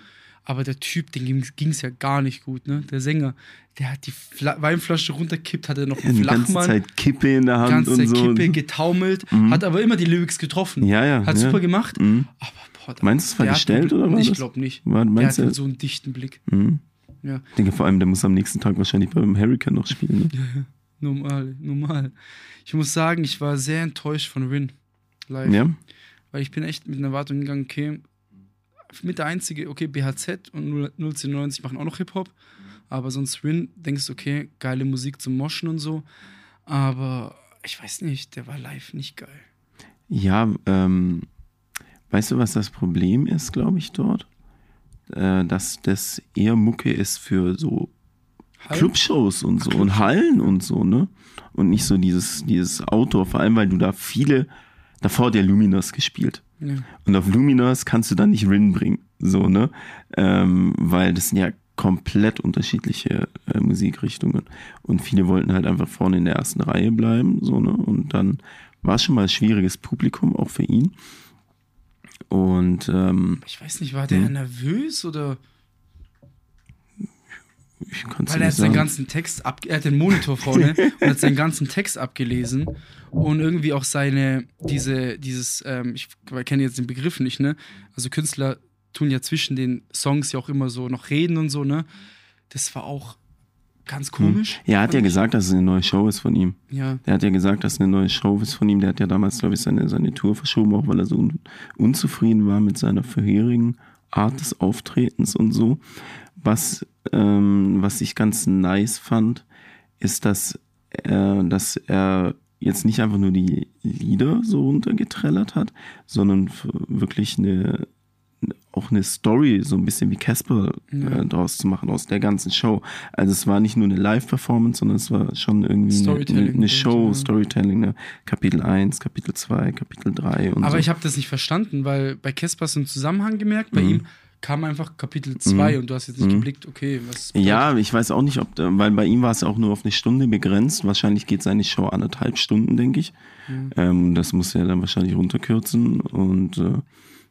Aber der Typ, dem ging es ja gar nicht gut, ne? Der Sänger, der hat die Fla Weinflasche runterkippt, hatte noch einen Die ganze Flachmann, Zeit Kippe in der Hand ganze und so. Kippe getaumelt, Mhm. hat aber immer die Lyrics getroffen. Ja, ja. Hat ja. super gemacht. Mhm. Aber Meinst du, es war hat gestellt einen- oder war Ich glaube nicht. War, Der hat so einen dichten Blick. Mhm. Ja. Ich denke vor allem, der muss am nächsten Tag wahrscheinlich beim Hurricane noch spielen. Ne? Normal, normal. Ich muss sagen, ich war sehr enttäuscht von Rin live. Ja? Weil ich bin echt mit einer Erwartung gegangen, okay, mit der einzige, okay, BHZ und 01090 machen auch noch Hip-Hop, aber sonst Rin, denkst du, okay, geile Musik zum Moschen und so, aber ich weiß nicht, der war live nicht geil. Ja, ähm, weißt du, was das Problem ist, glaube ich, dort? Äh, dass das eher Mucke ist für so Halb? Clubshows und so und Hallen und so, ne? Und nicht so dieses, dieses Outdoor, vor allem, weil du da viele, davor hat ja Luminos gespielt. Ja. Und auf Luminos kannst du dann nicht Rin bringen, so, ne? Ähm, weil das sind ja komplett unterschiedliche äh, Musikrichtungen. Und viele wollten halt einfach vorne in der ersten Reihe bleiben, so, ne? Und dann war es schon mal ein schwieriges Publikum, auch für ihn. Und ähm, Ich weiß nicht, war der Hm. nervös oder ich kann es Weil er hat seinen ganzen Text ab, er hat den Monitor vorne und hat seinen ganzen Text abgelesen und irgendwie auch seine, diese, dieses, ähm, ich kenne jetzt den Begriff nicht, ne? Also Künstler tun ja zwischen den Songs ja auch immer so noch reden und so, ne? Das war auch ganz komisch. Ja, er hat ja gesagt, dass es eine neue Show ist von ihm. Ja, Der hat ja gesagt, dass es eine neue Show ist von ihm. Der hat ja damals, glaube ich, seine, seine Tour verschoben, auch weil er so un unzufrieden war mit seiner vorherigen Art des Auftretens und so. Was, ähm, was ich ganz nice fand, ist, dass, äh, dass er jetzt nicht einfach nur die Lieder so runtergetrellert hat, sondern wirklich eine, auch eine Story, so ein bisschen wie Casper Ja. äh, draus zu machen, aus der ganzen Show. Also es war nicht nur eine Live-Performance, sondern es war schon irgendwie eine, eine, eine Show, ja. Storytelling, ne? Kapitel 1, Kapitel 2, Kapitel 3 und aber so. ich habe das nicht verstanden, weil bei Casper hast du einen Zusammenhang gemerkt, bei Mhm. ihm kam einfach Kapitel 2 Mhm. und du hast jetzt nicht Mhm. geblickt, okay, was Ja, ich weiß auch nicht, ob, weil bei ihm war es auch nur auf eine Stunde begrenzt. Wahrscheinlich geht seine Show anderthalb Stunden, denke ich. Mhm. Ähm, das muss er dann wahrscheinlich runterkürzen und äh,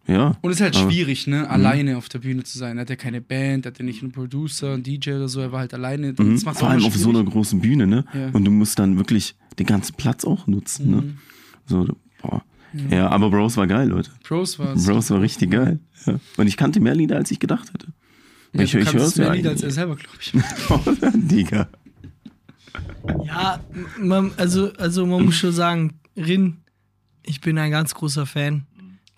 Ja. Und es ist halt schwierig, ne, alleine auf der Bühne zu sein. Er hat ja keine Band, er hat ja nicht einen Producer, einen DJ oder so, er war halt alleine. Mhm. Vor allem auf so einer großen Bühne, ne? Ja. Und du musst dann wirklich den ganzen Platz auch nutzen, ne? Mhm. So, boah. Ja, aber Bros war geil, Leute. Pros war Bros war richtig geil. Ja. Und ich kannte mehr Lieder, als ich gedacht hätte. Ja, ich du ich kannst hör's mehr ja Lieder als er selber, glaube ich. Digga. Ja, man, also, also man muss schon sagen, Rin, ich bin ein ganz großer Fan.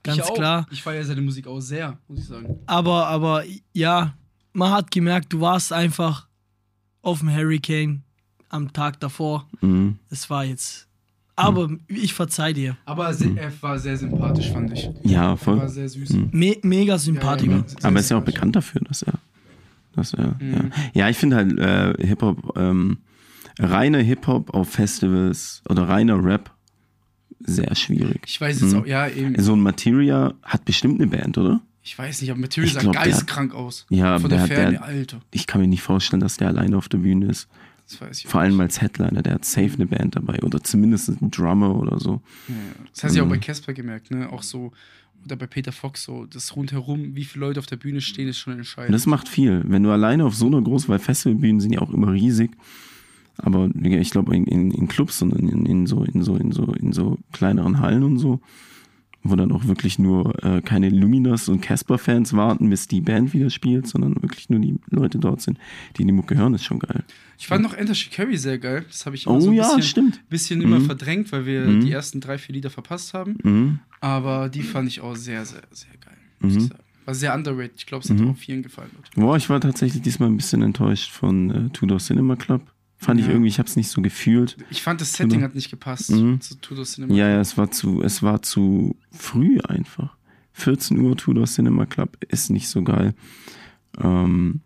Ganz ich klar. Ich feiere seine Musik auch sehr, muss ich sagen. Aber, aber ja, man hat gemerkt, du warst einfach auf dem Hurricane am Tag davor. Mhm. Es war jetzt. Aber ich verzeih dir. Aber se- er war sehr sympathisch, fand ich. Ja, Er war voll. sehr süß. Me mega Sympathiker. Ja, ja, Aber er ist ja auch sympathisch. bekannt dafür, dass er. Dass er Mhm. ja. ja, ich finde halt äh, Hip-Hop, ähm, reiner Hip-Hop auf Festivals oder reiner Rap sehr schwierig. Ich weiß jetzt Mhm. auch, ja, eben. So ein Materia hat bestimmt eine Band, oder? Ich weiß nicht, aber Material Ich sah der hat- geistkrank aus. Ja, Von der der der Ferne, hat- Alter. Ich kann mir nicht vorstellen, dass der alleine auf der Bühne ist. Das weiß ich Vor allem nicht. als Headliner, der hat safe eine Band dabei oder zumindest einen Drummer oder so. Ja, das hast du ja auch Mhm. bei Casper gemerkt, ne? Auch so, oder bei Peter Fox so, das rundherum, wie viele Leute auf der Bühne stehen, ist schon Und entscheidend. das macht viel. Wenn du alleine auf so einer großen, weil Festivalbühnen sind ja auch immer riesig. Aber ich glaube in, in, in Clubs und in, in, so, in, so, in, so, in so kleineren Hallen und so, wo dann auch wirklich nur äh, keine Luminas und Casper-Fans warten, bis die Band wieder spielt, sondern wirklich nur die Leute dort sind, die die Mucke hören, ist schon geil. Ich fand noch Enter Shikari sehr geil. Das habe ich immer Oh so ein ja, bisschen, stimmt. bisschen immer Mhm. verdrängt, weil wir Mhm. die ersten drei, vier Lieder verpasst haben. Mhm. Aber die fand ich auch sehr, sehr, sehr geil. Muss Mhm. ich sagen. War sehr underrated. Ich glaube, es hat Mhm. auch vielen gefallen. Boah, ich war tatsächlich diesmal ein bisschen enttäuscht von äh, Tudor Cinema Club. Fand ich Ja. irgendwie, ich habe es nicht so gefühlt. Ich fand, das Setting Tudor. hat nicht gepasst Mhm. zu Tudor Cinema. Ja, ja, es war zu, es war zu früh einfach. 14 Uhr Tudor Cinema Club ist nicht so geil. Ähm,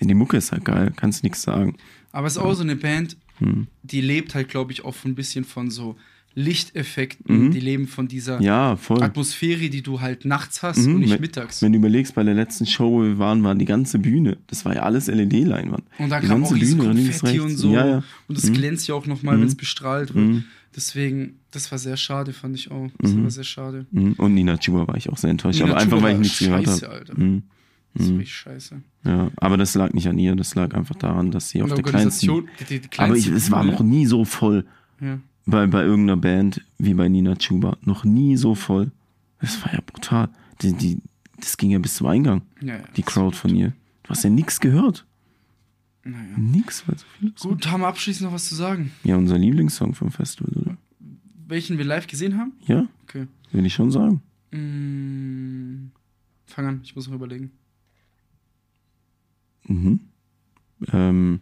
die Mucke ist halt geil, kannst nichts sagen. Aber es ist auch so eine Band, Hm. die lebt halt, glaube ich, auch von ein bisschen von so Lichteffekten. Mhm. Die leben von dieser Ja. Atmosphäre, die du halt nachts hast Mhm, und nicht wenn- mittags. Wenn du überlegst, bei der letzten Show, wo wir waren, war die ganze Bühne. Das war ja alles LED-Leinwand. Und da die kam auch Bühne, Konfetti und so. Ja, ja. Und das Mhm. glänzt ja auch nochmal, Mhm. wenn es bestrahlt wird. Mhm. Deswegen, das war sehr schade, fand ich auch. Das Mhm. war sehr schade. Mhm. Und Nina Chuba war ich auch sehr enttäuscht. Nina aber einfach, weil ich nichts gehört habe. Alter. Das richtig scheiße. Ja, aber das lag nicht an ihr, das lag einfach daran, dass sie auf der kleinsten. Die, die Aber ich, kleinste es war noch nie so voll Ja. Bei, bei irgendeiner Band wie bei Nina Chuba. Noch nie so voll. Das war ja brutal. Die, die, das ging ja bis zum Eingang, Ja, ja, die Crowd von ihr. Du hast ja nichts gehört. Naja. Nix, weil so viel war. Gut, haben wir abschließend noch was zu sagen? Ja, unser Lieblingssong vom Festival, oder? Welchen wir live gesehen haben? Ja, Okay. will ich schon sagen. Mm, fang an, ich muss noch überlegen. Mhm. Ähm,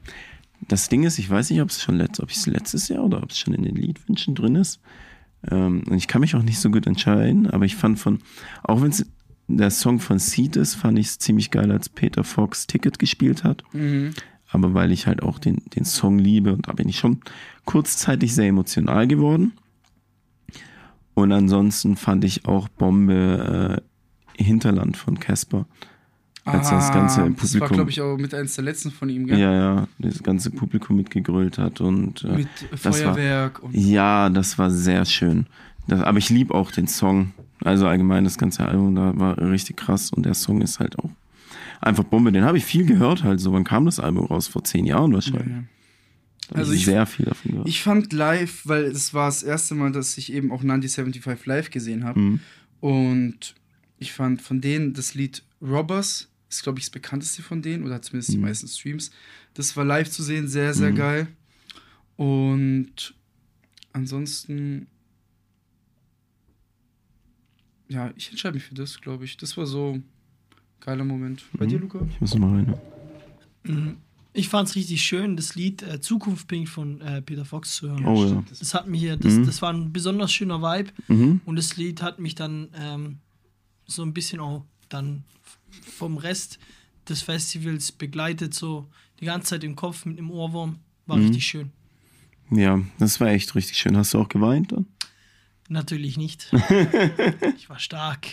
das Ding ist, ich weiß nicht, ob es schon letzt, ob es letztes Jahr oder ob es schon in den Liedwünschen drin ist. Ähm, und ich kann mich auch nicht so gut entscheiden, aber ich fand von, auch wenn es der Song von Seed ist, fand ich es ziemlich geil, als Peter Fox Ticket gespielt hat. Mhm. Aber weil ich halt auch den, den Song liebe und da bin ich schon kurzzeitig sehr emotional geworden. Und ansonsten fand ich auch Bombe äh, Hinterland von Casper. Als das ganze Ah, Das war, Publikum- glaube ich, auch mit eins der letzten von ihm, gell? Ja, ja, das ganze Publikum mitgegrölt hat und äh, Mit das war- Feuerwerk und. ja, das war sehr schön. Das, aber ich liebe auch den Song. Also allgemein das ganze Album, da war richtig krass und der Song ist halt auch einfach Bombe. Den habe ich viel gehört halt so. Wann kam das Album raus? Vor zehn Jahren wahrscheinlich. Ja. Hab Also ich sehr viel davon gehört. Ich fand live, weil es war das erste Mal, dass ich eben auch 9075 live gesehen habe. Mhm. Und ich fand von denen das Lied Robbers, ist glaube ich das bekannteste von denen, oder zumindest die Mhm. meisten Streams. Das war live zu sehen, sehr, sehr Mhm. geil. Und ansonsten, ja, ich entscheide mich für das, glaube ich. Das war so ein geiler Moment. Bei Mhm. dir, Luca? Ich muss noch mal rein. Mhm. Ich fand es richtig schön, das Lied äh, Zukunft Pink von äh, Peter Fox zu hören. Oh ja. das- hat mich hier, das, Mhm. das war ein besonders schöner Vibe Mhm. und das Lied hat mich dann ähm, so ein bisschen auch dann vom Rest des Festivals begleitet, so die ganze Zeit im Kopf mit dem Ohrwurm. War Mhm. richtig schön. Ja, das war echt richtig schön. Hast du auch geweint dann? Natürlich nicht. ich war stark.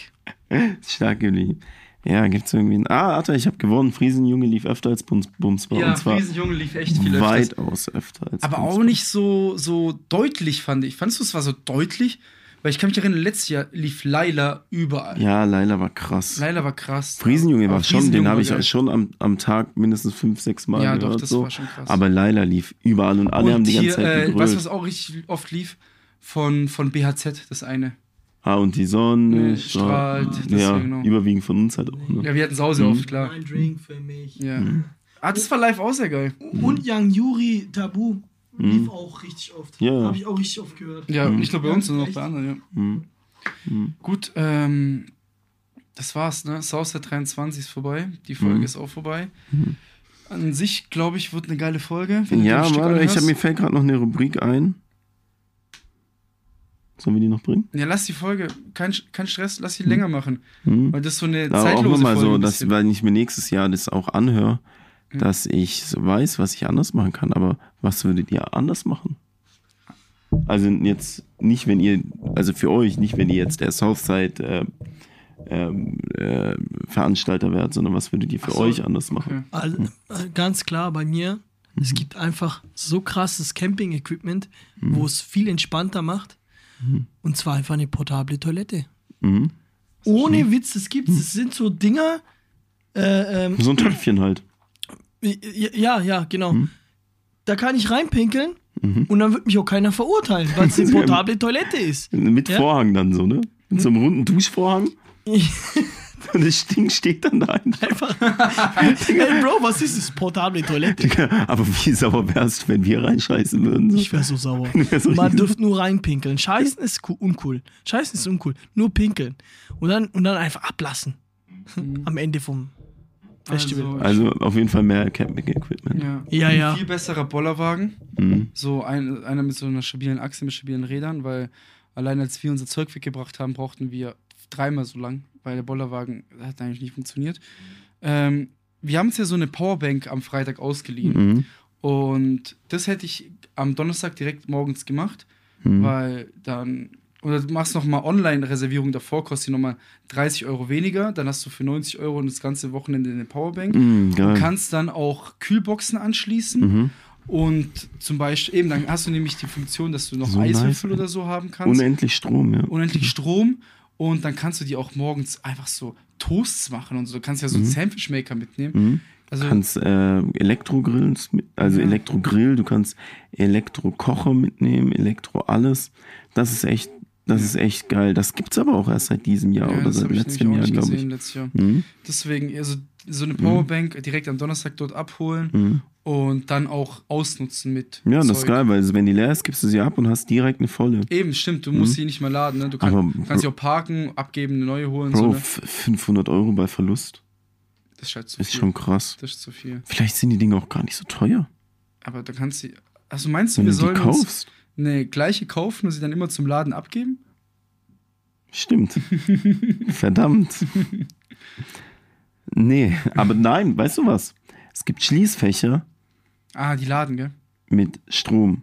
Stark geblieben. Ja, gibt's irgendwie ein. Ah, warte, ich habe gewonnen. Friesenjunge lief öfter als Bums, Bumsbar. Ja, und zwar Friesenjunge lief echt viel öfters. weitaus öfter als Aber Bumsbar. auch nicht so, so deutlich, fand ich. Fandest du, es war so deutlich? Weil ich kann mich erinnern, letztes Jahr lief Laila überall. Ja, Laila war krass. Laila war krass. Friesenjunge war schon, den habe ich geil. schon am, am Tag mindestens fünf, sechs Mal Ja, doch, gehört. das so. war schon krass. Aber Laila lief überall und alle Und haben die ganze hier, Zeit äh, gegrölt. weißt du, was auch richtig oft lief? Von, von BHZ, das eine. Ah, und die Sonne Nee, strahlt, das Ja, genau. überwiegend von uns halt auch. Ne? Ja, wir hatten Sause Mhm. oft, klar. Mein Drink für mich. Ja. Ah, das war live auch sehr geil. Und Young Yuri Tabu lief auch richtig oft. Ja. Habe ich auch richtig oft gehört. Ja, nicht nur bei uns, Ja, sondern auch bei anderen, ja. Mhm. Gut, ähm, das war's, ne? Southside 23 ist vorbei. Die Folge Mhm. ist auch vorbei. An sich, glaube ich, wird eine geile Folge. Ja, warte, ich habe mir fällt gerade noch eine Rubrik ein. Sollen wir die noch bringen? Ja, lass die Folge, kein, kein Stress, lass sie länger machen. Mhm. Weil das ist so eine Aber auch zeitlose nochmal Folge. so, dass, weil ich mir nächstes Jahr das auch anhöre, dass ich so weiß, was ich anders machen kann. Aber was würdet ihr anders machen? Also jetzt nicht, wenn ihr, also für euch, nicht, wenn ihr jetzt der Southside äh, ähm, äh, Veranstalter wärt, sondern was würdet ihr für so, euch anders machen? okay. All, äh, ganz klar bei mir, es gibt einfach so krasses Camping-Equipment, wo es viel entspannter macht. Und zwar einfach eine portable Toilette. Mhm. Ohne Witz, das gibt's. Das sind so Dinger. Äh, ähm, So ein Töpfchen halt. Ja, ja, genau. Mhm. Da kann ich reinpinkeln und dann wird mich auch keiner verurteilen, weil es eine portable Toilette ist. Mit Ja? Vorhang dann so, ne? Mit so einem runden Duschvorhang. Und das Ding steht dann da einfach. Ey, Bro, was ist das? Portable Toilette. Aber wie sauer wärst du, wenn wir reinscheißen würden? So? Ich wäre so sauer. wär so Man dürfte nur reinpinkeln. Scheißen ist cool, uncool. Scheißen ist uncool. Nur pinkeln. Und dann, und dann einfach ablassen. Am Ende vom Festival. Also auf jeden Fall mehr Camping-Equipment. Ja, Ja, Ein ja. viel besserer Bollerwagen. Mhm. So ein, einer mit so einer stabilen Achse mit stabilen Rädern, weil allein als wir unser Zeug weggebracht haben, brauchten wir dreimal so lang, weil der Bollerwagen hat eigentlich nicht funktioniert. Ähm, wir haben uns ja so eine Powerbank am Freitag ausgeliehen. Mhm. Und das hätte ich am Donnerstag direkt morgens gemacht, Mhm. weil dann. Oder du machst nochmal Online-Reservierung davor, kostet die nochmal 30 Euro weniger. Dann hast du für 90 Euro das ganze Wochenende eine Powerbank. Mhm, Du kannst dann auch Kühlboxen anschließen. Mhm. Und zum Beispiel, eben, dann hast du nämlich die Funktion, dass du noch So Eiswürfel nice. oder so haben kannst. Unendlich Strom, ja. Unendlich Strom. Und dann kannst du die auch morgens einfach so Toasts machen und so. Du kannst ja so einen Mhm. Sandwichmaker mitnehmen. Mhm. Also, Du kannst äh, Elektrogrills, also Ja. Elektrogrill, du kannst Elektrokocher mitnehmen, Elektro alles. Das ist echt, das ist echt geil. Das gibt's aber auch erst seit diesem Jahr ja, oder seit letztem Jahr, glaube gesehen ich. letztes Jahr. Mhm. Deswegen, also so eine Powerbank direkt am Donnerstag dort abholen Mhm. und dann auch ausnutzen mit. Ja, das ist Zeug. geil, weil wenn die leer ist, gibst du sie ab und hast direkt eine volle. Eben, stimmt, du musst Mhm. sie nicht mehr laden. Ne? Du kann, Aber- kannst sie auch parken, abgeben, eine neue holen. Bro, so, ne? f- 500 Euro bei Verlust Das ist halt zu ist viel. schon krass. Das ist zu viel. Vielleicht sind die Dinge auch gar nicht so teuer, Aber da kannst du. Also meinst du, wenn wir du die sollen uns kaufst. Eine gleiche kaufen und sie dann immer zum Laden abgeben? Stimmt. Verdammt. Nee, aber nein, weißt du was? Es gibt Schließfächer Ah, die laden, gell? mit Strom.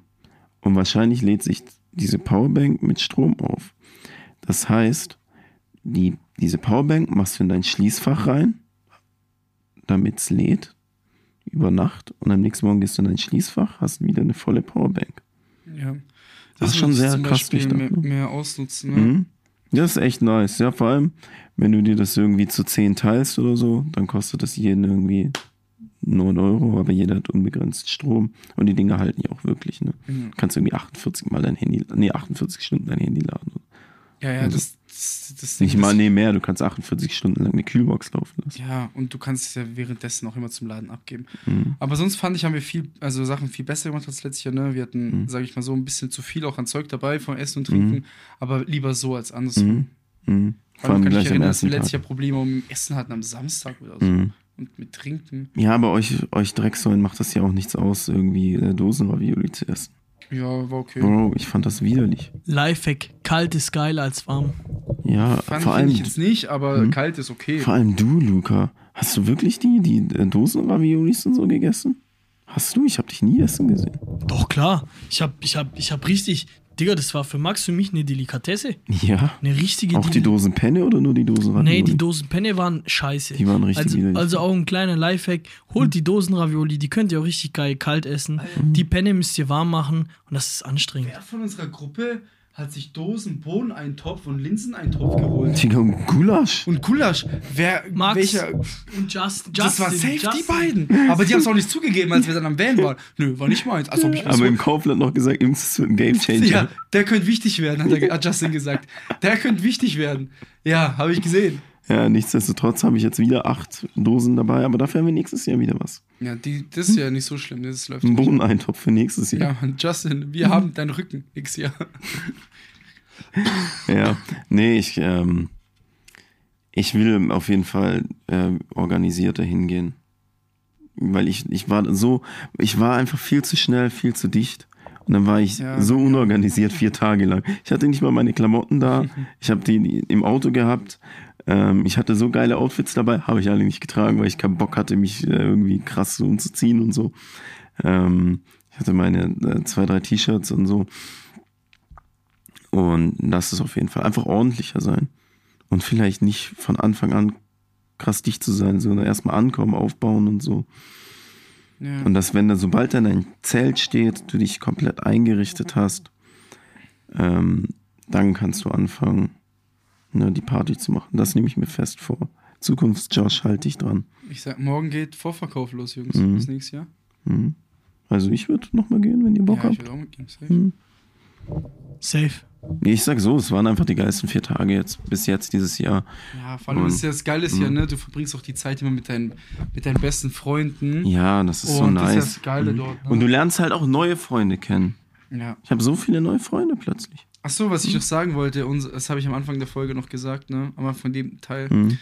Und wahrscheinlich lädt sich diese Powerbank mit Strom auf. Das heißt, die, diese Powerbank machst du in dein Schließfach rein, damit es lädt über Nacht. Und am nächsten Morgen gehst du in dein Schließfach, hast wieder eine volle Powerbank. Ja. Das ist schon sehr krass durchdacht, mehr, ne? mehr ausnutzen. Ne? Mhm. Das ist echt nice. Ja, vor allem, wenn du dir das irgendwie zu 10 teilst oder so, dann kostet das jeden irgendwie 9 Euro, aber jeder hat unbegrenzt Strom. Und die Dinge halten ja auch wirklich, ne? Mhm. Du kannst irgendwie 48 mal dein Handy, nee, 48 Stunden dein Handy laden. Ja, ja, Also, das, das, das Nicht das- mal, nee, mehr. Du kannst 48 Stunden lang eine Kühlbox laufen lassen. Ja, und du kannst es ja währenddessen auch immer zum Laden abgeben. Mhm. Aber sonst fand ich, haben wir viel, also Sachen viel besser gemacht als letztes Jahr. Ne? Wir hatten, Mhm. sage ich mal so, ein bisschen zu viel auch an Zeug dabei vom Essen und Trinken, aber lieber so als andersrum. Mhm. Mhm. Vor allem kann ich mich gleich am erinnern, dass wir letztes. Jahr Probleme um Essen hatten am Samstag oder so. Mhm. Und mit Trinken. Ja, aber euch, euch Drecksäulen macht das ja auch nichts aus, irgendwie äh, Dosenravioli zu essen. Ja, war okay. Bro, ich fand das widerlich. Lifehack, kalt ist geiler als warm. Ja, Fand vor allem, ich jetzt nicht, aber Mhm. kalt ist okay. vor allem du, Luca. Hast du wirklich die, die äh, Dosenraviolis und so gegessen? Hast du? Ich habe dich nie essen gesehen. Doch, klar. Ich hab, ich hab, ich hab richtig, Digga, das war für Max für mich eine Delikatesse. Ja. Eine richtige Auch die Dosen Penne oder nur die Dosen Ravioli? Nee, die Dosen Penne waren scheiße. Die waren richtig also, widerlich. also auch ein kleiner Lifehack. Holt die Dosenravioli, die könnt ihr auch richtig geil kalt essen. Mhm. Die Penne müsst ihr warm machen und das ist anstrengend. Wer von unserer Gruppe hat sich Dosen Bohneneintopf und Linseneintopf geholt. Digga, und Gulasch. Und Gulasch. Wer, Max welcher, und Just, Justin. das war safe Justin. die beiden. Aber die haben es auch nicht zugegeben, als wir dann am Van waren. Nö, war nicht meins. Also ich Aber im Kaufland noch gesagt, Jungs, das wird ein Gamechanger. Ja, der könnte wichtig werden, hat, er, hat Justin gesagt. Der könnte wichtig werden. Ja, habe ich gesehen. Ja, nichtsdestotrotz habe ich jetzt wieder acht Dosen dabei, aber dafür haben wir nächstes Jahr wieder was. Ja, die, das ist ja nicht so schlimm. Das läuft Ein. Bohneneintopf für nächstes Jahr. Ja, Justin, wir haben deinen Rücken x Jahr. Ja, nee, ich, ähm, ich will auf jeden Fall äh, organisierter hingehen. Weil ich, ich war so, ich war einfach viel zu schnell, viel zu dicht. Und dann war ich Ja. so unorganisiert vier Tage lang. Ich hatte nicht mal meine Klamotten da. Ich habe die im Auto gehabt. Ähm, ich hatte so geile Outfits dabei, habe ich alle nicht getragen, weil ich keinen Bock hatte, mich äh, irgendwie krass so umzuziehen und so. Ähm, ich hatte meine äh, zwei, drei T-Shirts und so. Und lass es auf jeden Fall einfach ordentlicher sein. Und vielleicht nicht von Anfang an krass dicht zu sein, sondern erstmal ankommen, aufbauen und so. Ja. Und dass, wenn da, sobald dann ein Zelt steht, du dich komplett eingerichtet hast, ähm, dann kannst du anfangen, ne, die Party zu machen. Das nehme ich mir fest vor. Zukunftsjosh, halte ich dran. Ich sag, morgen geht Vorverkauf los, Jungs. Mhm. Bis nächstes Jahr. Mhm. Also ich würde nochmal gehen, wenn ihr Bock ja, ich habt. will auch mitgehen. Safe. Mhm. Safe. Ich sag so, es waren einfach die geilsten vier Tage jetzt, bis jetzt dieses Jahr. Ja, vor allem Und- ist ja das Geile ja, ne? Du verbringst auch die Zeit immer mit deinen, mit deinen besten Freunden. Ja, das ist so Und nice. das ist ja das Geile Mhm. dort, ne? Und du lernst halt auch neue Freunde kennen. Ja. Ich habe so viele neue Freunde plötzlich. Ach so, was ich Mhm. noch sagen wollte, uns, das habe ich am Anfang der Folge noch gesagt, ne? Anfang von dem Teil, Mhm.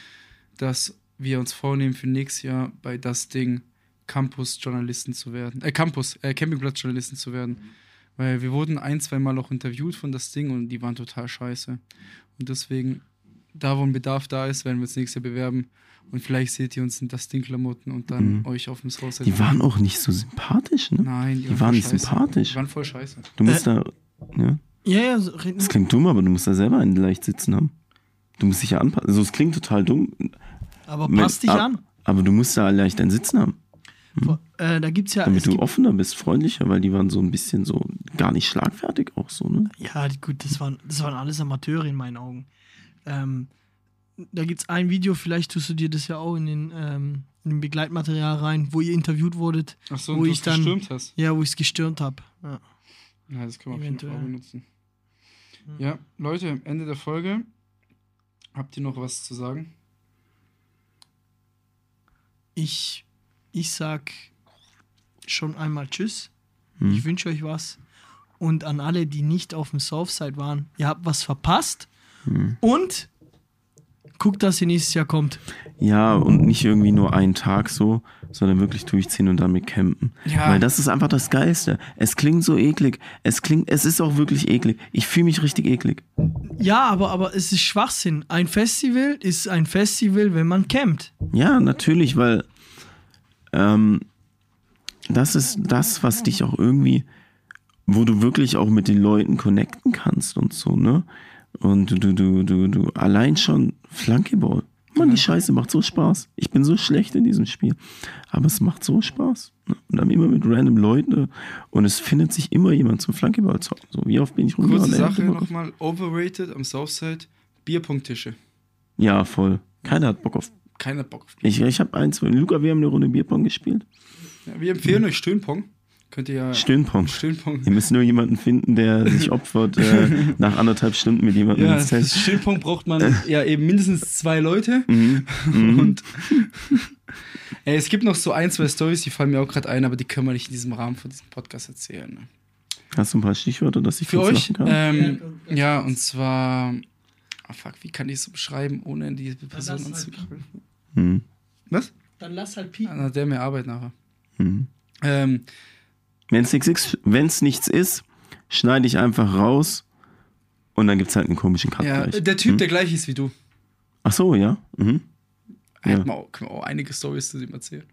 dass wir uns vornehmen für nächstes Jahr bei das Ding Campus-Journalisten zu werden. Äh, Campus, äh, Campingplatz-Journalisten zu werden. Weil wir wurden ein, zwei Mal auch interviewt von das Ding und die waren total scheiße. Und deswegen, da wo ein Bedarf da ist, werden wir uns nächstes Jahr bewerben. Und vielleicht seht ihr uns in das Ding-Klamotten und dann Mhm. euch auf dem Haus. Die waren auch nicht so sympathisch, ne? Nein, die waren nicht scheiße. sympathisch. Die waren voll scheiße. Du musst da. Ja. Ja, ja, so, reden Das klingt dumm, aber du musst da selber einen leicht sitzen haben. Du musst dich ja anpassen. Also es klingt total dumm. aber passt dich an. Aber du musst da leicht ein Sitzen haben. Äh, da gibt's ja. Damit es du gibt, offener bist, freundlicher, weil die waren so ein bisschen so gar nicht schlagfertig auch so, ne? Ja, gut, das waren, das waren alles Amateure in meinen Augen. Ähm, da gibt es ein Video, vielleicht tust du dir das ja auch in den, ähm, in den Begleitmaterial rein, wo ihr interviewt wurdet. Ach so, wo ich es dann, gestürmt hast. Ja, wo ich es gestürmt habe. Ja. Ja, das können wir auf jeden Fall Eventuell. benutzen. Ja, Leute, Ende der Folge. Habt ihr noch was zu sagen? Ich, ich sag schon einmal Tschüss. Hm. Ich wünsche euch was. Und an alle, die nicht auf dem Southside waren, ihr habt was verpasst. Hm. Und guckt, dass ihr nächstes Jahr kommt. Ja, und nicht irgendwie nur einen Tag so, sondern wirklich durchziehen und damit campen. Ja. Weil das ist einfach das Geilste. Es klingt so eklig. Es klingt, es ist auch wirklich eklig. Ich fühle mich richtig eklig. Ja, aber, aber es ist Schwachsinn. Ein Festival ist ein Festival, wenn man campt. Ja, natürlich, weil ähm, das ist das, was dich auch irgendwie, wo du wirklich auch mit den Leuten connecten kannst und so, ne? Und du, du, du, du, allein schon Flankeball. Mann, die Scheiße macht so Spaß. Ich bin so schlecht in diesem Spiel. Aber es macht so Spaß. Ne? Und dann immer mit random Leuten. Und es findet sich immer jemand zum Flankeball zocken. So, wie oft bin ich Kurze rumgerannt? ey, Sache nochmal: Overrated am Southside, Bierpunkttische. Ja, voll. Keiner hat Bock auf. Keiner Bock auf Bier. Ich, ich habe eins, Luca, wir haben eine Runde Bierpong gespielt. Ja, wir empfehlen euch Stöhnpong. Könnt ihr ja. Stöhnpong. Stöhnpong. Ihr müsst nur jemanden finden, der sich opfert, äh, nach anderthalb Stunden mit jemandem Ja, ins Zelt. Stöhnpong braucht man ja eben mindestens zwei Leute. Mhm. Mhm. Und ey, es gibt noch so ein, zwei Stories, die fallen mir auch gerade ein, aber die können wir nicht in diesem Rahmen von diesem Podcast erzählen. Ne? Hast du ein paar Stichwörter, dass ich Für euch? kann? Ähm, ja, und zwar. Ah, fuck, wie kann ich es so beschreiben, ohne die Person lass halt anzugreifen? Mhm. Was? Dann lass halt piepen. Ah, der mehr Arbeit nachher. Mhm. Ähm, Wenn es nichts ist, wenn's nichts ist, schneide ich einfach raus und dann gibt es halt einen komischen Cut ja, gleich. der Typ, Mhm. der gleich ist wie du. Ach so, ja. Mhm. Ja. Wir auch, können wir auch einige Stories zu dem erzählen.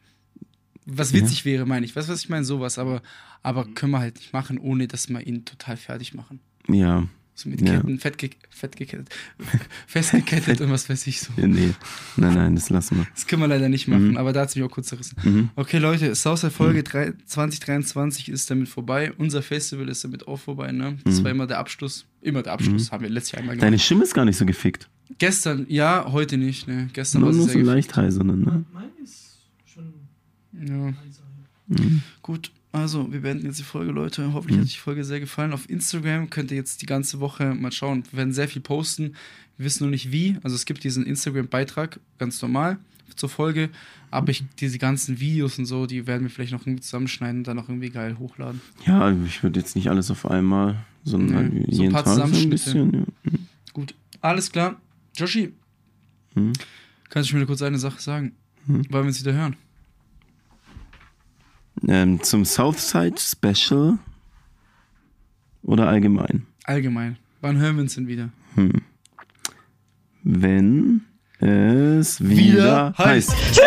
Was witzig wäre, meine ich. Weißt du, was ich meine? Sowas, aber, aber können wir halt nicht machen, ohne dass wir ihn total fertig machen. Ja. So mit Ja. Ketten, fett, ge fett gekettet, festgekettet und was weiß ich so. ja. Nee. Nein, nein, das lassen wir. Das können wir leider nicht machen, Mhm. aber da hat es mich auch kurz zerrissen. Mhm. Okay, Leute, Southside Folge drei- 2023 ist damit vorbei. Unser Festival ist damit auch vorbei, ne? Das Mhm. war immer der Abschluss immer der Abschluss. Haben wir letztes Jahr einmal gemacht. Deine Stimme ist gar nicht so gefickt. Gestern, ja, heute nicht. Ne? Gestern Nur, war nur so leicht heisernen, ne? Ja. Mhm. Gut, also wir beenden jetzt die Folge, Leute. Hoffentlich Mhm. hat euch die Folge sehr gefallen. Auf Instagram könnt ihr jetzt die ganze Woche mal schauen. Wir werden sehr viel posten. Wir wissen noch nicht wie. Also es gibt diesen Instagram-Beitrag, ganz normal, zur Folge. Aber ich, diese ganzen Videos und so, die werden wir vielleicht noch irgendwie zusammenschneiden und dann noch irgendwie geil hochladen. Ja, ich würde jetzt nicht alles auf einmal, sondern Nee, so ein jeden paar Tag so ein bisschen. Ja. Mhm. Gut, alles klar. Joshi, Mhm. kannst du mir kurz eine Sache sagen? Mhm. Wollen wir uns wieder hören? Ähm, zum Southside Special oder allgemein? Allgemein. Wann hören wir uns denn wieder? Hm. Wenn es wieder, Wieder heißt. heißt.